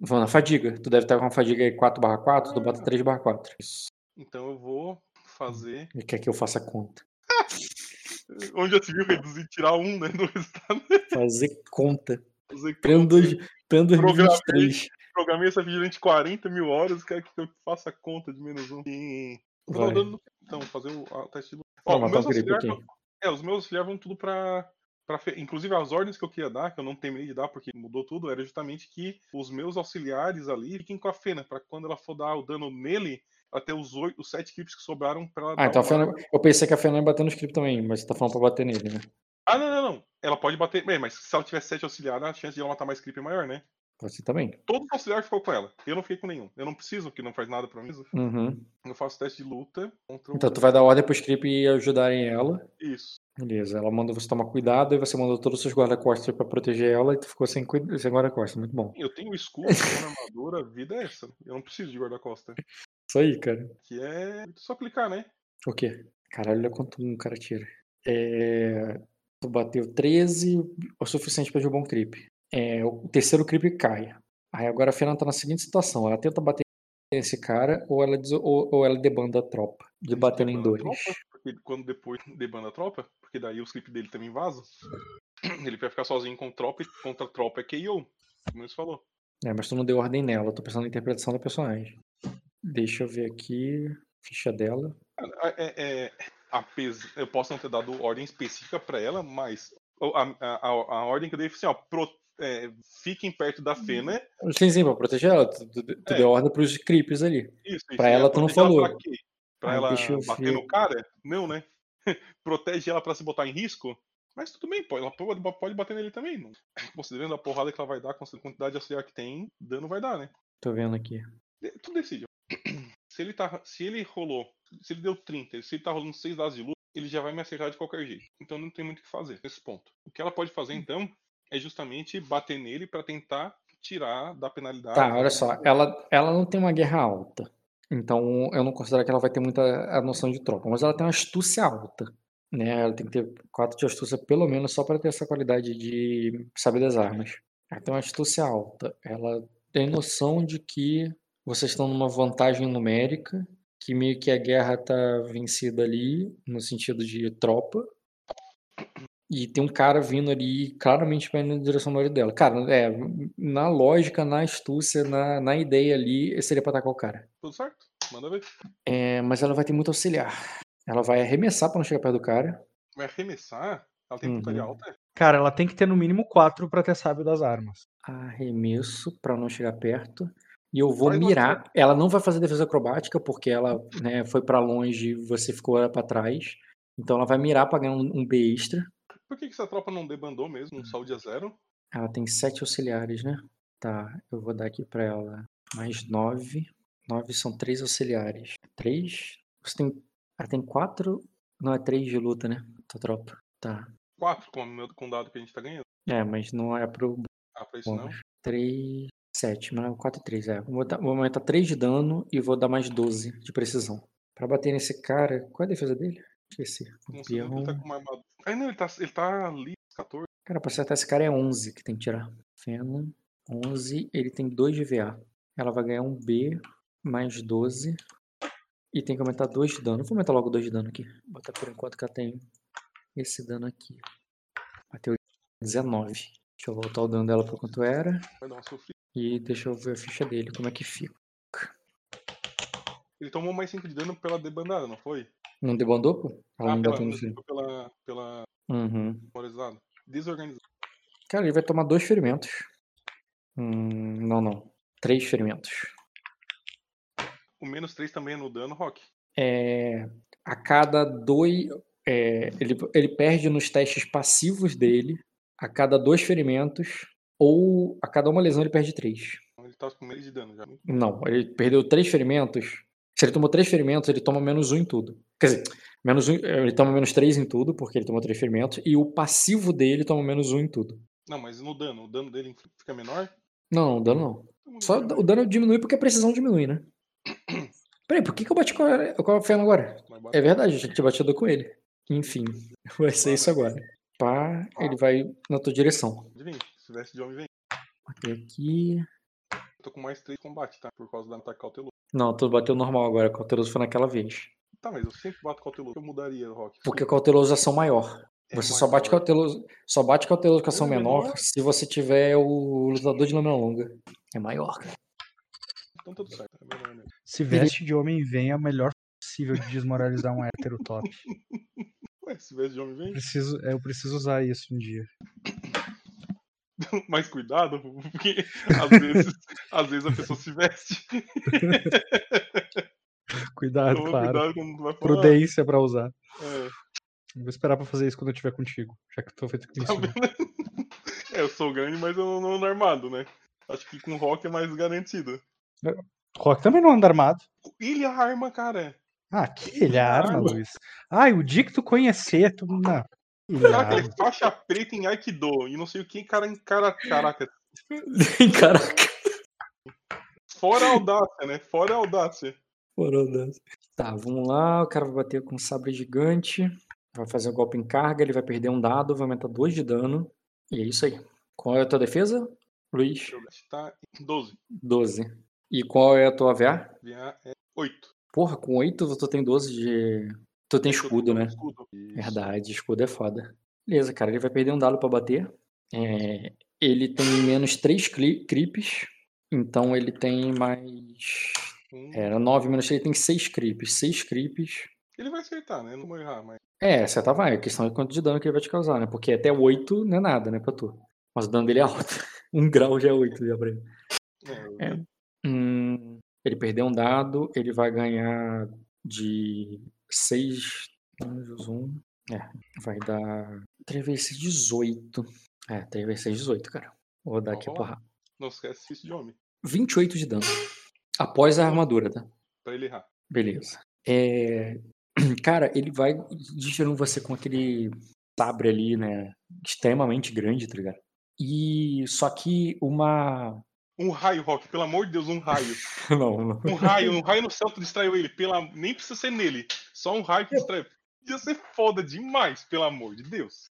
Vou na fadiga. Tu deve estar com uma fadiga aí 4/4, tu bota 3/4. Isso. Então eu vou fazer. Ele quer que eu faça conta. (laughs) Onde já se viu reduzir, tirar um, né? Do (laughs) resultado. Fazer conta. Fazer conta. dois, pleno 2023. Programei essa vídeo durante 40 mil horas, quer que eu faça conta de menos um. E... Vou dar o Vai. dano no- Então, fazer o a- teste de. Ó, matar meus vão- É, os meus auxiliares vão tudo pra. Pra Inclusive as ordens que eu queria dar, que eu não terminei de dar porque mudou tudo, era justamente que os meus auxiliares ali fiquem com a Fena, pra quando ela for dar o dano nele, ter os, oito, os sete clips que sobraram pra ela Ah, então a uma- Fena, eu pensei que a Fena ia bater no script também, mas você tá falando pra bater nele, né? Ah, não, não, não. Ela pode bater. Bem, mas se ela tiver sete auxiliares, a chance de ela matar mais creep é maior, né? Ser também. Todo auxiliar ficou com ela. Eu não fiquei com nenhum. Eu não preciso, porque não faz nada pra mim. Uhum. Eu faço teste de luta contra o. Então tu vai dar ordem pro script e ajudarem ela. Isso. Beleza, ela manda você tomar cuidado e você mandou todos os seus guarda-costas pra proteger ela e tu ficou sem, cuida- sem guarda-costas. Muito bom. Eu tenho escudo, tenho armadura, a vida é essa. Eu não preciso de guarda-costa. Isso aí, cara. Que é só clicar, né? O quê? Caralho, olha quanto um cara tira. É... Tu bateu 13, o suficiente pra derrubar um creep. É, o terceiro creep cai. Aí agora a Fena tá na seguinte situação: ela tenta bater nesse cara ou ela, des- ou, ou ela debanda a tropa. De batendo em dois. tropa, porque quando depois debanda a tropa, porque daí os clipes dele também vazam. Ele vai ficar sozinho com tropa e contra a tropa é KO. Como você falou. É, mas tu não deu ordem nela, eu tô pensando na interpretação da personagem. Deixa eu ver aqui. Ficha dela. É, é, apes- eu posso não ter dado ordem específica pra ela, mas a, a, a, ordem que eu dei foi assim, ó, pro- é, fiquem perto da Fena. Sim, sim, pra proteger ela. Tu, tu- tu É. deu ordem pros creeps ali. Isso, isso. Pra ela é tu não proteger ela falou. Pra, Ah, ela bater ver. no cara? Não, né? (laughs) Protege ela pra se botar em risco? Mas tudo bem, pô, ela pode, pode bater nele também. não- Considerando a porrada que ela vai dar, considerando a quantidade de auxiliar que tem, dano vai dar, né? Tô vendo aqui. De- Tu decide. (clears throat) Se ele, tá, se ele rolou, se ele deu 30, se ele tá rolando 6 dados de luta, ele já vai me acertar de qualquer jeito. Então não tem muito o que fazer nesse ponto. O que ela pode fazer então é justamente bater nele pra tentar tirar da penalidade. Tá, olha só. Ela, ela não tem uma guerra alta. Então eu não considero que ela vai ter muita a noção de tropa. Mas ela tem uma astúcia alta. Né? Ela tem que ter 4 de astúcia pelo menos só para ter essa qualidade de saber das armas. Ela tem uma astúcia alta. Ela tem noção de que vocês estão numa vantagem numérica, que meio que a guerra tá vencida ali, no sentido de tropa. E tem um cara vindo ali, claramente vai na direção do marido dela. Cara, é, na lógica, na astúcia, na, na ideia ali, seria pra atacar o cara. Tudo certo? Manda ver. É, mas ela vai ter muito auxiliar. Ela vai arremessar pra não chegar perto do cara. Vai arremessar? Ela tem Uhum. pontaria alta? Cara, ela tem que ter no mínimo 4 pra ter sábio das armas. Arremesso pra não chegar perto. E eu vou uma mirar. Ela não vai fazer defesa acrobática, porque ela né, foi pra longe e você ficou pra trás. Então ela vai mirar pra ganhar um, um B extra. Por que, que essa tropa não debandou mesmo? Um saúde a zero? Ela tem sete auxiliares, né? Tá, eu vou dar aqui pra ela mais nove. Nove são três auxiliares. Três? Você tem. Ela tem quatro. Não, é três de luta, né? Tua tropa. Tá. Quatro com, com o dado que a gente tá ganhando. É, mas não é pro Ah, pra isso não. bônus. 3, 7, mas 4 e 3, é. Vou, botar- vou aumentar 3 de dano e vou dar mais 12 de precisão. Pra bater nesse cara, qual é a defesa dele? Esqueci. Não sei nem que ele tá Campeão. com uma armadura. Ah, não, ele tá, ele tá ali, 14. Cara, pra acertar esse cara é 11 que tem que tirar. Fena, 11, ele tem 2 de VA. Ela vai ganhar um B mais 12 e tem que aumentar 2 de dano. Vou aumentar logo 2 de dano aqui. Vou botar por enquanto que ela tem esse dano aqui. Bateu 19. Deixa eu voltar o dano dela pra quanto era. E deixa eu ver a ficha dele, como é que fica. Ele tomou mais 5 de dano pela debandada, não foi? Não debandou, pô? Ah, não pela, pela, pela Uhum. Desorganizado. Cara, ele vai tomar dois ferimentos. Hum, não, não. Três ferimentos. O menos 3 também é no dano, Rock. É, a cada dois. é, ele, ele perde nos testes passivos dele. A cada dois ferimentos. Ou a cada uma lesão ele perde três. Então Ele tá com menos de dano já. Não, ele perdeu três ferimentos. Se ele tomou três ferimentos, ele toma menos um em tudo. Quer dizer, menos um, ele toma menos três em tudo, porque ele tomou três ferimentos. E o passivo dele toma menos um em tudo. Não, mas no dano, o dano dele fica menor? Não, não, dano não. Então, Só o dano diminui porque a precisão diminui, né? (clears throat) Peraí, por que, que eu bati com a, Fena agora? É verdade, eu tinha que ter batido com ele. Enfim, vai ser isso agora. Pá, ele vai na tua direção. Se veste de homem vem. Aqui. Eu tô com mais 3 combate, tá? Por causa do ataque cauteloso. Não, tu bateu normal agora, cauteloso foi naquela vez. Tá, mas eu sempre bato cauteloso. Eu mudaria, Rock. Porque cauteloso é ação maior. É Você só bate maior. cauteloso, só bate cauteloso com ação é menor menor? se você tiver o lutador de lâmina longa. É maior, cara. Então tudo certo. É menor mesmo. Se veste de homem vem é a melhor possível de desmoralizar um hétero top. (laughs) Ué, se veste de homem vem. Preciso, eu preciso usar isso um dia. (laughs) Mais cuidado, porque às vezes, às vezes a pessoa se veste. (laughs) Cuidado, Toma claro. cuidado. Prudência pra usar. É, Vou esperar pra fazer isso quando eu estiver contigo, já que eu tô feito com tá isso. vendo? (laughs) É, eu sou grande, mas eu não ando armado, né? Acho que com rock é mais garantido. Rock também não anda armado. Ele arma, cara. Ah, que ele arma, Arma. Luiz. Ai, o dia que tu conhecer, tu. Não. Caraca, ele é faixa preta em Aikido e não sei o que, cara, em cara. Caraca. (laughs) Caraca. Fora a audácia, né? Fora a audácia. Tá, vamos lá. O cara vai bater com um sabre gigante. Vai fazer um golpe em carga. Ele vai perder um dado, vai aumentar 2 de dano. E é isso aí. Qual é a tua defesa, Luiz? Tá em 12. 12. E qual é a tua VA? VA é 8. Porra, com 8 tu tem 12 de. Tu tem escudo, né? Escudo. Verdade, escudo é foda. Beleza, cara, ele vai perder um dado pra bater. É, ele tem menos 3 creeps. Então ele tem mais. Era 9 menos 3, ele tem 6 creeps. 6 creeps. Ele vai acertar, né? Não vou errar, mas. É, acertar vai. A questão é quanto de dano que ele vai te causar, né? Porque até 8 não é nada, né, pra tu. Mas o dano dele é alto. (laughs) Um grau já é 8 já pra ele. É, É. Hum, ele perdeu um dado, ele vai ganhar de 6 anjos, 1. É, vai dar 3 vezes 6, 18. É, 3 vezes 6, 18, cara. Vou rodar aqui a porrada. Não esquece isso de homem. 28 de dano. Após a armadura, tá? Pra ele errar. Beleza. É, (clears throat) Cara, ele vai destruindo você com aquele sabre ali, né? Extremamente grande, tá ligado? E só que uma. Um raio, Rock, pelo amor de Deus, um raio. (laughs) Não, não. Um raio, um raio no céu tu distraiu ele. Pela... Nem precisa ser nele. Só um raio que distraiu. Ia ser foda demais, pelo amor de Deus.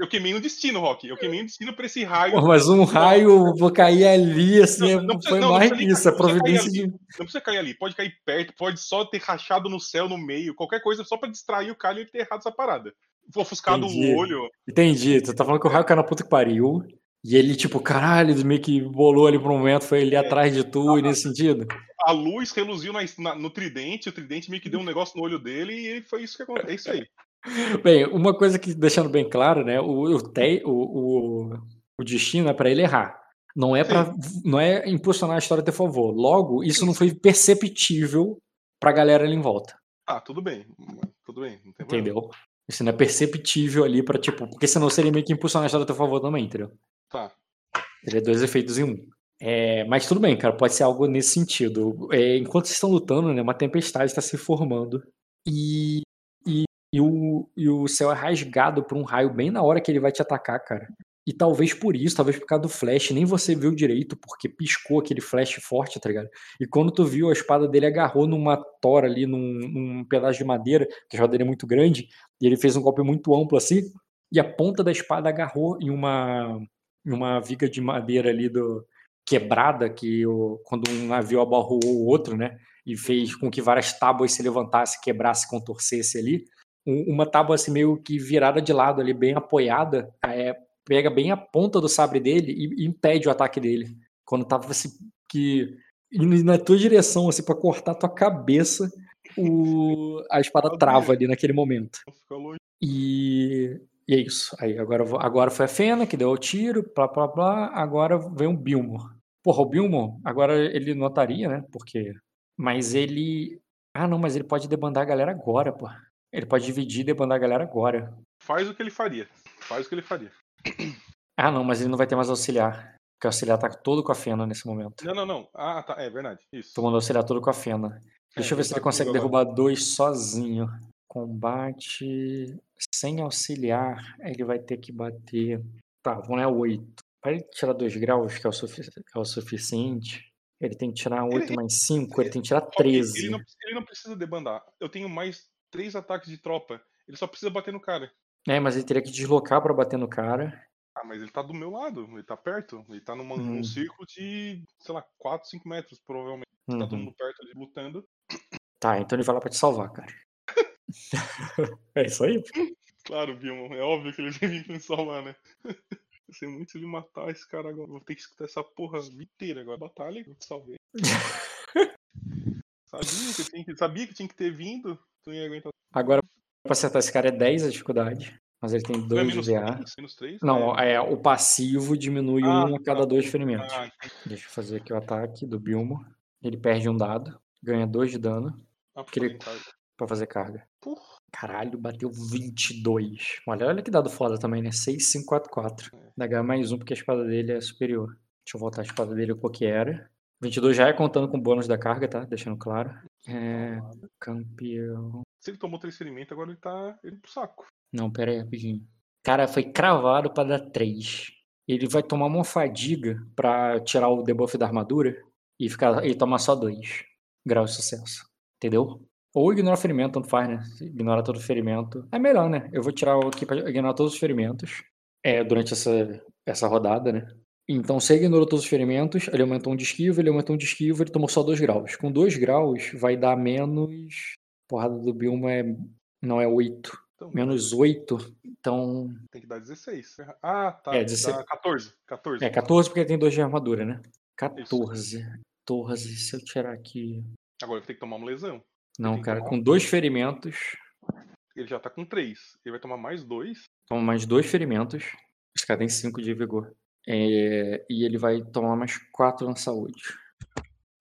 Eu, queimei um destino, Rock. Eu queimei um destino pra esse raio. Pô, mas um raio, vou cair ali, assim, Não, é- não precisa- foi não, mais isso, a precisa cair providência ali. de. Não precisa cair ali, pode cair perto, pode só ter rachado no céu, no meio, qualquer coisa, só pra distrair o cara e ele ter errado essa parada. Ofuscado Entendi. o olho. Entendi, tu tá falando que o raio caiu na puta que pariu. E ele, tipo, caralho, meio que bolou ali por um momento, foi ali É. atrás de tu, e nesse sentido. A luz reluziu na- na- no tridente, o tridente meio que deu um negócio no olho dele e foi isso que aconteceu. É isso aí. Bem, uma coisa que, deixando bem claro, né, o, o, te- o, o, o destino é pra ele errar. Não é para não é impulsionar a história a teu favor. Logo, isso não foi perceptível pra galera ali em volta. Ah, tudo bem. Tudo bem. Entendeu? Isso não é perceptível ali pra, tipo, porque senão seria meio que impulsionar a história a teu favor também, entendeu? Tá. Seria dois efeitos em um. É, mas tudo bem, cara, pode ser algo nesse sentido. É, enquanto vocês estão lutando, né, uma tempestade está se formando e, e, e o, e o céu é rasgado por um raio bem na hora que ele vai te atacar, cara. E talvez por isso, talvez por causa do flash, nem você viu direito, porque piscou aquele flash forte, tá ligado? E quando tu viu, a espada dele agarrou numa tora ali, num, num pedaço de madeira, que a espada dele é muito grande, e ele fez um golpe muito amplo assim, e a ponta da espada agarrou em uma, uma viga de madeira ali do quebrada, que o, quando um navio abarrou o outro, né? E fez com que várias tábuas se levantassem, quebrasse, contorcesse ali. Um- uma tábua assim meio que virada de lado ali, bem apoiada, é, pega bem a ponta do sabre dele e, e impede o ataque dele. Quando tava assim, que indo na tua direção, assim, pra cortar tua cabeça, o, a espada trava ali naquele momento. E, e é isso. Aí agora, agora foi a Fena que deu o tiro, blá blá blá. Agora vem o Bilmo. Porra, o Bilmo, agora ele notaria, né? Porque. Mas ele. Ah, não, mas ele pode debandar a galera agora, pô. Ele pode dividir e debandar a galera agora. Faz o que ele faria. Faz o que ele faria. (clears throat) Ah, não, mas ele não vai ter mais auxiliar. Porque o auxiliar tá todo com a Fena nesse momento. Não, não, não. Ah, tá. É verdade. Isso. Tomando auxiliar todo com a Fena. Deixa eu ver se tá ele consegue derrubar dois sozinho. Combate sem auxiliar, ele vai ter que bater. Tá, vamos lá, 8. Para ele tirar 2 graus, que é que é o suficiente, ele tem que tirar 8 Ele- mais 5, ele tem que tirar Só que 13. Ele não, ele não precisa debandar. Eu tenho mais três ataques de tropa. Ele só precisa bater no cara. É, mas ele teria que deslocar pra bater no cara. Ah, mas ele tá do meu lado. Ele tá perto. Ele tá numa, Hum. num círculo de, sei lá, 4, 5 metros, provavelmente. Tá todo Uhum. mundo perto ali lutando. Tá, então ele vai lá pra te salvar, cara. (laughs) é isso aí? Claro, Bilmo. É óbvio que ele (laughs) vai vir me salvar, né? (laughs) Vai ser muito de matar esse cara agora. Vou ter que escutar essa porra inteira agora. Batalha, eu te salvei. Sabia que, tinha que, sabia que tinha que ter vindo. Tu ia aguentar. Agora, pra acertar esse cara é 10 a dificuldade. Mas ele tem Não é 2 menos de VA. 3? Menos 3? Não, é, o passivo diminui Ah, um a cada tá. dois ferimentos. Ah. Deixa eu fazer aqui o ataque do Bilmo. Ele perde um dado, ganha 2 de dano Ah, Que ele- porra, cara. Pra fazer carga. Porra. Caralho, bateu 22. Olha, olha que dado foda também, né? 6, 5, 4, 4. Dá ganhar mais um porque a espada dele é superior. Deixa eu voltar a espada dele qual que era. 22 já é contando com o bônus da carga, tá? Deixando claro. É, campeão. Se ele tomou três ferimentos, agora ele tá ele pro saco. Não, pera aí, rapidinho. Cara, foi cravado pra dar 3. Ele vai tomar uma fadiga pra tirar o debuff da armadura e ficar e tomar só 2 graus de sucesso. Entendeu? Ou ignora ferimento, tanto faz, né? Se Ignora todo ferimento. É melhor, né? Eu vou tirar o aqui pra ignorar todos os ferimentos é, durante essa, essa rodada, né? Então, se ele ignorou todos os ferimentos, ele aumentou um de esquiva, ele aumentou um de esquiva, ele tomou só 2 graus. Com 2 graus, vai dar menos. Porrada do Bilmo é. Não é 8. Então, Menos 8. Então. tem que dar 16. Ah, tá. É, 16. Dá 14. 14. É, 14 porque tem 2 de armadura, né? 14. 14. Se eu tirar aqui. Agora ele tem que tomar uma lesão. Não, cara, com dois ferimentos. Ele já tá com 3. Ele vai tomar mais 2. Toma mais dois ferimentos. Esse cara tem 5 de vigor. É, e ele vai tomar mais 4 na saúde.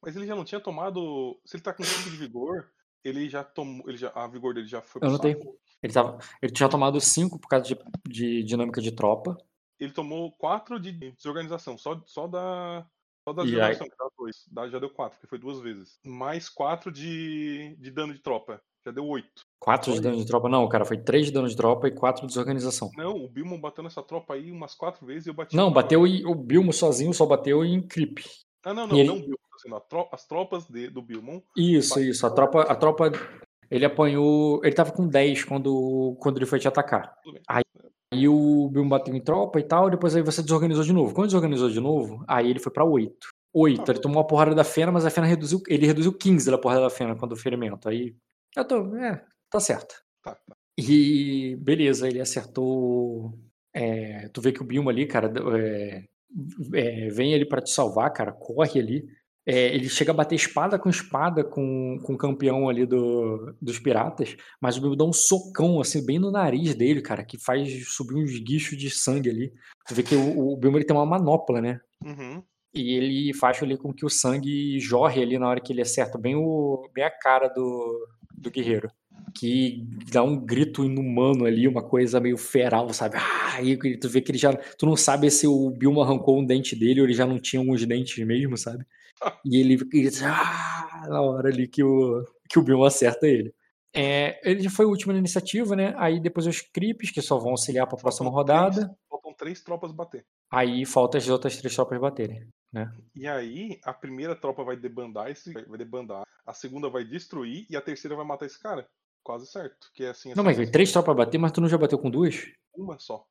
Mas ele já não tinha tomado. Se ele tá com 5 de vigor, ele já tomou. Ele já, a vigor dele já foi Eu pro notei. saco. Ele, tava, ele tinha tomado 5 por causa de, de dinâmica de tropa. Ele tomou 4 de desorganização. Só, só da. Só da desorganização, que dá 2. Dá, já deu 4, porque foi duas vezes. Mais 4 de, de dano de tropa. Já deu 8. 4 de dano de tropa. Não, cara, foi 3 de dano de tropa e 4 de desorganização. Não, o Bilmon bateu nessa tropa aí umas 4 vezes e eu bati. Não, bateu e o Bilmo sozinho só bateu em creep. Ah, não, não, e ele- não o Bilmon. tá sendo a tro- As tropas de, do Bilmon. Isso, isso. A tropa, a tropa. Ele apanhou. Ele tava com 10 quando, quando ele foi te atacar. Aí- Aí o Bilmo bateu em tropa e tal, depois aí você desorganizou de novo. Quando desorganizou de novo, aí ele foi pra 8. 8. Ah, Ele tomou uma porrada da Fena, mas a Fena reduziu. Ele reduziu 15 da porrada da Fena quando o ferimento. Aí. Eu tô. É, tá certo. Tá, tá. E beleza, ele acertou. é, tu vê que o Bilmo ali, cara, é, é, vem ali pra te salvar, cara, corre ali. É, ele chega a bater espada com espada com, com o campeão ali do, dos piratas, mas o Bilmo dá um socão, assim, bem no nariz dele, cara, que faz subir uns guichos de sangue ali. Tu vê que o, o Bilmo ele tem uma manopla, né? Uhum. E ele faz ali com que o sangue jorre ali na hora que ele acerta bem, o, bem a cara do, do guerreiro. Que dá um grito inumano ali, uma coisa meio feral, sabe? Ah, aí tu vê que ele já. Tu não sabe se o Bilma arrancou um dente dele ou ele já não tinha alguns dentes mesmo, sabe? E ele grita ah, na hora ali que o, que o Bilma acerta ele. É, ele já foi o último na iniciativa, né? Aí depois os creeps, que só vão auxiliar pra próxima Faltam rodada. três- faltam três tropas bater. Aí falta as outras três tropas baterem. E aí, a primeira tropa vai debandar esse. Vai debandar. A segunda vai destruir e a terceira vai matar esse cara. Quase certo. Que é assim, Não, assim, mas três tropas bater, mas tu não já bateu com duas? uma só.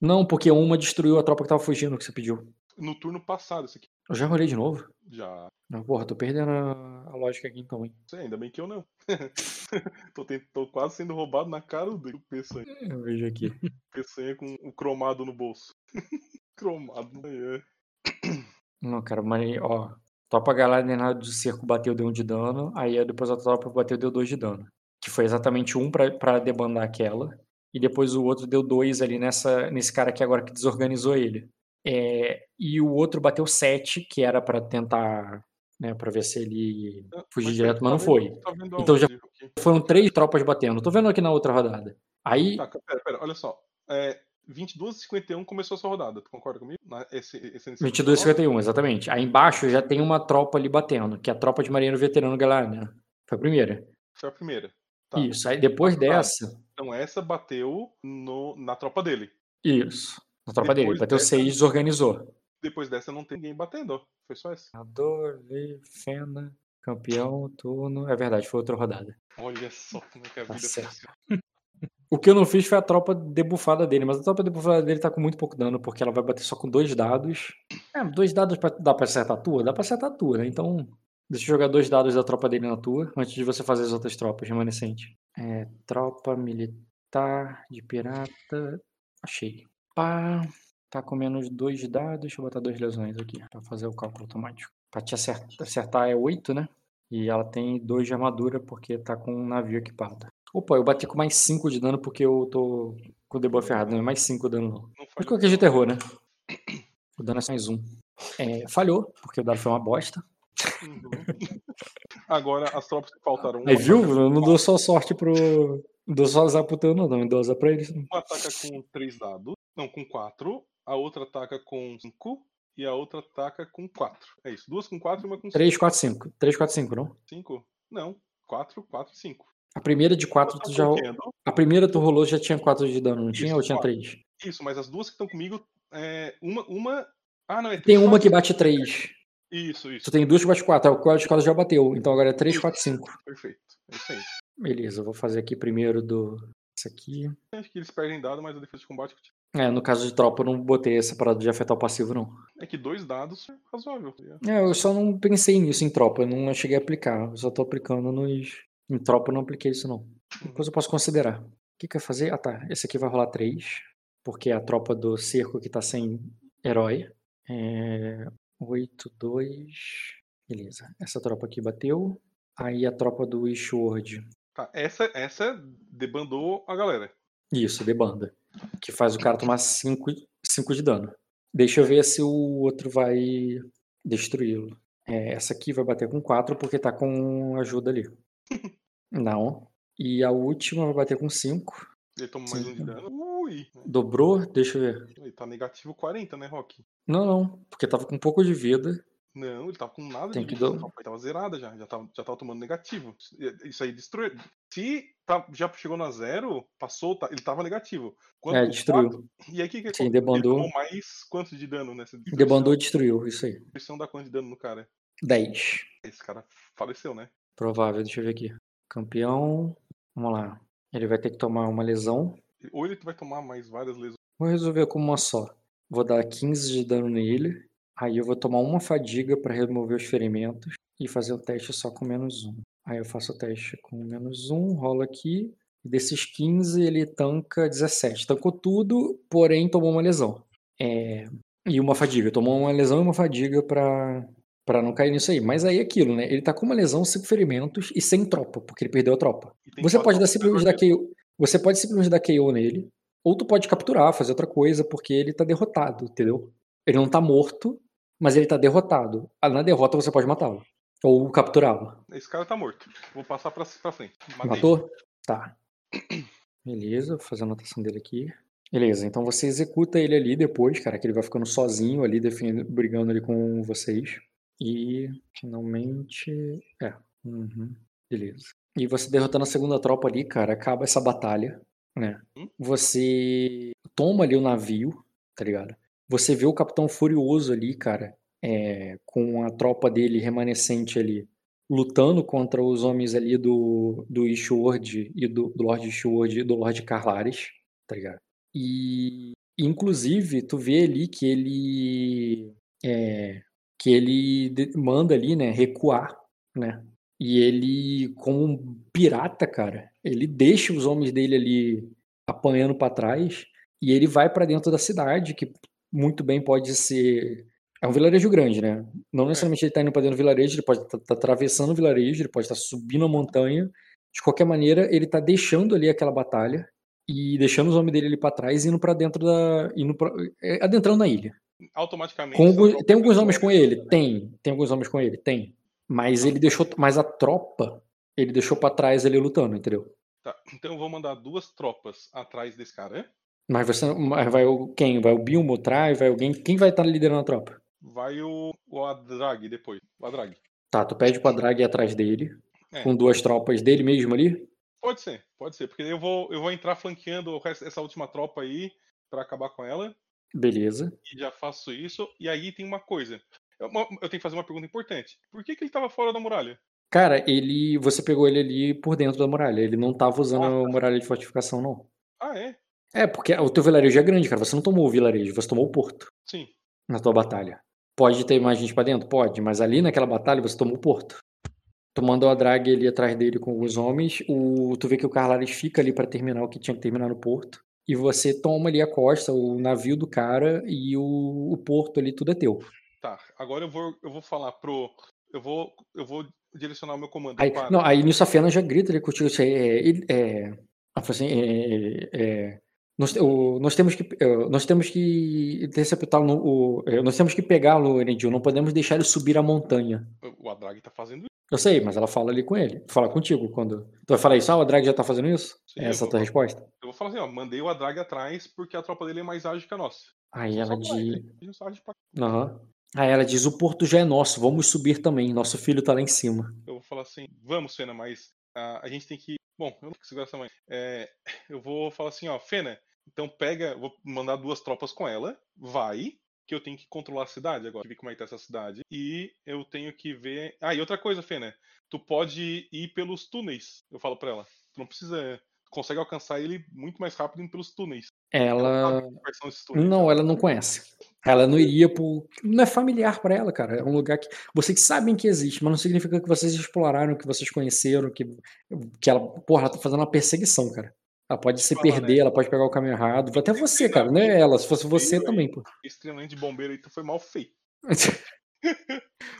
Não, porque uma destruiu a tropa que tava fugindo que você pediu. No turno passado, esse aqui. Eu já rolei de novo. Já. Não, porra, tô perdendo a, a lógica aqui então, hein? Ainda bem que eu não. (laughs) tô, tent- tô quase sendo roubado na cara do Peçanha. Eu vejo aqui. (laughs) Peçanha com o cromado no bolso. (laughs) cromado. É. Não, cara, mas ó. Tropa galera do cerco bateu, deu um de dano. Aí depois a tropa bateu, deu dois de dano. Que foi exatamente um pra, pra debandar aquela. E depois o outro deu dois ali nessa, nesse cara aqui agora que desorganizou ele. É, e o outro bateu sete, que era pra tentar. Né, pra ver se ele fugir Mas direto, tá mas não foi. tá Então já-? Foram três tropas batendo. Tô vendo aqui na outra rodada. Aí. Tá, pera, pera, olha só. É, 22 e 51 começou a sua rodada. Tu concorda comigo? Esse, esse 22 e 51, exatamente. Aí embaixo já tem uma tropa ali batendo, que é a tropa de marinheiro veterano galera, né? Foi a primeira. Foi a primeira. Tá. Isso. Aí depois Tá. dessa. Então essa bateu no, na tropa dele. Isso. Na tropa dele. Bateu dessa- seis e desorganizou. Depois dessa não tem ninguém batendo. Foi só essa. Ador, Fena, campeão, turno. É verdade, foi outra rodada. Olha só como é que a Tá vida funciona. O que eu não fiz foi a tropa debufada dele, mas a tropa debufada dele tá com muito pouco dano, porque ela vai bater só com dois dados. É, dois dados pra, dá pra acertar a tua? Dá pra acertar a tua, né? Então, deixa eu jogar dois dados da tropa dele na tua, antes de você fazer as outras tropas remanescentes. É, tropa militar de pirata. Achei. Pá. Tá com menos dois dados. Deixa eu botar dois lesões aqui, pra fazer o cálculo automático. Pra te acertar, acertar é oito, né? E ela tem dois de armadura, porque tá com um navio equipado. Opa, eu bati com mais 5 de dano porque eu tô com o debuff errado, não é mais 5 dano não. Mas qualquer jeito errou, né? O dano é mais um. É, falhou, porque o dado foi uma bosta. Uhum. (laughs) Agora, as tropas que faltaram. Aí viu? Eu não dou só sorte pro. Não dou só azar pro teu, não, não. Dou azar pra eles. Uma ataca com três dados. Não, com quatro. A outra ataca com cinco. E a outra ataca com quatro. É isso. Duas com quatro e uma com 3, 4, 5. 3, 4, 5, não? cinco. Não. Quatro, quatro, cinco. A primeira de 4 Eu tu já. A primeira tu rolou já tinha 4 de dano, não tinha? Isso, Ou tinha quatro. 3? Isso, mas as duas que estão comigo. É, uma, uma. Ah, não, é Tem três, uma que bate 3. Isso, isso. Tu tem duas que bate 4. O código de já bateu. Então agora é 3, 4, 5. Perfeito. É isso aí. Beleza, eu vou fazer aqui primeiro do. Esse aqui. Acho que eles perdem dado, mas a defesa de combate. É, no caso de tropa, eu não botei essa parada de afetar o passivo, não. É que dois dados é razoável. É, eu só não pensei nisso em tropa, eu não cheguei a aplicar. Eu só tô aplicando nos. Em tropa eu não apliquei isso, não. Depois eu posso considerar. O que, que eu ia fazer? Ah, tá. Esse aqui vai rolar 3, porque é a tropa do cerco que tá sem herói. É. 8, 2. Beleza. Essa tropa aqui bateu. Aí a tropa do Ishword. Tá, essa, essa debandou a galera. Isso, debanda. Que faz o cara tomar 5 de dano. Deixa eu ver se o outro vai destruí-lo. É, essa aqui vai bater com 4 porque tá com ajuda ali. (laughs) Não. E a última vai bater com 5. Ele toma mais um de dano. Ui! Dobrou? Deixa eu ver. Ele tá negativo 40, né, Rock? Não, não. Porque tava com um pouco de vida. Não, ele tava com nada Tem de que vida. dar- Ele tava zerada já. Já tava, já tava tomando negativo. Isso aí destruiu. Se tá- já chegou na zero, passou, tá- ele tava negativo. Quando É, destruiu. quatro- e aí o que, que Sim, aconteceu? debandou. Ele tomou mais quanto de dano nessa destruição? Debandou e destruiu. Isso aí. Destruição dá quanto de dano no cara? 10. Esse cara faleceu, né? Provável. Deixa eu ver aqui. Campeão. Vamos lá. Ele vai ter que tomar uma lesão. Ou ele vai tomar mais várias lesões. Vou resolver como uma só. Vou dar 15 de dano nele. Aí eu vou tomar uma fadiga para remover os ferimentos. E fazer o teste só com menos um. Aí eu faço o teste com menos um, rolo aqui. Desses 15 ele tanca 17. Tancou tudo, porém tomou uma lesão. É, E uma fadiga. Tomou uma lesão e uma fadiga pra, pra não cair nisso aí. Mas aí é aquilo, né? Ele tá com uma lesão, cinco ferimentos e sem tropa, porque ele perdeu a tropa. Você pode dar simplesmente dar. KO. Você pode simplesmente dar KO nele. Ou tu pode capturar, fazer outra coisa, porque ele tá derrotado, entendeu? Ele não tá morto, mas ele tá derrotado. Ah, Na derrota você pode matá-lo. Ou capturá-lo. Esse cara tá morto. Vou passar pra, pra frente. Matei. Matou? Tá. (clears throat) Beleza, vou fazer a anotação dele aqui. Beleza, então você executa ele ali depois, cara, que ele vai ficando sozinho ali, brigando ali com vocês. E finalmente. É. Uhum, beleza. E você derrotando a segunda tropa ali, cara, acaba essa batalha, né? Hum? Você toma ali o navio, tá ligado? Você vê o Capitão Furioso ali, cara, é, com a tropa dele remanescente ali, lutando contra os homens ali do, do Ishword e do, do Lord Ishword e do Lord Carlares, tá ligado? E, inclusive, tu vê ali que ele é, que ele manda ali, né, recuar, né? E ele, como um pirata, cara, ele deixa os homens dele ali apanhando pra trás e ele vai pra dentro da cidade, que muito bem pode ser é um vilarejo grande, né? Não necessariamente ele tá indo pra dentro do vilarejo, ele pode estar atravessando o vilarejo, ele pode estar subindo a montanha. De qualquer maneira, ele tá deixando ali aquela batalha e deixando os homens dele ali pra trás, indo pra dentro da, indo pra, é, adentrando na ilha. Automaticamente. Com tem alguns homens com ele? Tem. Tem alguns homens com ele? Tem. Mas ele deixou. Mas a tropa, ele deixou pra trás ele lutando, entendeu? Tá, então eu vou mandar duas tropas atrás desse cara. Mas você. Vai o. Quem? Vai o Bilmo atrás? Vai alguém. Quem vai estar liderando a tropa? Vai o, o Adrag depois. O Adrag. Tá, tu pede pra Drag ir atrás dele. É. Com duas tropas dele mesmo ali. Pode ser, pode ser. Porque eu vou, eu vou entrar flanqueando essa última tropa aí pra acabar com ela. Beleza. E já faço isso. E aí tem uma coisa. Eu, eu tenho que fazer uma pergunta importante. Por que, que ele tava fora da muralha? Cara, ele. Você pegou ele ali por dentro da muralha. Ele não tava usando Ah, a tá. muralha de fortificação, não. Ah, é? É, porque o teu vilarejo é grande, cara. Você não tomou o vilarejo, você tomou o porto Sim. na tua batalha. Pode ter mais gente pra dentro? Pode, mas ali naquela batalha você tomou o porto. Tu mandou a drag ali atrás dele com alguns homens. O, tu vê que o Carlares fica ali pra terminar o que tinha que terminar no porto. E você toma ali a costa, o navio do cara e o, o porto ali, tudo é teu. Tá. Agora eu vou, eu vou falar pro. Eu vou, eu vou direcionar o meu comando Aí, para. não, aí nisso a Fena já grita ali contigo. Assim, é, ele- é, ela fala assim, é, é, nós, o- nós temos que é, nós temos que interceptá-lo, o- é, nós temos que pegá-lo, Erendil, não podemos deixar ele subir a montanha. O Adrag tá fazendo isso. Eu sei, mas ela fala ali com ele, fala contigo quando. Tu vai falar isso, ah, o Drag já tá fazendo isso? Sim, É essa a vou tua falar. resposta? Eu vou falar assim, ó, mandei o Adrag atrás porque a tropa dele é mais ágil que a nossa. Aí ela diz. A pra- Aham. Aí ela diz: o porto já é nosso, vamos subir também. Nosso filho tá lá em cima. Eu vou falar assim, vamos, Fena, mas ah, a gente tem que. Bom, eu não segurar essa mãe. É, eu vou falar assim, ó, Fena, então pega, vou mandar duas tropas com ela, vai, que eu tenho que controlar a cidade agora, ver como é que tá essa cidade. E eu tenho que ver. Ah, e outra coisa, Fena, tu pode ir pelos túneis, eu falo pra ela. Tu não precisa. Tu consegue alcançar ele muito mais rápido indo pelos túneis. Ela. Quais são esses túneis? Não, ela não conhece. Ela não iria por. Não é familiar pra ela, cara. É um lugar que. Vocês sabem que existe, mas não significa que vocês exploraram, que vocês conheceram, que. Que ela. Porra, ela tá fazendo uma perseguição, cara. Ela pode se Fala, perder, né? ela pode pegar o caminho errado. Até você, cara, não é ela. Se fosse você hein? também, pô. Esse treinamento de bombeiro aí tu foi mal feito. (laughs)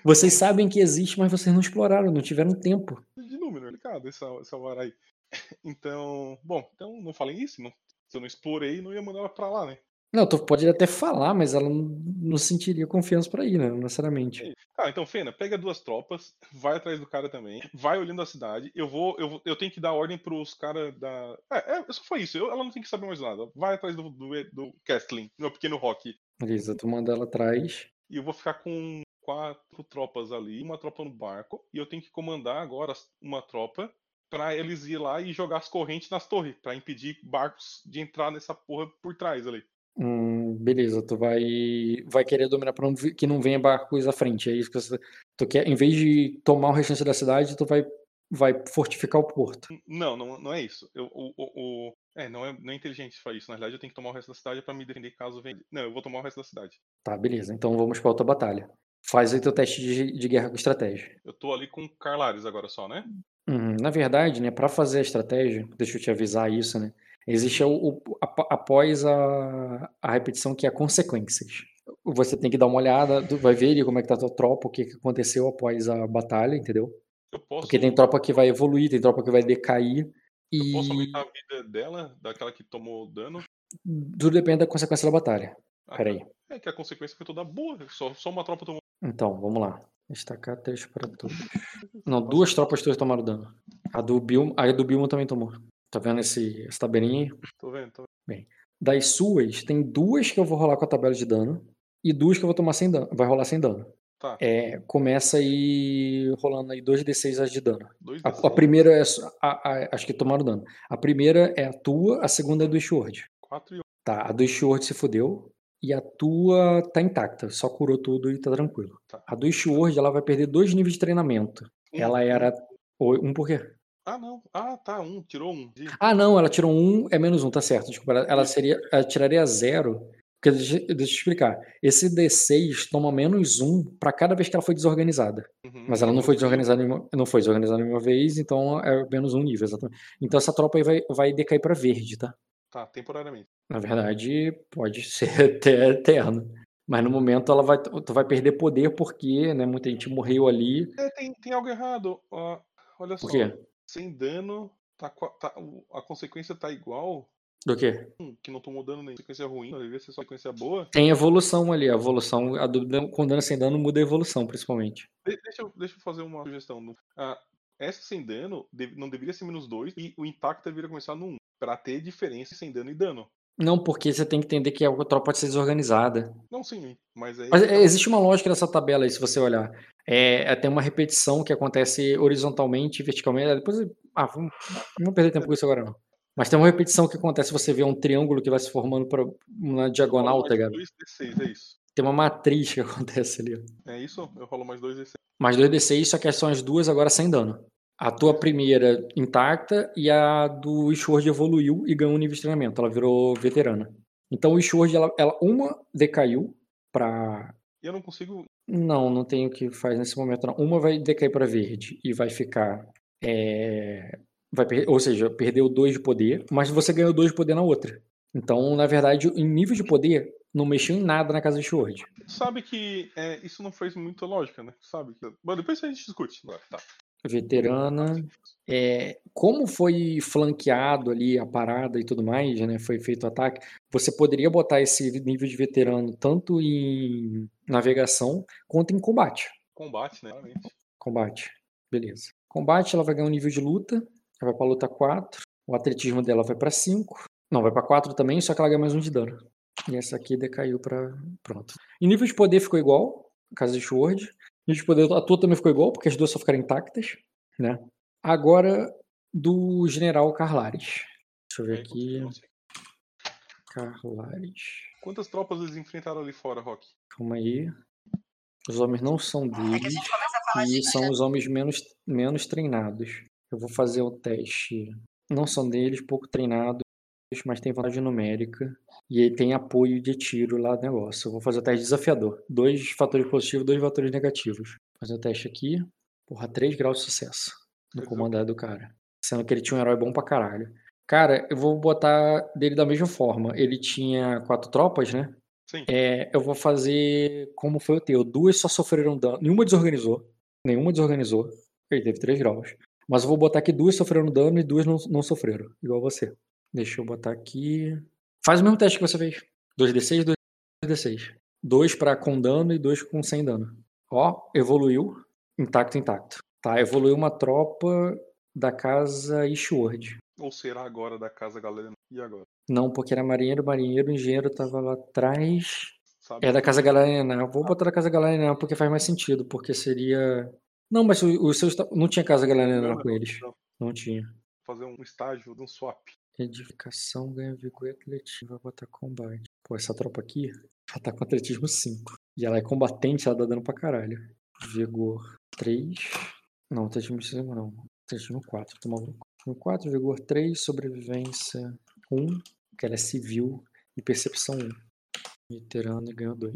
Vocês sabem que existe, mas vocês não exploraram, não tiveram tempo. de número, complicado esse, esse alvará aí. (laughs) Então, bom, então não falei isso, não, se eu não explorei, não ia mandar ela pra lá, né? Não, tu pode até falar, mas ela não, não sentiria confiança pra ir, né? Não necessariamente. Ah, então, Fena, pega duas tropas, vai atrás do cara também, vai olhando a cidade. Eu vou, eu, eu tenho que dar ordem pros caras da. É, é, só foi isso. eu- ela não tem que saber mais nada. Vai atrás do, do, do Castling, meu pequeno rock. Beleza, tu manda ela atrás. E eu vou ficar com quatro tropas ali, uma tropa no barco, e eu tenho que comandar agora uma tropa pra eles ir lá e jogar as correntes nas torres, pra impedir barcos de entrar nessa porra por trás ali. Hum, beleza, tu vai vai querer dominar para que não venha barcos à frente. É isso que você tu quer, em vez de tomar o restante da cidade, tu vai vai fortificar o porto. Não, não, não é isso. Eu, o, o, o- é, não é, não é inteligente fazer isso. Na verdade, eu tenha que tomar o resto da cidade pra me defender caso venha. Não, eu vou tomar o resto da cidade. Tá, beleza. Então vamos para outra batalha. Faz aí teu teste de, de guerra com estratégia. Eu tô ali com Carlares agora só, né? Uhum. Na verdade, né, para fazer a estratégia, deixa eu te avisar isso, né? Existe o, o- após a, a repetição que é consequências. Você tem que dar uma olhada, vai ver ali como é que tá a tua tropa, o que, que aconteceu após a batalha, entendeu? Eu posso, Porque tem tropa que vai evoluir, tem tropa que vai decair. eu posso E aumentar a vida dela, daquela que tomou dano. tudo depende da consequência da batalha. Ah, Peraí. É que a consequência foi toda boa. Só, só uma tropa tomou. Então, vamos lá. Destacar três para todos. (laughs) Não, duas tropas tuas tomaram dano. A do Bilmo, a do Bilmo também tomou. Tá vendo esse, essa tabelinha? Tô vendo, tô vendo. Das suas, tem duas que eu vou rolar com a tabela de dano e duas que eu vou tomar sem dano. Vai rolar sem dano. Tá. É, começa aí rolando aí 2d6 as de dano. A, a primeira é. a- a- acho que tomaram dano. A primeira é a tua, a segunda é do Sword. Quatro e um. Tá, a do Sword se fudeu. E a tua tá intacta, só curou tudo e tá tranquilo. Tá. A do Sword, ela vai perder dois níveis de treinamento. Um, Ela era. Um por quê? Ah, não. Ah, tá. Um. Tirou um. Ih, Ah, não, ela tirou um, é menos um, tá certo. Desculpa, ela, ela seria. Ela tiraria zero. Porque deixa, deixa eu te explicar. Esse D6 toma menos um pra cada vez que ela foi desorganizada. uhum. Mas ela não foi desorganizada nenhuma, não foi desorganizada nenhuma vez, então é menos um nível, exatamente. Então essa tropa aí vai, vai decair pra verde, tá? Tá, temporariamente. Na verdade, pode (laughs) ser até eterno. Mas no momento ela vai, tu vai perder poder porque, né, muita gente morreu ali. É, tem, tem algo errado. Ó, olha só. Por quê? Sem dano, tá, tá- a consequência tá igual. Do quê? Hum, que não tomou dano nem sequência ruim, deveria ser só sequência boa. Tem evolução ali, a evolução, a dano- com dano sem dano muda a evolução, principalmente. De- deixa, eu, deixa eu fazer uma sugestão. Ah, essa sem dano não deveria ser menos 2 e o intacto deveria começar no 1. Pra ter diferença sem dano e dano. Não, porque você tem que entender que a tropa pode ser desorganizada. Não, sim, mas aí. Mas é, existe uma lógica nessa tabela aí, se você olhar. É, é, tem uma repetição que acontece horizontalmente e verticalmente. Depois, ah, vamos, não vou perder tempo com isso agora, não. Mas tem uma repetição que acontece você vê um triângulo que vai se formando pra, na diagonal, tá ligado? 2d6, é isso. Tem uma matriz que (laughs) acontece ali. ó. É isso? Eu rolo mais 2d6. Mais 2d6, só que são as duas agora sem dano. A tua primeira intacta e a do Sword evoluiu e ganhou um nível de treinamento. Ela virou veterana. Então o Sword, ela, ela uma decaiu pra eu não consigo. Não, não tem o que faz nesse momento, não. Uma vai decair para verde e vai ficar. é, vai per- Ou seja, perdeu dois de poder, mas você ganhou dois de poder na outra. Então, na verdade, em nível de poder, não mexeu em nada na casa de Sword. Sabe que é, isso não faz muita lógica, né? Sabe? que- Bom, depois a gente discute. Tá. Veterana. É, como foi flanqueado ali a parada e tudo mais, né? Foi feito o ataque. Você poderia botar esse nível de veterano tanto em navegação quanto em combate. Combate, né? Claramente. Combate. Beleza. Combate, ela vai ganhar um nível de luta. Ela vai pra luta 4. O atletismo dela vai pra 5. Não, vai pra 4 também, só que ela ganha mais um de dano. E essa aqui decaiu pra. Pronto. E nível de poder ficou igual. Casa de Sword. Nível de poder, a tua também ficou igual, porque as duas só ficaram intactas. Né? Agora, do General Carlares. Deixa eu ver É, aqui. Carlares. Quantas tropas eles enfrentaram ali fora, Rock? Calma aí. Os homens não são deles. E são os homens menos, menos treinados. Eu vou fazer o teste. Não são deles, pouco treinados, mas tem vantagem numérica. E aí tem apoio de tiro lá no negócio. Eu vou fazer o teste desafiador. Dois fatores positivos, dois fatores negativos. Vou fazer o teste aqui. Porra, 3 graus de sucesso no Três comandante do cara. Sendo que ele tinha um herói bom pra caralho. Cara, eu vou botar dele da mesma forma. Ele tinha quatro tropas, né? Sim. É, eu vou fazer como foi o teu. Duas só sofreram dano. Nenhuma desorganizou. Nenhuma desorganizou. Ele teve 3 graus. Mas eu vou botar aqui duas sofreram dano e duas não, não sofreram. Igual você. Deixa eu botar aqui. Faz o mesmo teste que você fez. 2d6, 2d6. Dois pra com dano e dois com sem dano. Ó, evoluiu. Intacto, intacto. Tá, evoluiu uma tropa da casa Ishward. Ou será agora da casa Galera? E agora? Não, porque era marinheiro, marinheiro, engenheiro tava lá atrás. Sabe? É da Casa Galariana. Vou botar da Casa Galariana porque faz mais sentido, porque seria. Não, mas o- os seus. Não tinha Casa Não, com eles. não. Não tinha. Fazer um estágio de um swap. Edificação ganha vigor e atletismo. Vai botar combate. Pô, essa tropa aqui, ela tá com atletismo 5. E ela é combatente, ela dá dano pra caralho. Vigor 3. Não, atletismo 5 não. Atletismo 4. Tomar um 4, vigor 3, sobrevivência 1, que ela é civil, e percepção 1. Veterano e ganhou 2.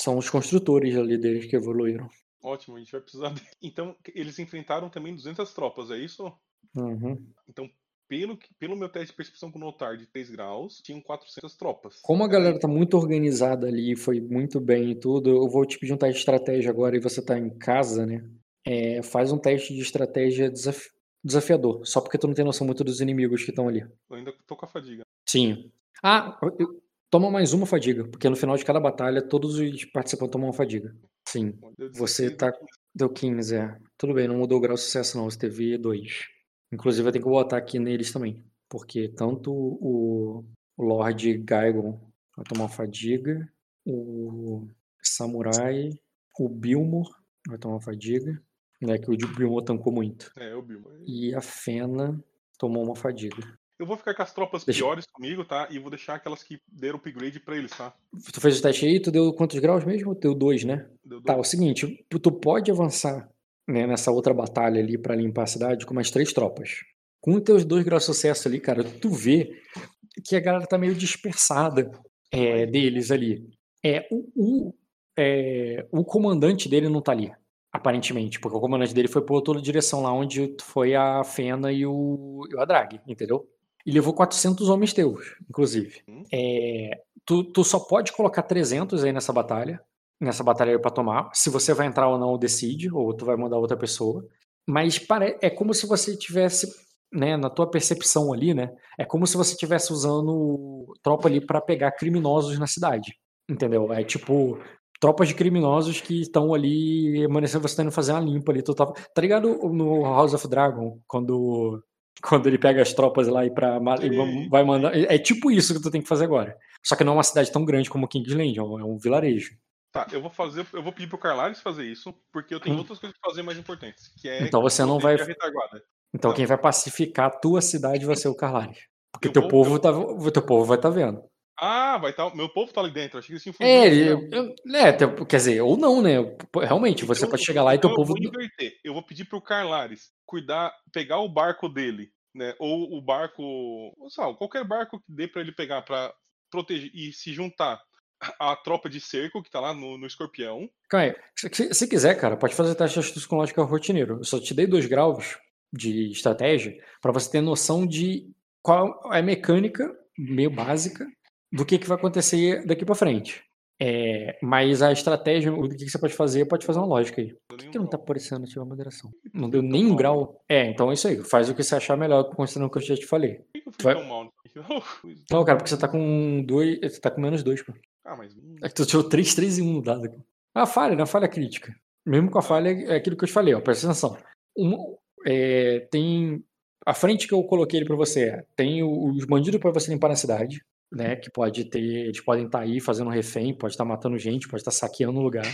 São os construtores ali deles que evoluíram. Ótimo, a gente vai precisar. (laughs) Então, eles enfrentaram também 200 tropas, é isso? Uhum. Então, pelo, que- pelo meu teste de percepção com notar de 3 graus, tinham 400 tropas. Como a Era galera tá muito organizada ali, foi muito bem e tudo, eu vou te pedir um teste de estratégia agora e você tá em casa, né? É, faz um teste de estratégia desaf- desafiador, só porque tu não tem noção muito dos inimigos que estão ali. Eu ainda tô com a fadiga. Sim. Ah, eu- Toma mais uma fadiga, porque no final de cada batalha todos os participantes tomam uma fadiga. Sim. Você 16, tá. deu 15. Deu 15, é. Tudo bem, não mudou o grau de sucesso, não. Você teve 2. Inclusive, eu tenho que botar aqui neles também. Porque tanto o, o Lord Gaigon vai tomar fadiga, o Samurai, o Bilmor vai tomar fadiga, né? Que o Bilmor tancou muito. É, vi. mas- E a Fena tomou uma fadiga. Eu vou ficar com as tropas Deixa- piores comigo, tá? E vou deixar aquelas que deram upgrade pra eles, tá? Tu fez o teste aí, tu deu quantos graus mesmo? Deu 2, né? Deu Tá, é o dois. seguinte, tu pode avançar né, nessa outra batalha ali pra limpar a cidade com mais três tropas. Com os teus dois graus de sucesso ali, cara, tu vê que a galera tá meio dispersada é, deles ali. É, o, o, é, o comandante dele não tá ali, aparentemente, porque o comandante dele foi por outra direção, lá onde foi a Fena e o, e o Adrag, entendeu? E levou 400 homens teus, inclusive. Hum. É, tu, tu só pode colocar 300 aí nessa batalha, nessa batalha aí pra tomar. Se você vai entrar ou não, decide, ou tu vai mandar outra pessoa. Mas pare... é como se você tivesse, né, na tua percepção ali, né? É como se você estivesse usando tropa ali pra pegar criminosos na cidade. Entendeu? É tipo tropas de criminosos que estão ali amanhecendo você tá indo fazer uma limpa ali. Tu tá... tá ligado no House of Dragon, quando quando ele pega as tropas lá e para Sim, vai mandar é é tipo isso que tu tem que fazer agora. Só que não é uma cidade tão grande como Kingsland, é é um vilarejo. Tá, eu vou fazer, eu vou pedir pro Carlares fazer isso, porque eu tenho Hum. outras coisas pra fazer mais importantes, que é Então você não vai-. Então Não. quem vai pacificar a tua cidade vai ser o Carlares. Porque Eu teu vou- povo eu- tá o teu povo vai estar vendo. Ah, vai estar, meu povo tá ali dentro, achei que tinham É, ele- eu- é, teu- quer dizer, ou não, né? Realmente, você Então, pode chegar lá e teu então povo Eu vou inverter. Eu vou pedir pro Carlares cuidar, pegar o barco dele, né? Ou o barco, ou sei lá, qualquer barco que dê pra ele pegar pra proteger e se juntar à tropa de cerco que tá lá no, no escorpião. Calma aí. Se, se- se quiser, cara, pode fazer teste de astúcia com lógica rotineiro. Eu só te dei dois graus de estratégia pra você ter noção de qual é a mecânica meio básica do que, que vai acontecer daqui pra frente. É, mas a estratégia, o que, que você pode fazer, pode fazer uma lógica aí. Por que, que não tá aparecendo ativar a moderação? Não deu nem um grau. É, então é isso aí. Faz o que você achar melhor, considerando o que eu já te falei. Por que eu fui Vai- tão mal? (laughs) Não, cara, porque você tá com dois. Você tá com menos dois, pô. Ah, mas. É que tu tirou 3, 3 e 1 no dado. É uma falha, né? Falha crítica. Mesmo com a falha, é aquilo que eu te falei, ó. Presta atenção. Um, é, tem. A frente que eu coloquei ele pra você é, tem os bandidos pra você limpar na cidade, né? Que pode ter. Eles podem estar aí fazendo refém, pode estar matando gente, pode estar saqueando o lugar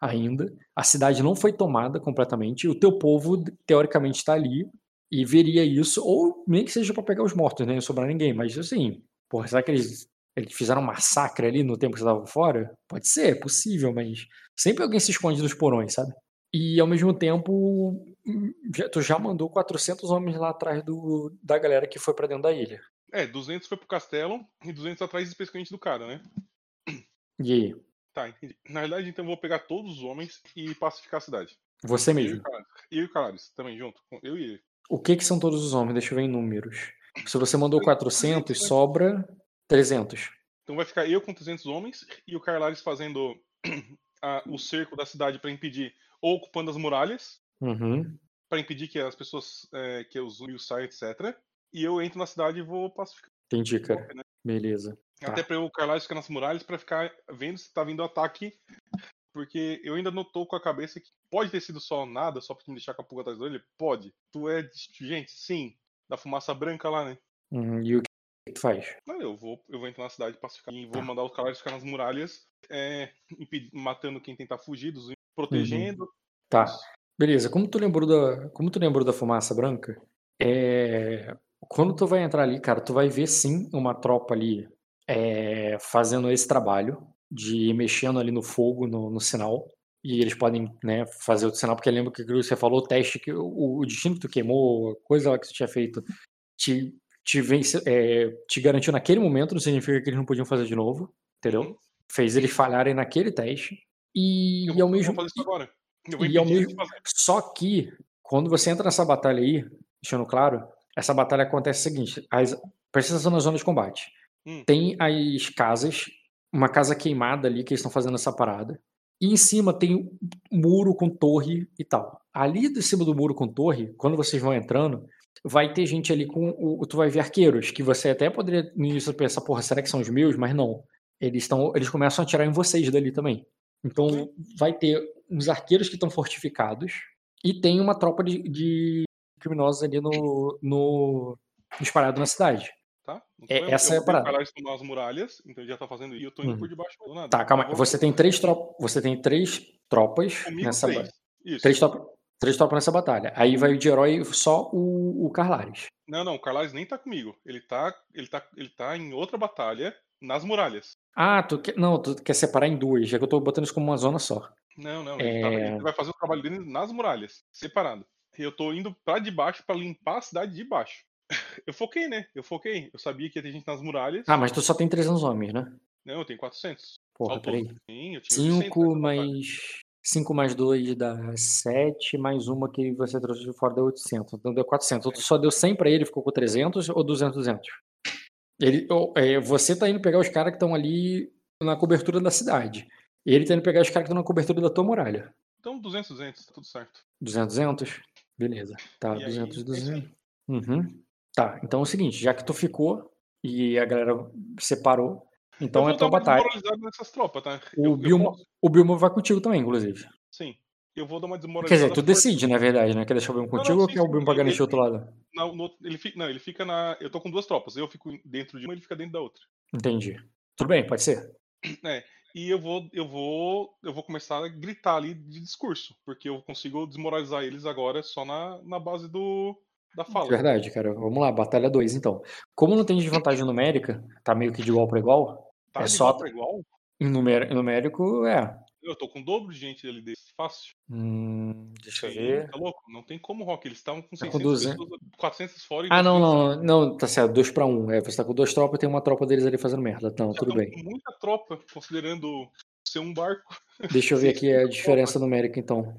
ainda. A cidade não foi tomada completamente, o teu povo, teoricamente, está ali e veria isso, ou nem que seja pra pegar os mortos, né? Não sobrar ninguém, mas assim, porra, será que eles eles fizeram um massacre ali no tempo que você estava fora? Pode ser, é possível, mas sempre alguém se esconde nos porões, sabe? E ao mesmo tempo, hum, já- tu já mandou 400 homens lá atrás do, da galera que foi pra dentro da ilha. É, 200 foi pro castelo e 200 atrás especificamente do cara, né? E aí? Tá, entendi. Na verdade, então eu vou pegar todos os homens e pacificar a cidade. Você mesmo. e o Carlares também junto. Eu e ele. O que que são todos os homens? Deixa eu ver em números. Se você mandou 400, sobra 300. Então vai ficar eu com 300 homens e o Carlares fazendo (clears throat) a- o cerco da cidade pra impedir, ou ocupando as muralhas, Uhum. pra impedir que as pessoas, é, que os zumbis saiam, etc. E eu entro na cidade e vou pacificar. Entendi, cara. né? Beleza. Tá. Até pra eu, o Carlares ficar nas muralhas pra ficar vendo se tá vindo ataque. Porque eu ainda não tô com a cabeça que pode ter sido só nada, só pra me deixar com a pulga atrás dele. Pode. Tu é gente, sim. Da fumaça branca lá, né? Uhum. E o que tu faz? Não, eu vou, eu vou entrar na cidade pacificar e vou Tá. mandar os Carlares ficar nas muralhas, é, matando quem tentar fugir, dos protegendo. Tá. Isso. Beleza, como tu lembrou da, como tu lembrou da fumaça branca, é, quando tu vai entrar ali, cara, tu vai ver sim uma tropa ali é, fazendo esse trabalho de ir mexendo ali no fogo, no, no sinal, e eles podem, né, fazer o sinal, porque lembra que você falou o teste que o, o destino que tu queimou, a coisa lá que tu tinha feito, te, te, vence, é, te garantiu naquele momento, não significa que eles não podiam fazer de novo, entendeu? Uhum. Fez eles falharem naquele teste, e, Eu e ao mesmo vou e ao mesmo- só que, quando você entra nessa batalha aí, deixando claro, essa batalha acontece o seguinte: as, presta atenção na zona de combate. Hum. Tem as casas, uma casa queimada ali que eles estão fazendo essa parada. E em cima tem um muro com torre e tal. Ali de cima do muro com torre, quando vocês vão entrando, vai ter gente ali com. O, tu vai ver arqueiros, que você até poderia no início pensar, porra, será que são os meus? Mas não. eles estão, eles começam a atirar em vocês dali também. Então vai ter uns arqueiros que estão fortificados e tem uma tropa de, de criminosos ali no, no espalhado na cidade. Tá? É, eu, essa eu é a parada. Caralho tomar as muralhas, então ele já tá fazendo. E eu tô indo Uhum. por debaixo do nada. Tá, calma. Vou- Você tem três tropas. Você tem três tropas Comigo, nessa três. Isso. três tropas. Três tropas nessa batalha. Aí vai de herói só o, o Carlares. Não, não, o Carlais nem tá comigo. Ele tá, ele tá, ele tá em outra batalha nas muralhas. Ah, tu quer. Não, tu quer separar em duas, já que eu tô botando isso como uma zona só. Não, não, ele, tá- É. ele vai fazer o trabalho dele nas muralhas, separado. Eu tô indo pra de baixo pra limpar a cidade de baixo. (laughs) Eu foquei, né? Eu foquei. Eu sabia que ia ter gente nas muralhas. Ah, mas tu só tem 300 homens, né? Não, eu tenho 400. Porra, peraí. Sim, eu tinha 800 5 nessa batalha. mais. 5 mais 2 dá 7, mais uma que você trouxe de fora deu 800. Então deu 400. Ou tu só deu 100 pra ele ficou com 300 ou 200, 200? Ele, ou, é, você tá indo pegar os caras que estão ali na cobertura da cidade. Ele tá indo pegar os caras que estão na cobertura da tua muralha. Então, 200, 200, tá tudo certo. 200, 200? Beleza. Tá, E aí, 200, é isso aí. 200. Uhum. Tá, então é o seguinte, já que tu ficou e a galera separou, então é batalha. desmoralizada nessas tropas, tá? O eu, Bilmo, o Bilmo vai contigo também, inclusive. Sim. Eu vou dar uma desmoralizada. Quer dizer, tu forte. decide, na verdade, né? Quer deixar o Bilmo não, contigo ou sim, quer o sim, Bilmo pra ele- garantir o outro lado? Não, no- ele, fica, não, ele fica na. Eu tô com duas tropas. Eu fico dentro de uma, ele fica dentro da outra. Entendi. Tudo bem, pode ser. E eu vou, eu vou, eu vou começar a gritar ali de discurso, porque eu consigo desmoralizar eles agora só na, na base do da fala. Verdade, cara. Vamos lá, batalha 2, então. Como não tem desvantagem numérica, tá meio que de igual pra igual, Tá É só- igual pra igual? numé- numérico, é. Eu tô com o dobro de gente ali desse. Fácil. Hum, deixa eu ver. Tá louco? Não tem como, Rock. Eles estavam com Tá com 600 200. pessoas, 400 fora e Ah, não, 200 não, não, tá certo, 2 pra 1. Um. É, você tá com duas tropas e tem uma tropa deles ali fazendo merda. Não, Já tudo tamo bem. com muita tropa, considerando ser um barco. Deixa eu (laughs) ver aqui a diferença numérica, então.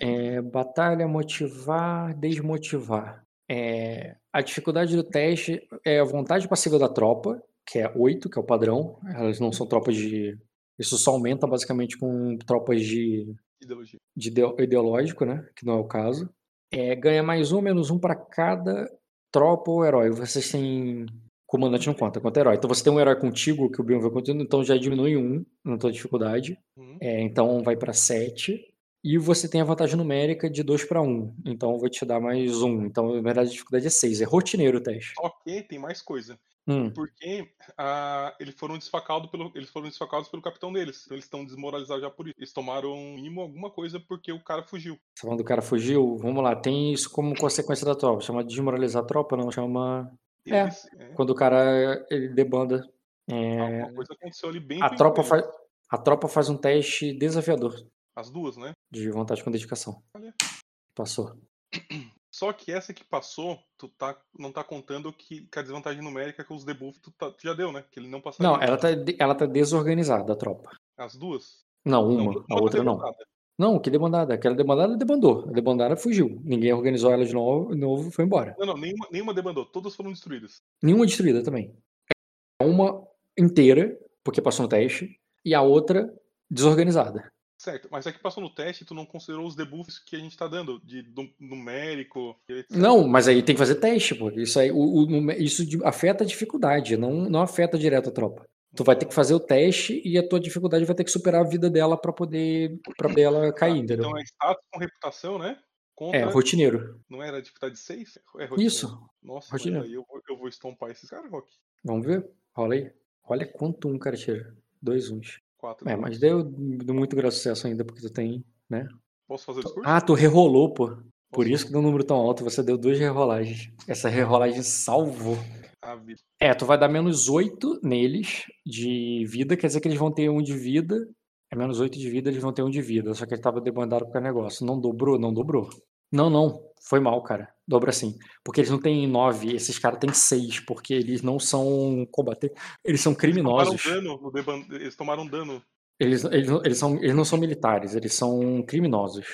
É, batalha, motivar, desmotivar. É, a dificuldade do teste é a vontade passiva da tropa, que é 8, que é o padrão. Elas não são tropas de. Isso só aumenta basicamente com tropas de, Ideologia. de ideo- ideológico, né? Que não é o caso. É, ganha mais um, menos um para cada tropa ou herói. Vocês têm. Comandante não conta, conta herói. Então você tem um herói contigo, que o Bion vai contigo, então já diminui um na tua dificuldade. Uhum. É, então vai para 7. E você tem a vantagem numérica de 2 para 1. Então eu vou te dar mais um. Então, na verdade, a dificuldade é 6. É rotineiro o teste. Que tem mais coisa. Hum, Porque ah, eles foram desfacados pelo, eles foram desfacados pelo capitão deles. Então eles estão desmoralizados já por isso. Eles tomaram um mínimo alguma coisa porque o cara fugiu. você falando do cara fugiu? Vamos lá. Tem isso como consequência da tropa. Chama de desmoralizar a tropa, não chama. É. Eles, é, Quando o cara ele debanda. é, Alguma coisa aconteceu ali bem. a, tropa faz, a tropa faz um teste desafiador As duas, né? de vontade com dedicação. Olha. Passou. (clears throat) Só que essa que passou, tu tá, não tá contando que, que a desvantagem numérica com os debuffs tu, tá- tu já deu, né? Que ele não passaria. Não, ela tá, ela tá desorganizada, a tropa. As duas? Não, Não, uma. uma a outra não. Não, que debandada. Aquela debandada debandou. A debandada fugiu. Ninguém organizou ela de novo, novo e foi embora. Não, não, nenhuma, nenhuma debandou. Todas foram destruídas. Nenhuma destruída também. Uma inteira, porque passou no teste, e a outra desorganizada. Certo, mas é que passou no teste e tu não considerou os debuffs que a gente tá dando, de num- numérico, etc. Não, mas aí tem que fazer teste, pô. Isso aí, o, o isso afeta a dificuldade, não, não afeta direto a tropa. Tu vai ter que fazer o teste e a tua dificuldade vai ter que superar a vida dela pra poder para ela cair, Tá, entendeu? Então é status com reputação, né? Contra, É, rotineiro. não era dificuldade 6? É rotineiro. Isso. Nossa, rotineiro. aí eu, vou- eu vou estompar esses caras, Rock. Vamos ver? Rola aí. Olha quanto um cara tira. Dois uns. 4 É, mas deu, deu muito grande sucesso ainda, porque tu tem, né? Posso fazer o discurso? Ah, tu rerolou, pô. Por Posso- isso que deu um número tão alto, você deu duas rerolagens. Essa rerolagem salvou. A vida. É, tu vai dar menos 8 neles de vida, quer dizer que eles vão ter um de vida. É menos 8 de vida, eles vão ter um de vida. Só que ele tava debandado com o negócio. Não dobrou? Não dobrou. Não, não. Foi mal, cara. Dobra sim. Porque eles não têm 9, esses caras têm 6, porque eles não são combater. Eles são criminosos. Tomaram dano deban- Eles tomaram dano. Eles, eles, não- eles, são, eles não são militares, eles são criminosos.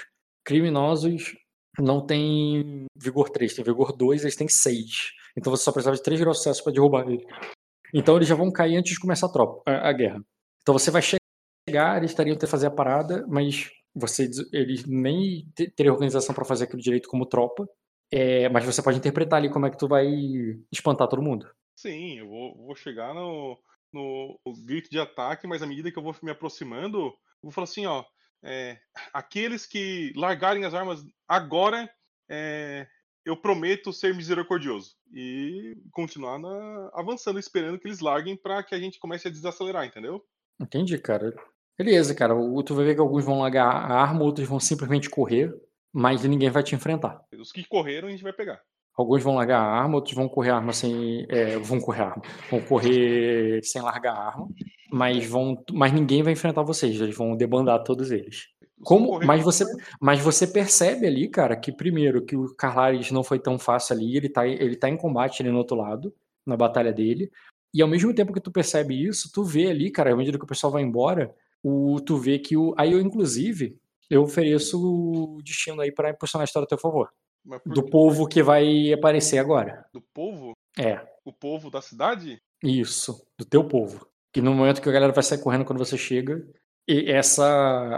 Criminosos não têm vigor 3, tem vigor 2, eles têm 6. Então você só precisava de 3 graus de sucesso para derrubar ele. Então eles já vão cair antes de começar a, tropa, a, a guerra. Então você vai chegar, eles estariam ter fazer a parada, mas você, eles nem te- teriam organização para fazer aquilo direito como tropa. É, mas você pode interpretar ali como é que tu vai espantar todo mundo. Sim, eu vou, vou chegar no, no, no grito de ataque, mas à medida que eu vou me aproximando, eu vou falar assim, ó. é, aqueles que largarem as armas agora, é, eu prometo ser misericordioso. E continuar na- avançando, esperando que eles larguem pra que a gente comece a desacelerar, entendeu? Entendi, cara. Beleza, cara. Tu vai ver que alguns vão largar a arma, outros vão simplesmente correr, mas ninguém vai te enfrentar. Os que correram a gente vai pegar. Alguns vão largar a arma, outros vão correr a arma sem. é, vão correr a arma. Vão correr sem largar a arma, mas vão. Mas ninguém vai enfrentar vocês. Eles vão debandar todos eles. Como, mas você, mas você percebe ali, cara, que primeiro que o Carlares não foi tão fácil ali, ele tá, ele tá em combate ali no outro lado, na batalha dele. E ao mesmo tempo que tu percebe isso, tu vê ali, cara, à medida que o pessoal vai embora, o, tu vê que o. Aí eu, inclusive, eu ofereço o destino aí pra impulsionar a história a teu favor. Do quê? povo que vai aparecer agora. Do povo? É, O povo da cidade? isso, do teu povo. Que no momento que a galera vai sair correndo quando você chega, e essa.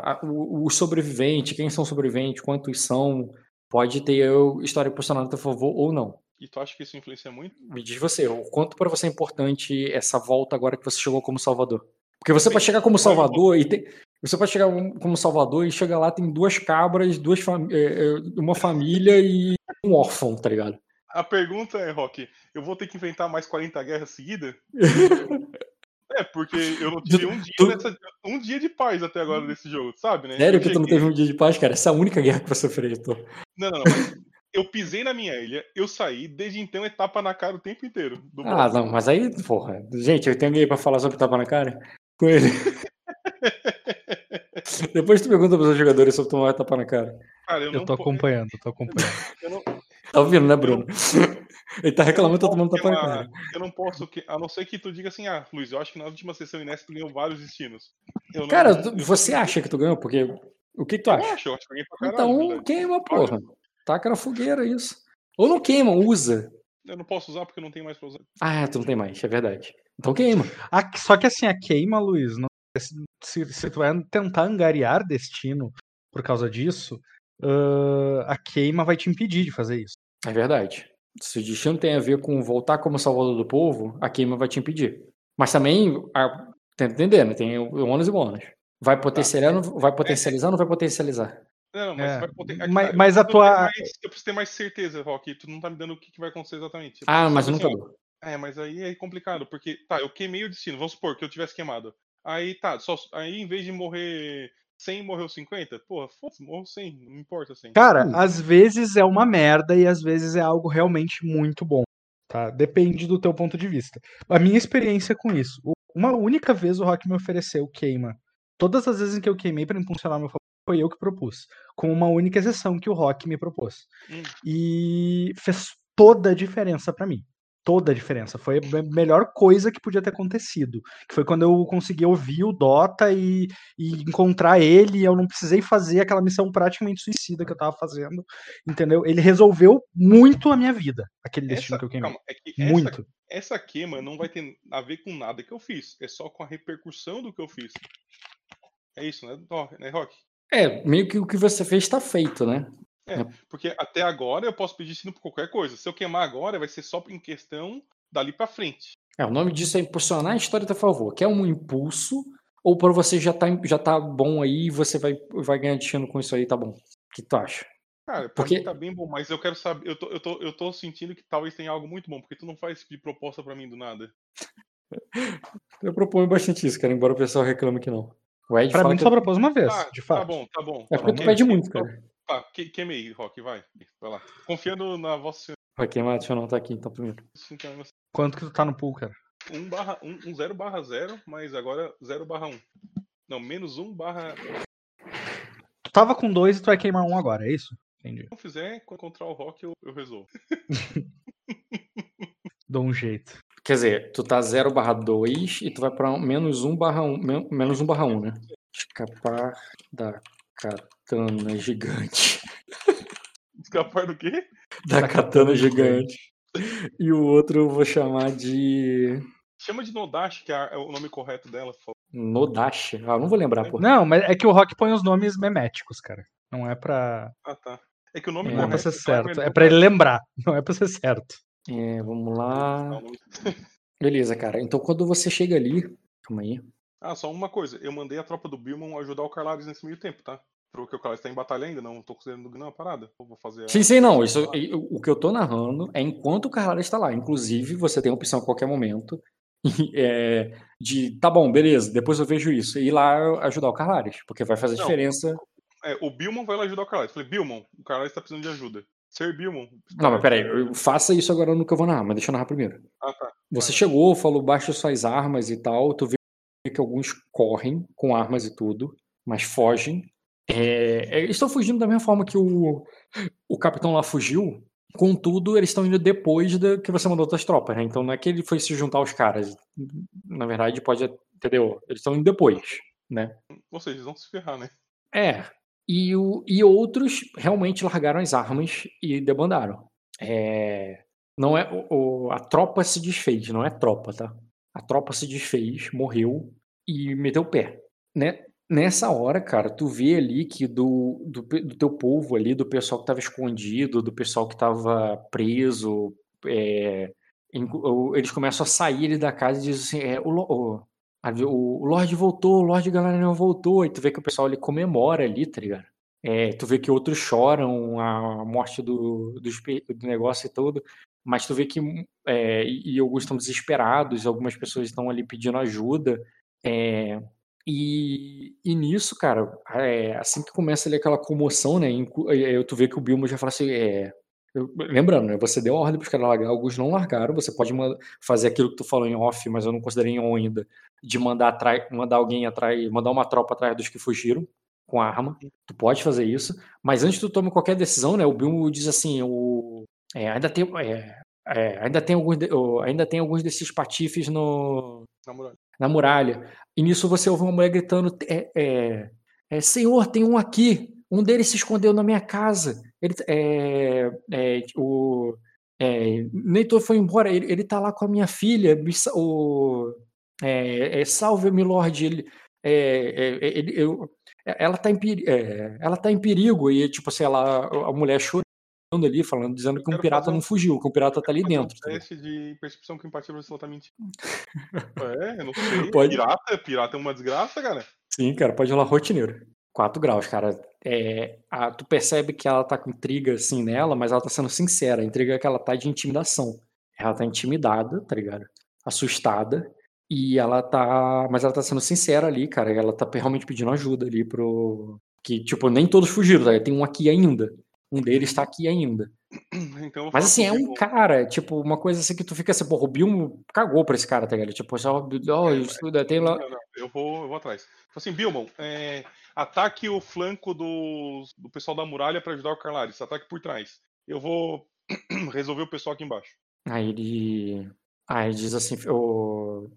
a- o, o sobrevivente, quem são sobreviventes, quantos são, pode ter eu, história impulsionada a teu favor ou não. E tu acha que isso influencia muito? Me diz você, o quanto pra você é importante essa volta agora que você chegou como Salvador? Porque você pode chegar como Salvador e tem. Você pode chegar como Salvador e chegar lá, tem duas cabras, duas fami- é, é, uma família e um órfão, tá ligado? A pergunta é, Rock, eu vou ter que inventar mais 40 guerras seguidas? (laughs) é, porque eu não tive um dia, tu- nessa- um dia de paz até agora nesse jogo, sabe, né? Sério Eu que tu não cheguei- teve um dia de paz, cara? Essa é a única guerra que você enfrentou. Não, não, não, mas eu pisei na minha ilha, eu saí, desde então é tapa na cara o tempo inteiro. do Ah, não, mas aí, porra. Gente, eu tenho alguém pra falar sobre tapa na cara? Com ele. (laughs) Depois tu pergunta pros seus jogadores sobre tomar tapa na cara. Cara, eu, Eu não tô acompanhando, tô acompanhando. (laughs) eu não, Tá ouvindo, né, Bruno? (laughs) Ele tá reclamando que tá tomando posso tapa na cara. eu não posso, que- a não ser que tu diga assim, ah, Luiz, eu acho que na última sessão Inés tu ganhou vários destinos. Eu não- Cara, eu- tu- eu- você acha que tu ganhou? Porque. O que tu Eu acha? acho, eu acho que eu ganhei pra caralho, Então verdade. queima, porra. Taca na fogueira isso. Ou não queima, usa. Eu não posso usar porque eu não tenho mais pra usar. Ah, tu não tem mais, é verdade. Então queima. A- só que assim, a queima, Luiz, não- se, se tu vai tentar angariar destino por causa disso, ãh, a queima vai te impedir de fazer isso. É verdade. Se o destino tem a ver com voltar como salvador do povo, a queima vai te impedir. Mas também, a, tá entendendo? Tem ônus e bônus. Vai potencializar, não vai potencializar ou não vai potencializar? Não, mas É, vai poder. mas- eu mas a tua- mais- eu preciso ter mais certeza, Rock. Tu não tá me dando o que, que vai acontecer exatamente. Eu Ah, mas eu saber nunca assim, dou. É, mas aí é complicado, porque, tá, eu queimei o destino, vamos supor que eu tivesse queimado. Aí, tá, só, aí em vez de morrer 100, morreu 50, porra, foda-se, morreu 100, não importa 100. Cara, Hum. às vezes é uma merda e às vezes é algo realmente muito bom, tá? Depende do teu ponto de vista. A minha experiência com isso, uma única vez o Rock me ofereceu queima. Todas as vezes em que eu queimei pra impulsionar meu favor, foi eu que propus, com uma única exceção que o Rock me propôs. Hum. E fez toda a diferença pra mim. Toda a diferença. Foi a me- melhor coisa que podia ter acontecido. Que foi quando eu consegui ouvir o Dota e, e encontrar ele. E eu não precisei fazer aquela missão praticamente suicida que eu tava fazendo. Entendeu? Ele resolveu muito a minha vida, aquele destino Essa, que eu queimei. calma, é que essa, Muito. essa queima não vai ter a ver com nada que eu fiz, é só com a repercussão do que eu fiz. É isso, né, Rock? É, meio que o que você fez tá feito, né? Porque até agora eu posso pedir destino por qualquer coisa. Se eu queimar agora, vai ser só em questão dali pra frente. É, o nome disso é impulsionar a história a favor. Quer um impulso, ou pra você já tá, já tá bom aí e você vai, vai ganhar destino com isso aí, tá bom. O que tu acha? Cara, Porque- tá bem bom, mas eu quero saber. Eu tô, eu, tô, eu tô sentindo que talvez tenha algo muito bom, porque tu não faz tipo de proposta pra mim do nada. (laughs) Eu proponho bastante isso, cara, embora o pessoal reclame que não. O Ed Pra fala mim que só propôs uma vez, Tá, de tá fato. bom, tá bom. é tá porque bom. tu pede muito, cara. Tá, que- queimei, Rock, vai. Vai lá. Confiando na vossa senhora. Vai queimar, deixa eu não tá aqui então primeiro. Quanto que tu tá no pool, cara? 1 barra 1, um 0 barra 0, mas agora 0 barra 1. Não, menos 1 barra. Tu tava com dois e tu vai queimar um agora, é isso? Entendi. Se não fizer, quando encontrar o Rock, eu, eu resolvo. (laughs) Dou um jeito. Quer dizer, tu tá 0 barra 2 e tu vai pra menos 1 barra 1, men- menos 1 barra 1, né? Escapar da katana gigante. (laughs) Escapar do quê? Da, Da katana, katana gigante. E o outro eu vou chamar de Chama de Nodashi, que é o nome correto dela. Nodashi. Ah, eu não vou lembrar, pô. Não, mas é que o Rock põe os nomes meméticos, cara. Não é pra, Ah, tá. É que o nome É. não é pra ser certo. é É pra ele lembrar. Não é pra ser certo. É, vamos lá. Beleza, cara. Então quando você chega ali. Calma aí. Ah, só uma coisa. Eu mandei a tropa do Bilmon ajudar o Carlares nesse meio tempo, tá? Porque o Carlares tá em batalha ainda, não tô considerando não a parada. Eu vou fazer a... Sim, sim, não. Isso, e- o que eu tô narrando é enquanto o Carvalho está lá. Inclusive, você tem a opção a qualquer momento (laughs) é, de, tá bom, beleza, depois eu vejo isso. E ir lá ajudar o Carlares, porque vai fazer Não. diferença. É, o Bilmon vai lá ajudar o Carlares. Falei, Bilmon, o Carlares tá precisando de ajuda. Ser Bilmon. Não, mas peraí, eu- faça isso agora no que eu vou narrar, mas deixa eu narrar primeiro. Ah, tá. Você Vai. chegou, falou, baixa suas armas e tal, tu vê que alguns correm com armas e tudo, mas fogem. É, é, eles estão fugindo da mesma forma que o, o capitão lá fugiu, contudo, eles estão indo depois da que você mandou outras tropas, né? Então não é que ele foi se juntar aos caras. Na verdade, pode, entendeu? Eles estão indo depois, né? Ou seja, eles vão se ferrar, né? É. E, o, e outros realmente largaram as armas e debandaram. É, não é o, a tropa se desfez, não é tropa, tá? A tropa se desfez, morreu e meteu o pé, né? Nessa hora, cara, tu vê ali que do, do, do teu povo ali, do pessoal que tava escondido, do pessoal que tava preso, é, eles começam a sair da casa e dizem assim, é, o, o, o, Lorde voltou, o Lorde Galadriel voltou, e tu vê que o pessoal ali comemora ali, tá ligado? É, tu vê que outros choram a morte do, do, do negócio e tudo, mas tu vê que é, e, alguns estão desesperados, algumas pessoas estão ali pedindo ajuda. é, e, e nisso, cara, é, assim que começa ali aquela comoção, né? inclu- é, é, tu vê que o Bilmo já fala assim: eu- lembrando, né? Você deu a ordem para os caras largar, alguns não largaram. Você pode fazer aquilo que tu falou em off, mas eu não considerei em on ainda, de mandar, atrás, mandar alguém atrás, mandar uma tropa atrás dos que fugiram com arma. Tu pode fazer isso, mas antes tu tome qualquer decisão, né? O Bilmo diz assim: o, é, ainda tem. é, é, ainda tem alguns, de- ainda tem alguns desses patifes no, Na moral. na muralha. E nisso você ouve uma mulher gritando: é, é, é, Senhor, tem um aqui. Um deles se escondeu na minha casa. Ele, é, é, o, é, Neitor foi embora. Ele, ele tá lá com a minha filha. O, é, é, Salve-me, Lorde. Ele, é, é, ele- eu- ela, tá em, peri- é, ela tá em perigo. E, tipo, sei lá, a mulher chorando ali, falando, dizendo que um pirata um- não fugiu, que um pirata tá ali Fazer um dentro. tá teste de percepção com empatia ela tá mentindo. (laughs) é, eu não sei. Pode. Pirata, pirata é uma desgraça, cara. Sim, cara, pode rolar rotineiro. 4 graus, cara. É, a- tu percebe que ela tá com intriga assim nela, mas ela tá sendo sincera. A intriga é que ela tá de intimidação. Ela tá intimidada, tá ligado? Assustada. E ela tá. Mas ela tá sendo sincera ali, cara. Ela tá realmente pedindo ajuda ali pro. Que, tipo, nem todos fugiram, tá? Tem um aqui ainda. Um deles tá aqui ainda. (clears throat) Então Mas falar assim, é um Bilmon. cara, tipo, uma coisa assim que tu fica assim, porra, o Bilmo cagou pra esse cara, tá ligado? Tipo, só, ó, É, isso tudo, tem lá. Não, não, eu vou, eu vou atrás. Falei Assim, Bilmon, é, ataque o flanco do, do pessoal da muralha pra ajudar o Carlares. Ataque por trás. Eu vou (clears throat) resolver o pessoal aqui embaixo. Aí ele. Aí diz assim,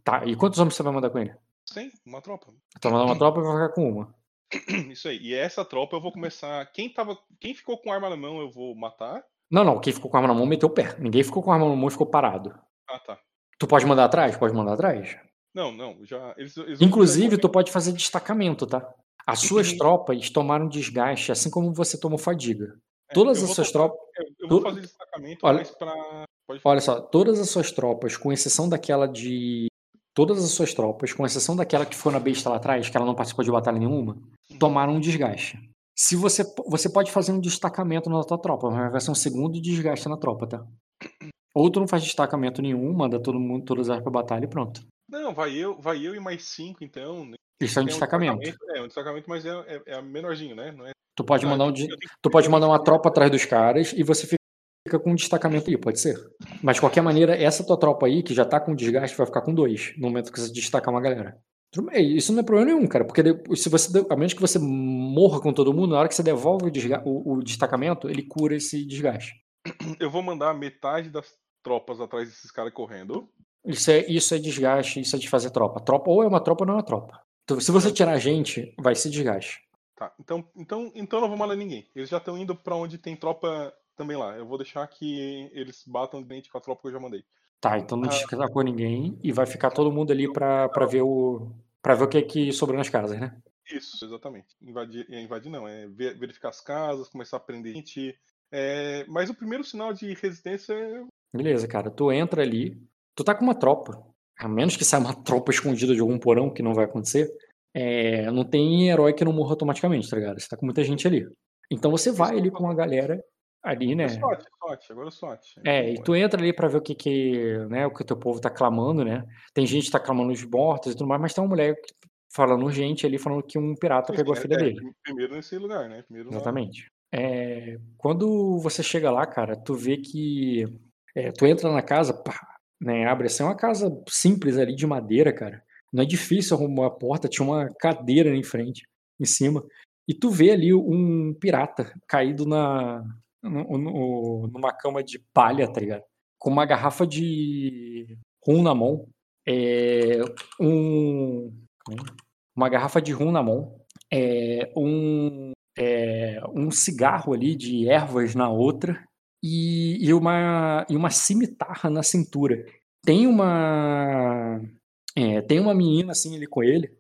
tá, e quantos homens você vai mandar com ele? Sim, uma tropa. Vai mandar uma tropa e vai ficar com uma. (clears throat) Isso aí. E essa tropa eu vou começar. Quem tava. Quem ficou com arma na mão eu vou matar. Não, não, quem ficou com a arma na mão meteu o pé. Ninguém ficou com a arma na mão e ficou parado. Ah, tá. Tu pode mandar atrás? Pode mandar atrás. Não, não, já. Eles, eles Inclusive, tu pode fazer destacamento, tá? As suas tropas tomaram desgaste, assim como você tomou fadiga. É, Todas as suas tropas. Eu, vou fazer destacamento, Olha- mas pra. Olha só, todas as suas tropas, com exceção daquela de. Todas as suas tropas, com exceção daquela que foi na besta lá atrás, que ela não participou de batalha nenhuma, tomaram um desgaste. Se você, você pode fazer um destacamento na tua tropa, mas vai ser um segundo desgaste na tropa, tá? Ou tu não faz destacamento nenhum, manda todo mundo, todas as pra batalha e pronto. Não, vai eu, vai eu e mais cinco, então. né? Isso é um Tem destacamento. É, um destacamento, mas é, é, é menorzinho, né? É, Tu pode Ah, mandar um, tu pode mandar uma tropa atrás dos caras e você fica com um destacamento aí, pode ser. Mas de qualquer maneira, essa tua tropa aí, que já tá com desgaste, vai ficar com dois, no momento que você destacar uma galera. Isso não é problema nenhum, cara, porque de- se você, de- a menos que você morra com todo mundo, na hora que você devolve o, desga- o- o destacamento, ele cura esse desgaste. Eu vou mandar metade das tropas atrás desses caras correndo. Isso é, isso é desgaste, isso é desfazer tropa. Tropa ou é uma tropa ou não é uma tropa. Então, se você tirar gente, vai ser desgaste. Tá, então, então, então eu não vou mandar ninguém. Eles já estão indo pra onde tem tropa também lá. Eu vou deixar que eles batam de frente com a tropa que eu já mandei. Tá, então não Ah. destacou ninguém e vai ficar todo mundo ali pra, pra ver o. para ver o que é que sobrou nas casas, né? Isso, exatamente. Invadir, é, invadir não, é ver- verificar as casas, começar a prender gente. É, mas o primeiro sinal de resistência é. Beleza, cara. Tu entra ali, tu tá com uma tropa. a menos que saia uma (laughs) tropa escondida de algum porão, que não vai acontecer, é, não tem herói que não morra automaticamente, tá ligado? Você tá com muita gente ali. Então você vai ali com a galera ali, né? É SWAT, SWAT, agora é SWAT. É, e tu entra ali pra ver o que que, né, o que o teu povo tá clamando, né? Tem gente que tá clamando os mortos e tudo mais, mas tem uma mulher falando urgente ali, falando que um pirata pegou a filha É, dele. Primeiro nesse lugar, né? Primeiro. Exatamente. É, quando você chega lá, cara, tu vê que é, tu entra na casa, pá, né, abre assim, é uma casa simples ali de madeira, cara. Não é difícil arrumar a porta, tinha uma cadeira ali em frente, em cima. E tu vê ali um pirata caído na no- no- numa cama de palha, tá ligado? Com uma garrafa de rum na mão. É, um, uma garrafa de rum na mão. É, um, é, um cigarro ali de ervas na outra e, e uma, e uma cimitarra na cintura. Tem uma é, tem uma menina assim ali com ele,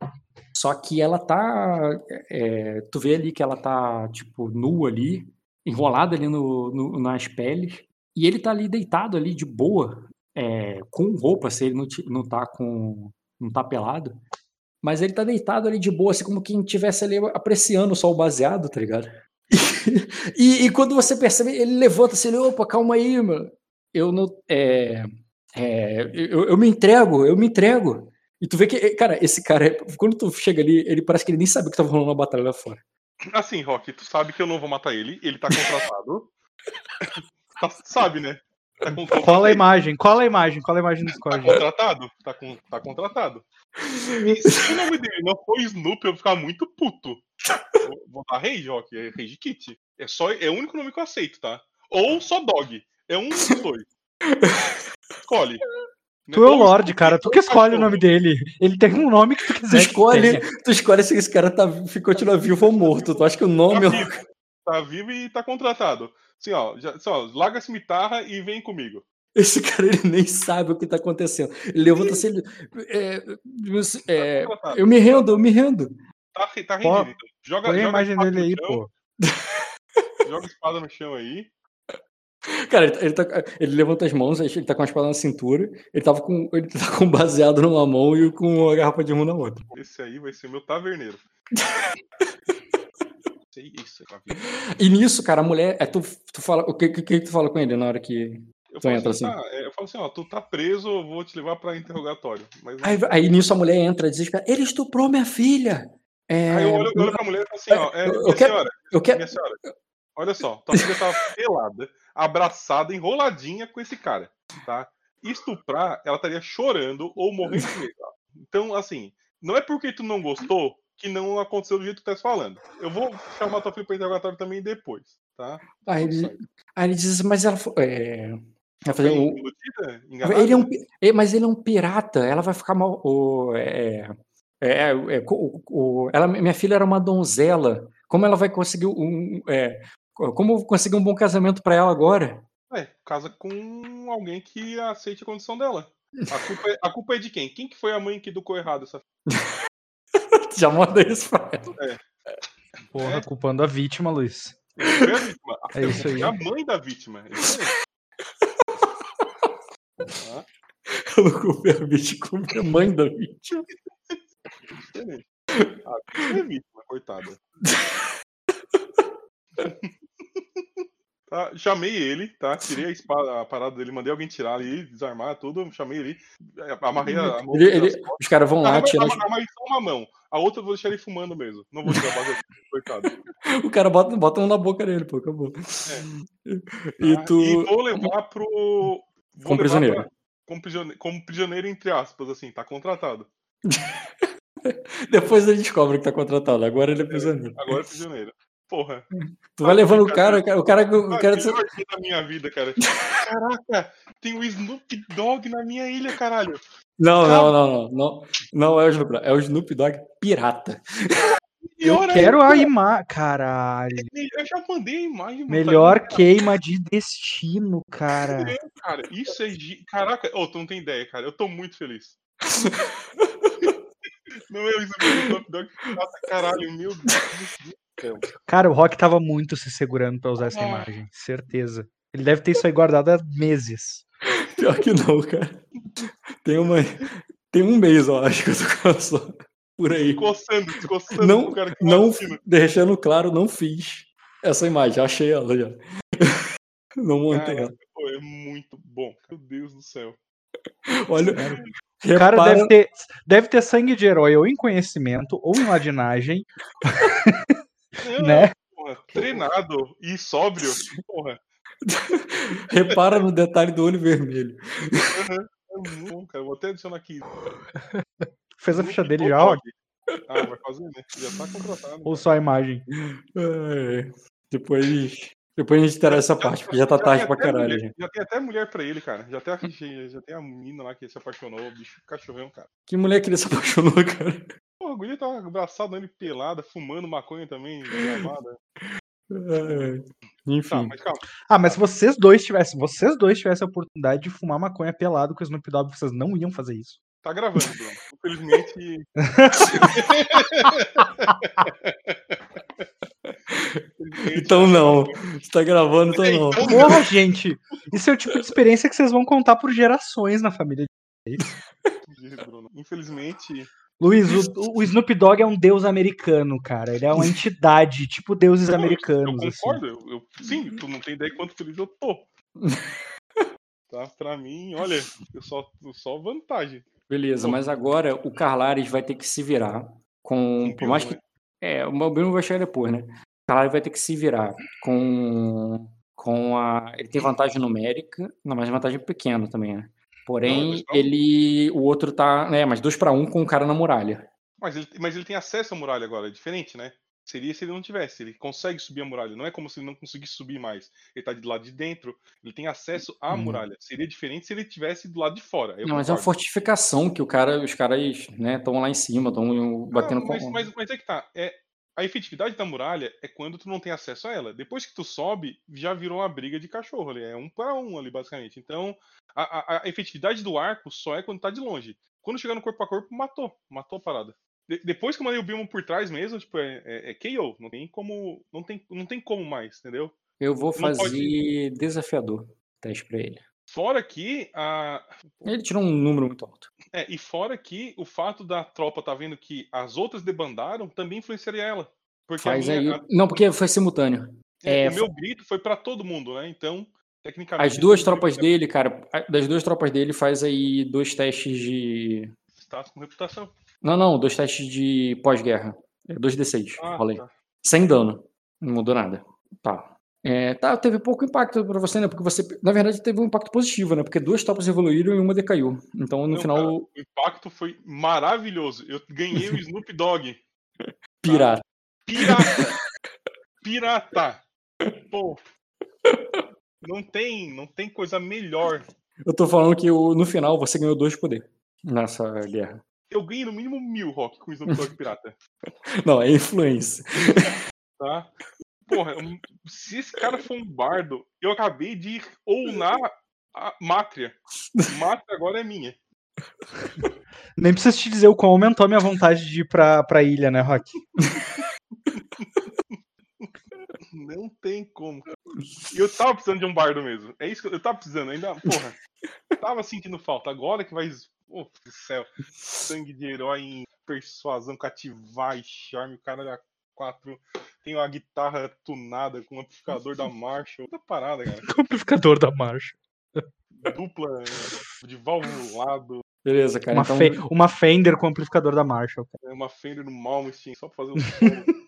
só que ela tá é, tu vê ali que ela tá tipo nua ali, enrolada ali no, no- nas peles e ele tá ali deitado ali de boa, é, com roupa, se ele não, não tá com não tá pelado, mas ele tá deitado ali de boa, assim como quem estivesse ali apreciando o baseado, tá ligado? (laughs) E, e quando você percebe, ele levanta assim, opa, calma aí, mano. Eu não. É, é, eu, eu me entrego, eu me entrego. E tu vê que, cara, esse cara, quando tu chega ali, ele parece que ele nem sabe que tá rolando uma batalha lá fora. Assim, Rock, tu sabe que eu não vou matar ele, ele tá contratado. (laughs) Tá- sabe, né? Tá Cola a imagem, cola a imagem, cola a imagem do Tá Discord. contratado? Tá, com, tá contratado. E se o nome dele não for Snoop, eu vou ficar muito puto. Vou- Vou dar Rage, Rock, é Rage Kit. É, só, é o único nome que eu aceito, tá? Ou só Dog. É um dos dois. Escolhe. Tu é o Lorde, cara. Tu que escolhe o nome dele. Ele tem um nome que tu Tu quiser. escolhe, tenha. tu escolhe se esse cara tá, ficou continua vivo ou morto. Tu acha que o nome. Tá vivo, tá vivo e tá contratado. Assim, ó, já, assim, ó, larga a cimitarra e vem comigo. Esse cara ele nem sabe o que tá acontecendo. Ele levanta assim. ele, é, é, contratado. eu me rendo, eu me rendo. Tá, tá rendido. Joga, Põe a joga imagem espada dele aí, chão, pô. Joga a espada no chão aí. Cara, ele, tá- ele, tá- ele levanta as mãos, ele tá com a espada na cintura, ele tava com. Ele tá com baseado numa mão e com a garrafa de rum na outra. Esse aí vai ser meu taverneiro. (laughs) Isso, vendo? E nisso, cara, a mulher. É, tu, tu fala. O que, que, que tu fala com ele na hora que. Eu Tu entra assim, assim. tá, é, eu falo assim, ó, tu tá preso, eu vou te levar pra interrogatório. Mas Aí, aí nisso a mulher entra desesperada. Ele estuprou minha filha! É, aí eu olho, eu olho pra mulher e falo assim, ó, é, eu- eu minha quero- senhora, eu quero. minha senhora, olha só, tua filha tava pelada, abraçada, enroladinha com esse cara, tá? Estuprar, ela estaria chorando ou morrendo de medo. Então, assim, não é porque tu não gostou que não aconteceu do jeito que tu tá falando. Eu vou chamar tua filha pra interrogatório também depois, tá? Aí ele, aí ele diz, mas ela. fo- É, o- iludida, enganada? ele é um, é, mas ele é um pirata. Ela vai ficar mal. O, é, é, é, o- o- ela, minha filha era uma donzela. Como ela vai conseguir um. É, como conseguir um bom casamento pra ela agora? É, casa com alguém que aceite a condição dela. A culpa, é, a culpa é de quem? Quem que foi a mãe que educou errado essa (laughs) Já manda isso pra ela. Porra, É. culpando a vítima, Luiz. Foi a vítima. A, (laughs) É isso aí. a mãe da vítima. É isso aí. Tá? Colocou o bicho como a mãe da vítima. Excelente. A vítima é vítima, coitada. (laughs) Tá, chamei ele, tá? Tirei a, espada, a parada dele, mandei alguém tirar ali, desarmar tudo, chamei ele, amarrei a, a mão. Ele- ele- os caras vão lá, tiram. amarrei- só uma mão. A outra eu vou deixar ele fumando mesmo. Não vou tirar a base (laughs) coitado. O cara bota, bota um na boca dele, pô, acabou. E Tá? tu. E vou levar pro. Vou Como levar prisioneiro. pra- como, prisioneiro. como prisioneiro, entre aspas, assim, tá contratado. (laughs) Depois ele descobre que tá contratado. Agora ele é prisioneiro. Agora é prisioneiro. Porra. (laughs) Tu vai levando o cara, o cara. O cara, da minha vida, cara. Caraca, tem o Snoop Dogg na minha ilha, caralho. Não, não, não, não, não. Não é o Snoop Dogg. É o Snoop Dogg pirata. Eu quero a imagem. Caralho. Eu já mandei a imagem. mano, Melhor queima de destino, cara. Cara, isso é. Caraca, ô, tu não tem ideia, cara. Eu tô muito feliz. (laughs) não é o Snoop Dogg pirata, caralho, meu Deus céu. Cara, o Rock tava muito se segurando pra usar essa Ah. imagem. Certeza. Ele deve ter isso aí guardado há meses. (laughs) Pior que não, cara. Tem uma. Tem um mês, eu acho que eu tô ela só. Por aí. Coçando, descoçando Não, o cara que não, vacina. deixando claro, não fiz essa imagem. Achei ela já. (laughs) Não montei ela. Caraca, pô, é muito bom. Meu Deus do céu. Olha, O cara repara- deve ter, deve ter sangue de herói ou em conhecimento ou em ladinagem, (laughs) Não, né? porra, treinado e sóbrio. Porra, (laughs) repara no detalhe do olho vermelho. é muito bom, cara. Vou até adicionar aqui. Fez a ficha dele já, ó, Ah, vai fazer, né? Já tá contratado. ou só a imagem. É, depois, depois a gente terá essa parte, porque já tá tem tarde pra caralho. mulher- já. já tem até mulher pra ele, cara. Já tem, a, (laughs) já tem a menina lá que se apaixonou, o bicho cachorrão, cara. Que mulher que ele se apaixonou, (laughs) cara? Porra, a guria tava abraçado nele pelada, fumando maconha também, (laughs) gravada. É, Tá, enfim, mas calma. Ah, mas se vocês dois tivessem, vocês dois tivessem a oportunidade de fumar maconha pelado com o Snoop Dogg, vocês não iam fazer isso. Tá gravando, Bruno. Infelizmente. (laughs) Então não. Você tá gravando, então não. Porra, gente, isso é o tipo de experiência que vocês vão contar por gerações na família. Bruno. Infelizmente, Luiz, o, o Snoop Dogg é um deus americano, cara. Ele é uma (laughs) entidade, tipo deuses eu americanos. assim. concordo. Eu, eu- sim, tu não tem ideia quanto feliz eu tô. (laughs) Tá, pra mim, olha, eu só, só vantagem. Beleza, mas agora o Carlares vai ter que se virar com. Por mais que. É, o Mobile vai chegar depois, né? O Carlares vai ter que se virar com. Com a. Ele tem vantagem numérica, não, mas vantagem pequena também, né? Porém, um. ele. O outro tá. É, mas dois pra um com o cara na muralha. Mas ele, mas ele tem acesso à muralha agora, é diferente, né? Seria se ele não tivesse. Ele consegue subir a muralha. Não é como se ele não conseguisse subir mais. Ele tá do lado de dentro, ele tem acesso à Uhum. muralha. Seria diferente se ele tivesse do lado de fora. Não, mas é uma fortificação que o cara, os caras, né, estão lá em cima, estão batendo Ah, mas, com. mas, mas é que tá. É, a efetividade da muralha é quando tu não tem acesso a ela. Depois que tu sobe, já virou uma briga de cachorro ali. É um para um ali, basicamente. Então, a, a- a efetividade do arco só é quando tá de longe. Quando chegar no corpo a corpo, matou. Matou a parada. De- depois que eu mandei o Bilmo por trás mesmo, tipo, é, é, é KO. Não tem como. Não tem, não tem como mais, entendeu? Eu vou Não pode- fazer desafiador teste pra ele. Fora que a. Ele tirou um número muito alto. É, e fora que o fato da tropa tá vendo que as outras debandaram também influenciaria ela. Porque Faz minha- aí. Não, porque foi simultâneo. É, É, o meu grito foi pra todo mundo, né? Então, tecnicamente. As duas tropas dele, cara, das duas tropas dele faz aí dois testes de. Status com reputação. Não, não, dois testes de pós-guerra. É 2d6, Ah, falei. tá. Sem dano. Não mudou nada. Tá. É, tá, teve pouco impacto pra você, né? Porque você, na verdade, teve um impacto positivo, né? Porque duas tropas evoluíram e uma decaiu. Então, no Não, final, cara, o impacto foi maravilhoso. Eu ganhei o (laughs) Snoop Dogg. pirata. Pirata! (laughs) Pirata! Pô. Não tem, não tem coisa melhor. Eu tô falando que no final você ganhou dois de poder nessa guerra. Eu ganhei no mínimo mil rock com o Snoop Dogg pirata. (laughs) Não, é influência. Tá? Porra, se esse cara for um bardo, eu acabei de ounar a Mátria. Mátria agora é minha. Nem preciso te dizer o quão aumentou a minha vontade de ir pra, pra ilha, né, Rock? Não tem como. E eu tava precisando de um bardo mesmo. É isso que eu, eu tava precisando ainda. Porra. Tava sentindo falta. Agora que vai. Oh, céu. Sangue de herói em persuasão, cativar e charme. O cara era quatro. Tem uma guitarra tunada com um amplificador da Marshall. Outra parada, cara. (laughs) Amplificador da marcha. Dupla eh, de valvulado. Beleza, cara. Uma, então, Fe- uma Fender com amplificador da Marshall. cara. é Uma Fender no Malmsteen só pra fazer um (laughs)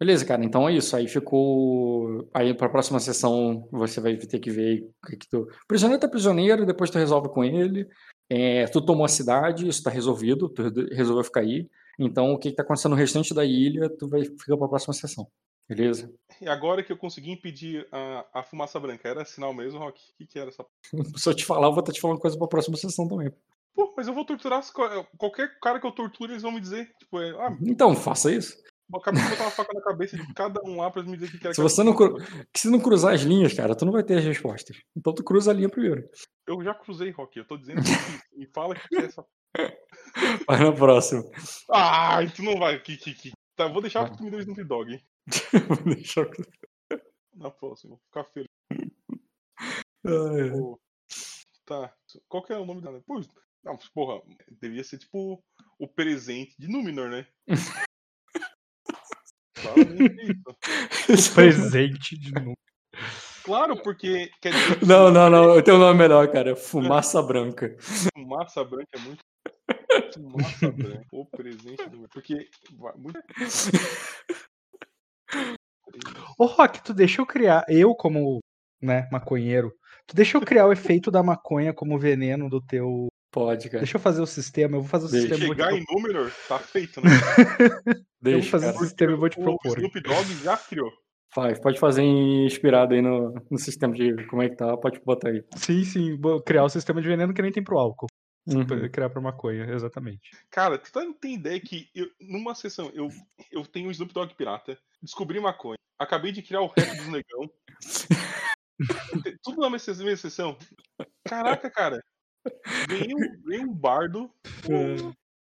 beleza, cara. Então é isso. Aí ficou. Aí pra próxima sessão você vai ter que ver o que, que tu. O prisioneiro tá prisioneiro, depois tu resolve com ele. É, tu tomou a cidade, isso tá resolvido, tu re- resolveu ficar aí. Então o que, que tá acontecendo no restante da ilha, tu vai ficar pra próxima sessão. Beleza? E agora que eu consegui impedir a, a fumaça branca, era sinal mesmo, Rock? O que, que era essa (laughs) Se eu te falar, eu vou estar te falando coisa pra próxima sessão também. Pô, mas eu vou torturar qualquer cara que eu torture, eles vão me dizer. Tipo, é, ah, Então, faça isso. eu acabei de botar uma faca na cabeça de cada um lá pra eles me dizer o que era Se você não, cru- que se não cruzar as linhas, cara, tu não vai ter as respostas. Então tu cruza a linha primeiro. Eu já cruzei, Rock. Eu tô dizendo que me fala que é essa. (laughs) (laughs) Vai na próxima. Ai, tu não vai. Que, que, que. Tá, vou deixar tu me o Snoop Dogg. (laughs) Deixa eu... Na próxima. Vou ficar feliz. (laughs) Ai, Pô. Tá. Qual que é o nome dela? Pô, Não, porra, devia ser tipo o presente de Númenor, né? Claramente é. Presente de novo. Claro, porque quer dizer que Não, não, não. Eu tenho um nome melhor, cara. Fumaça branca. fumaça branca é muito. Branca. O presente do. Porque. Muito... Ô, Rock, tu deixa eu criar, eu como, né, maconheiro, tu deixa eu criar o efeito da maconha como veneno do teu. Pode, cara. Deixa eu fazer o sistema, eu vou fazer o Deixa. sistema. Chegar pro- em Númenor, tá feito, né? (laughs) Eu vou Deixa, fazer cara. o sistema e vou te O propor. Snoop Dogg já criou. Faz. Pode fazer inspirado aí no, no sistema de como é que tá. Pode botar aí. Sim, sim, vou criar o sistema de veneno que nem tem pro álcool. Uhum. Pra Criar pra maconha, exatamente. Cara, tu tá, tem ideia que eu, numa sessão eu, eu tenho o Snoop Dogg pirata, descobri maconha, acabei de criar o rap dos negão. (laughs) Tudo na mesma sessão. Caraca, cara. Ganhei um, ganhei um bardo. É.